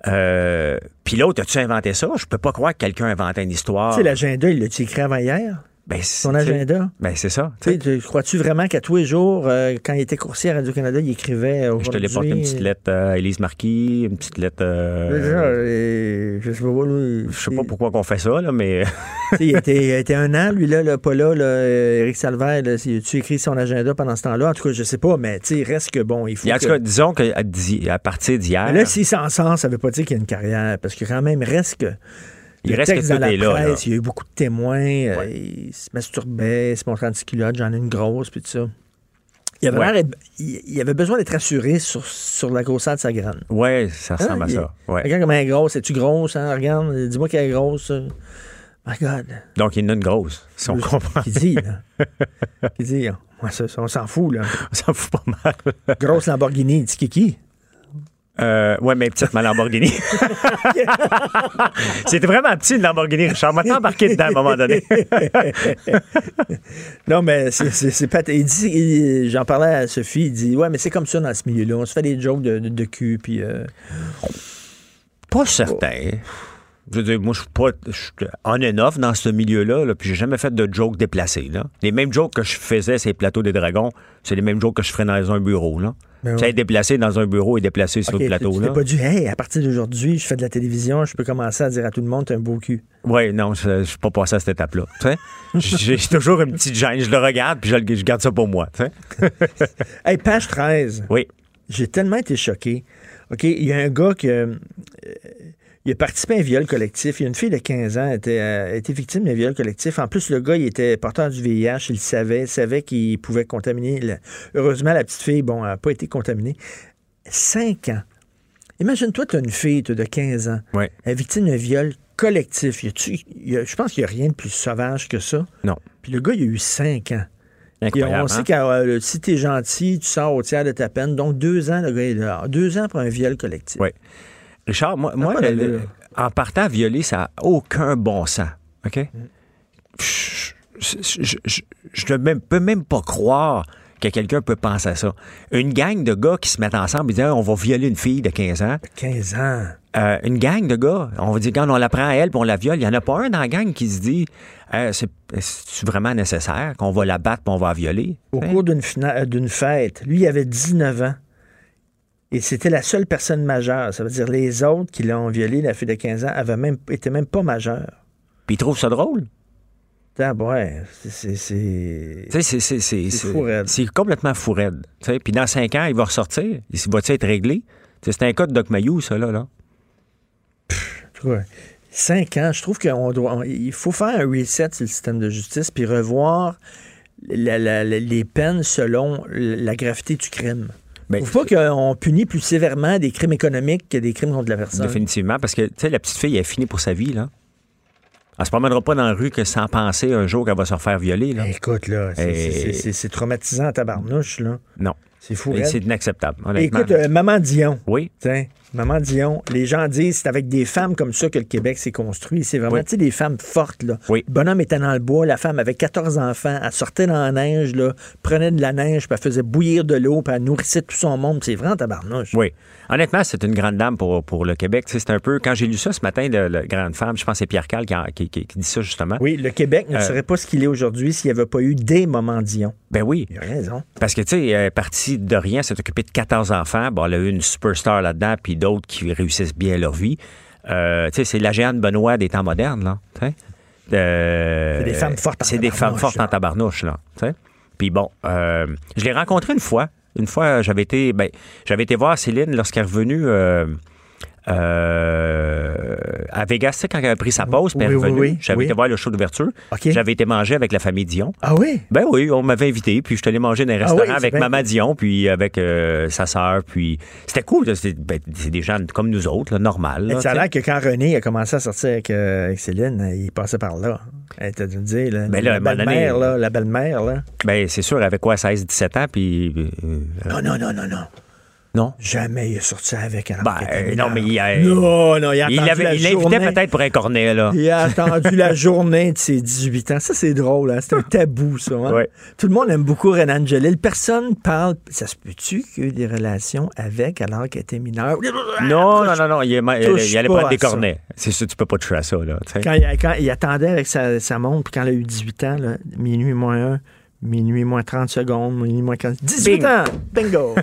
Euh, Puis l'autre, as-tu inventé ça? Je peux pas croire que quelqu'un a inventé une histoire. Tu sais, l'agenda, il l'a-tu écrit avant hier? Ben, Son agenda? Ben, c'est ça. Crois-tu vraiment qu'à tous les jours, euh, quand il était coursier à Radio-Canada, il écrivait Je te aujourd'hui... l'ai porté une petite lettre à Élise Marquis, une petite lettre. euh, je sais pas, lui, je sais pas pourquoi qu'on fait ça, là, mais. Il était, il était un an, lui, là, là, pas là, là, euh, Éric Salvaire, là, si- tu écris son agenda pendant ce temps-là? En tout cas, je sais pas, mais tu sais, il reste que bon, il faut. en que- tout cas, disons qu'à à partir d'hier. Là, s'il s'en sort, ça veut pas dire qu'il y a une carrière, parce que quand même, reste que. Il reste que tout la est là, presse, là. Il y a eu beaucoup de témoins. euh, il se masturbait, il se montrait en j'en ai une grosse, puis tout ça. Il avait, Ouais. il, avait besoin d'être assuré sur, sur la grosseur de sa graine. Ouais, ça ressemble Hein, à il- ça. Ouais. Regarde comment elle est grosse. Es-tu grosse? Hein? Regarde, dis-moi qu'elle est grosse. My God. Donc, il y en a une grosse, si on Oui, comprend. Qui dit, là? Qui dit, on s'en fout, là. On s'en fout pas mal. Grosse Lamborghini, dis Kiki. Euh, ouais, mais petite ma Lamborghini. C'était vraiment petit, une Lamborghini, Richard. M'a embarqué dedans à un moment donné. non, mais c'est- pas. Il dit, j'en parlais à Sophie, il dit, ouais, mais c'est comme ça dans ce milieu-là. On se fait des jokes de, de, de cul, puis. euh, Pas certain. Je veux dire, moi, je suis pas je suis on and off dans ce milieu-là, là, puis j'ai jamais fait de jokes déplacés. Là. Les mêmes jokes que je faisais les plateaux des dragons, c'est les mêmes jokes que je ferais dans un bureau. Là. Ben Tu sais, ouais. être déplacé dans un bureau et déplacé sur le tu- plateau. tu là. t'es pas dit, hey, à partir d'aujourd'hui, je fais de la télévision, je peux commencer à dire à tout le monde, t'as un beau cul. Oui, non, je, je suis pas passé à cette étape-là. tu. J'ai toujours une petite gêne. Je le regarde, puis je, je garde ça pour moi. tu. Hey, page 13. Oui. J'ai tellement été choqué. OK, il y a un gars qui euh, il a participé à un viol collectif. Il y a une fille de 15 ans était, euh, a été victime d'un viol collectif. En plus, le gars, il était porteur du VIH. Il savait. Il savait qu'il pouvait contaminer. le- Heureusement, la petite fille, bon, n'a pas été contaminée. Cinq ans. Imagine-toi, tu as une fille de 15 ans. Ouais. Elle est victime d'un viol collectif. A- je pense qu'il n'y a rien de plus sauvage que ça. Non. Puis le gars, il a eu 5 ans. Incroyable, on hein? sait que euh, si t'es gentil, tu sors au tiers de ta peine. Donc, deux ans, le gars est dehors. Deux ans pour un viol collectif. Oui. Richard, moi, moi, pas le- d'allure. le- en partant à violer, ça n'a aucun bon sens. OK? Mm. Je- je- je- je ne même- peux même pas croire que quelqu'un peut penser à ça. Une gang de gars qui se mettent ensemble et disent on va violer une fille de 15 ans. 15 ans. Euh, une gang de gars, on va dire quand on la prend à elle puis on la viole, il n'y en a pas un dans la gang qui se dit Euh, c'est vraiment nécessaire qu'on va la battre puis on va la violer? Au cours euh, d'une fête, lui, il avait 19 ans. Et c'était la seule personne majeure. Ça veut dire les autres qui l'ont violé, la fille de 15 ans, avaient même, étaient même pas majeurs. Puis il trouve ça drôle. Ah, ouais, c'est- c'est- complètement fou raide. Tu sais, Puis dans cinq ans, il va ressortir. Il va-tu être réglé? C'est un cas de Doc Mayou, ça, là. là. Ouais. Cinq ans, je trouve qu'il faut faire un reset sur le système de justice puis revoir la- la- la- les peines selon la gravité du crime. Ben, faut pas qu'on punisse plus sévèrement des crimes économiques que des crimes contre la personne. Définitivement, parce que, tu sais, la petite fille, elle est finie pour sa vie, là. Elle se promènera pas dans la rue que sans penser un jour qu'elle va se refaire violer, là. Écoute, là, c'est- Et- traumatisant à tabarnouche, là. Non. C'est fou. C'est inacceptable, honnêtement. Écoute, euh, Maman Dion. Oui. Tiens, Maman Dion, les gens disent c'est avec des femmes comme ça que le Québec s'est construit. C'est vraiment, Oui. tu sais, des femmes fortes, là. Oui. Le bonhomme était dans le bois, la femme avait 14 enfants, elle sortait dans la neige, là, prenait de la neige, puis elle faisait bouillir de l'eau, puis elle nourrissait tout son monde. C'est vraiment tabarnouche. Oui. Honnêtement, c'est une grande dame pour, pour le Québec. C'est un peu. Quand j'ai lu ça ce matin, le grande femme, je pense que c'est Pierre Cal qui, en- qui- qui- qui dit ça justement. Oui, le Québec ne Euh, serait pas ce qu'il est aujourd'hui s'il n'y avait pas eu des Moments Dion. Ben oui. Il a raison. Parce que, tu sais, elle est partie de rien, s'est occupée de 14 enfants. Bon, elle a eu une superstar là-dedans, puis d'autres qui réussissent bien leur vie. Euh, tu sais, c'est la géante Benoît des temps modernes, là. Euh, C'est des femmes fortes en C'est des femmes fortes en tabarnouche, là. tu sais. Puis bon, euh, je l'ai rencontré une fois. Une fois, j'avais été, ben, j'avais été voir Céline lorsqu'elle est revenue euh, euh, à Vegas, tu sais, quand elle a pris sa pause, puis elle est Oui, oui, oui, J'avais oui. été voir le show d'ouverture. J'avais été manger avec la famille Dion. Ah oui? Ben oui, on m'avait invité, puis je suis allé manger dans un Ah restaurant oui, avec Maman. Dion, puis avec euh, sa sœur, puis c'était cool. C'est ben, des gens comme nous autres, là, normal. là, ça a l'air que quand René a commencé à sortir avec, euh, avec Céline, euh, il passait par là. Elle t'a dû dire, là, Ben la belle-mère, là, la belle-mère, là. Ben c'est sûr, avec quoi, 16-17 ans, puis... euh, Non, non, non, non, non. Non? Jamais il est sorti avec alors Ben, non, mais il a- Non, non, il a Il attendu l'avait- la il l'invitait peut-être pour un cornet, là. Il a attendu la journée de ses 18 ans. Ça, c'est drôle. Hein? C'est un tabou, ça. hein? Ouais. Tout le monde aime beaucoup Renan Angelil. Personne parle. Ça se peut-tu qu'il y a eu des relations avec alors qu'elle était mineure? Non, non, non, non. Il, il- il allait pas prendre des cornets. C'est sûr, tu peux pas toucher à ça, là. Quand, il, quand il attendait avec sa, sa montre, puis quand elle a eu 18 ans, là, minuit moins 1, minuit moins 30 secondes, minuit moins 40. 18 Bing. ans! Bingo!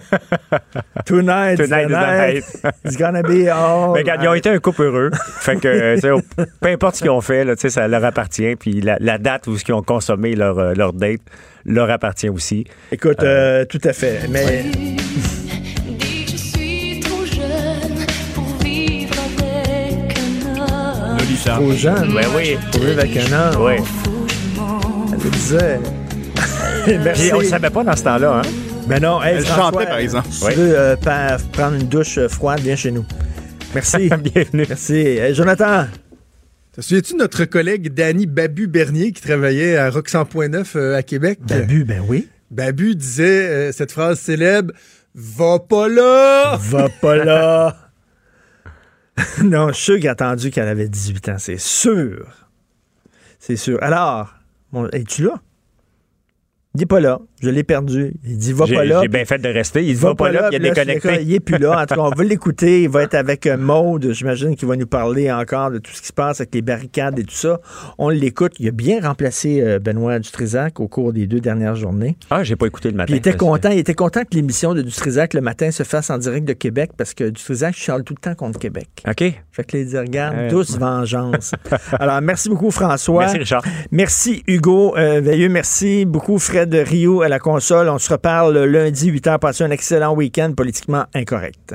Tonight, Tonight is the night. It's gonna be all. Mais regarde, ils ont été un couple heureux. fait que, euh, tu sais, au- peu importe ce qu'ils ont fait, là, tu sais, ça leur appartient. Puis la, la date où ils ont consommé leur, euh, leur date leur appartient aussi. Écoute, euh, tout à fait. Mais. Dis que je suis trop jeune pour vivre avec un homme. Lolita. Trop jeune. Ben oui. Pour vivre avec un homme. Oui. Elle le disait. Merci. Puis on le savait pas dans ce temps-là, hein? Ben non, hey, Elle François, chantait, par exemple. Si Oui. tu veux euh, pa- prendre une douche euh, froide, viens chez nous. Merci. Bienvenue. Merci. Hey, Jonathan. Te souviens-tu de notre collègue Danny Babu Bernier qui travaillait à Rock 100.9 euh, à Québec? Babu, ben oui. Babu disait euh, cette phrase célèbre Va pas là! Va pas là. non, je suis sûr qu'il a attendu qu'elle avait 18 ans. C'est sûr. C'est sûr. Alors, bon, es-tu là? Il n'est pas là. Je l'ai perdu. Il dit va pas là. j'ai bien fait de rester. Il va, pas là, puis il suis déconnecté. Il est plus là. En tout cas, on va l'écouter. Il va être avec euh, Maude. J'imagine qu'il va nous parler encore de tout ce qui se passe avec les barricades et tout ça. On l'écoute. Il a bien remplacé euh, Benoît Dutrisac au cours des deux dernières journées. Ah, j'ai pas écouté le matin. Puis il était content. Il était content que l'émission de Dutrisac le matin se fasse en direct de Québec parce que Dutrisac charle tout le temps contre Québec. OK. Fait que les dire, regarde, Ouais. douce vengeance. Alors, merci beaucoup, François. Merci, Richard. Merci, Hugo euh, Veilleux. Merci beaucoup, Fred Rio à la console. On se reparle lundi, 8h. Passez un excellent week-end politiquement incorrect.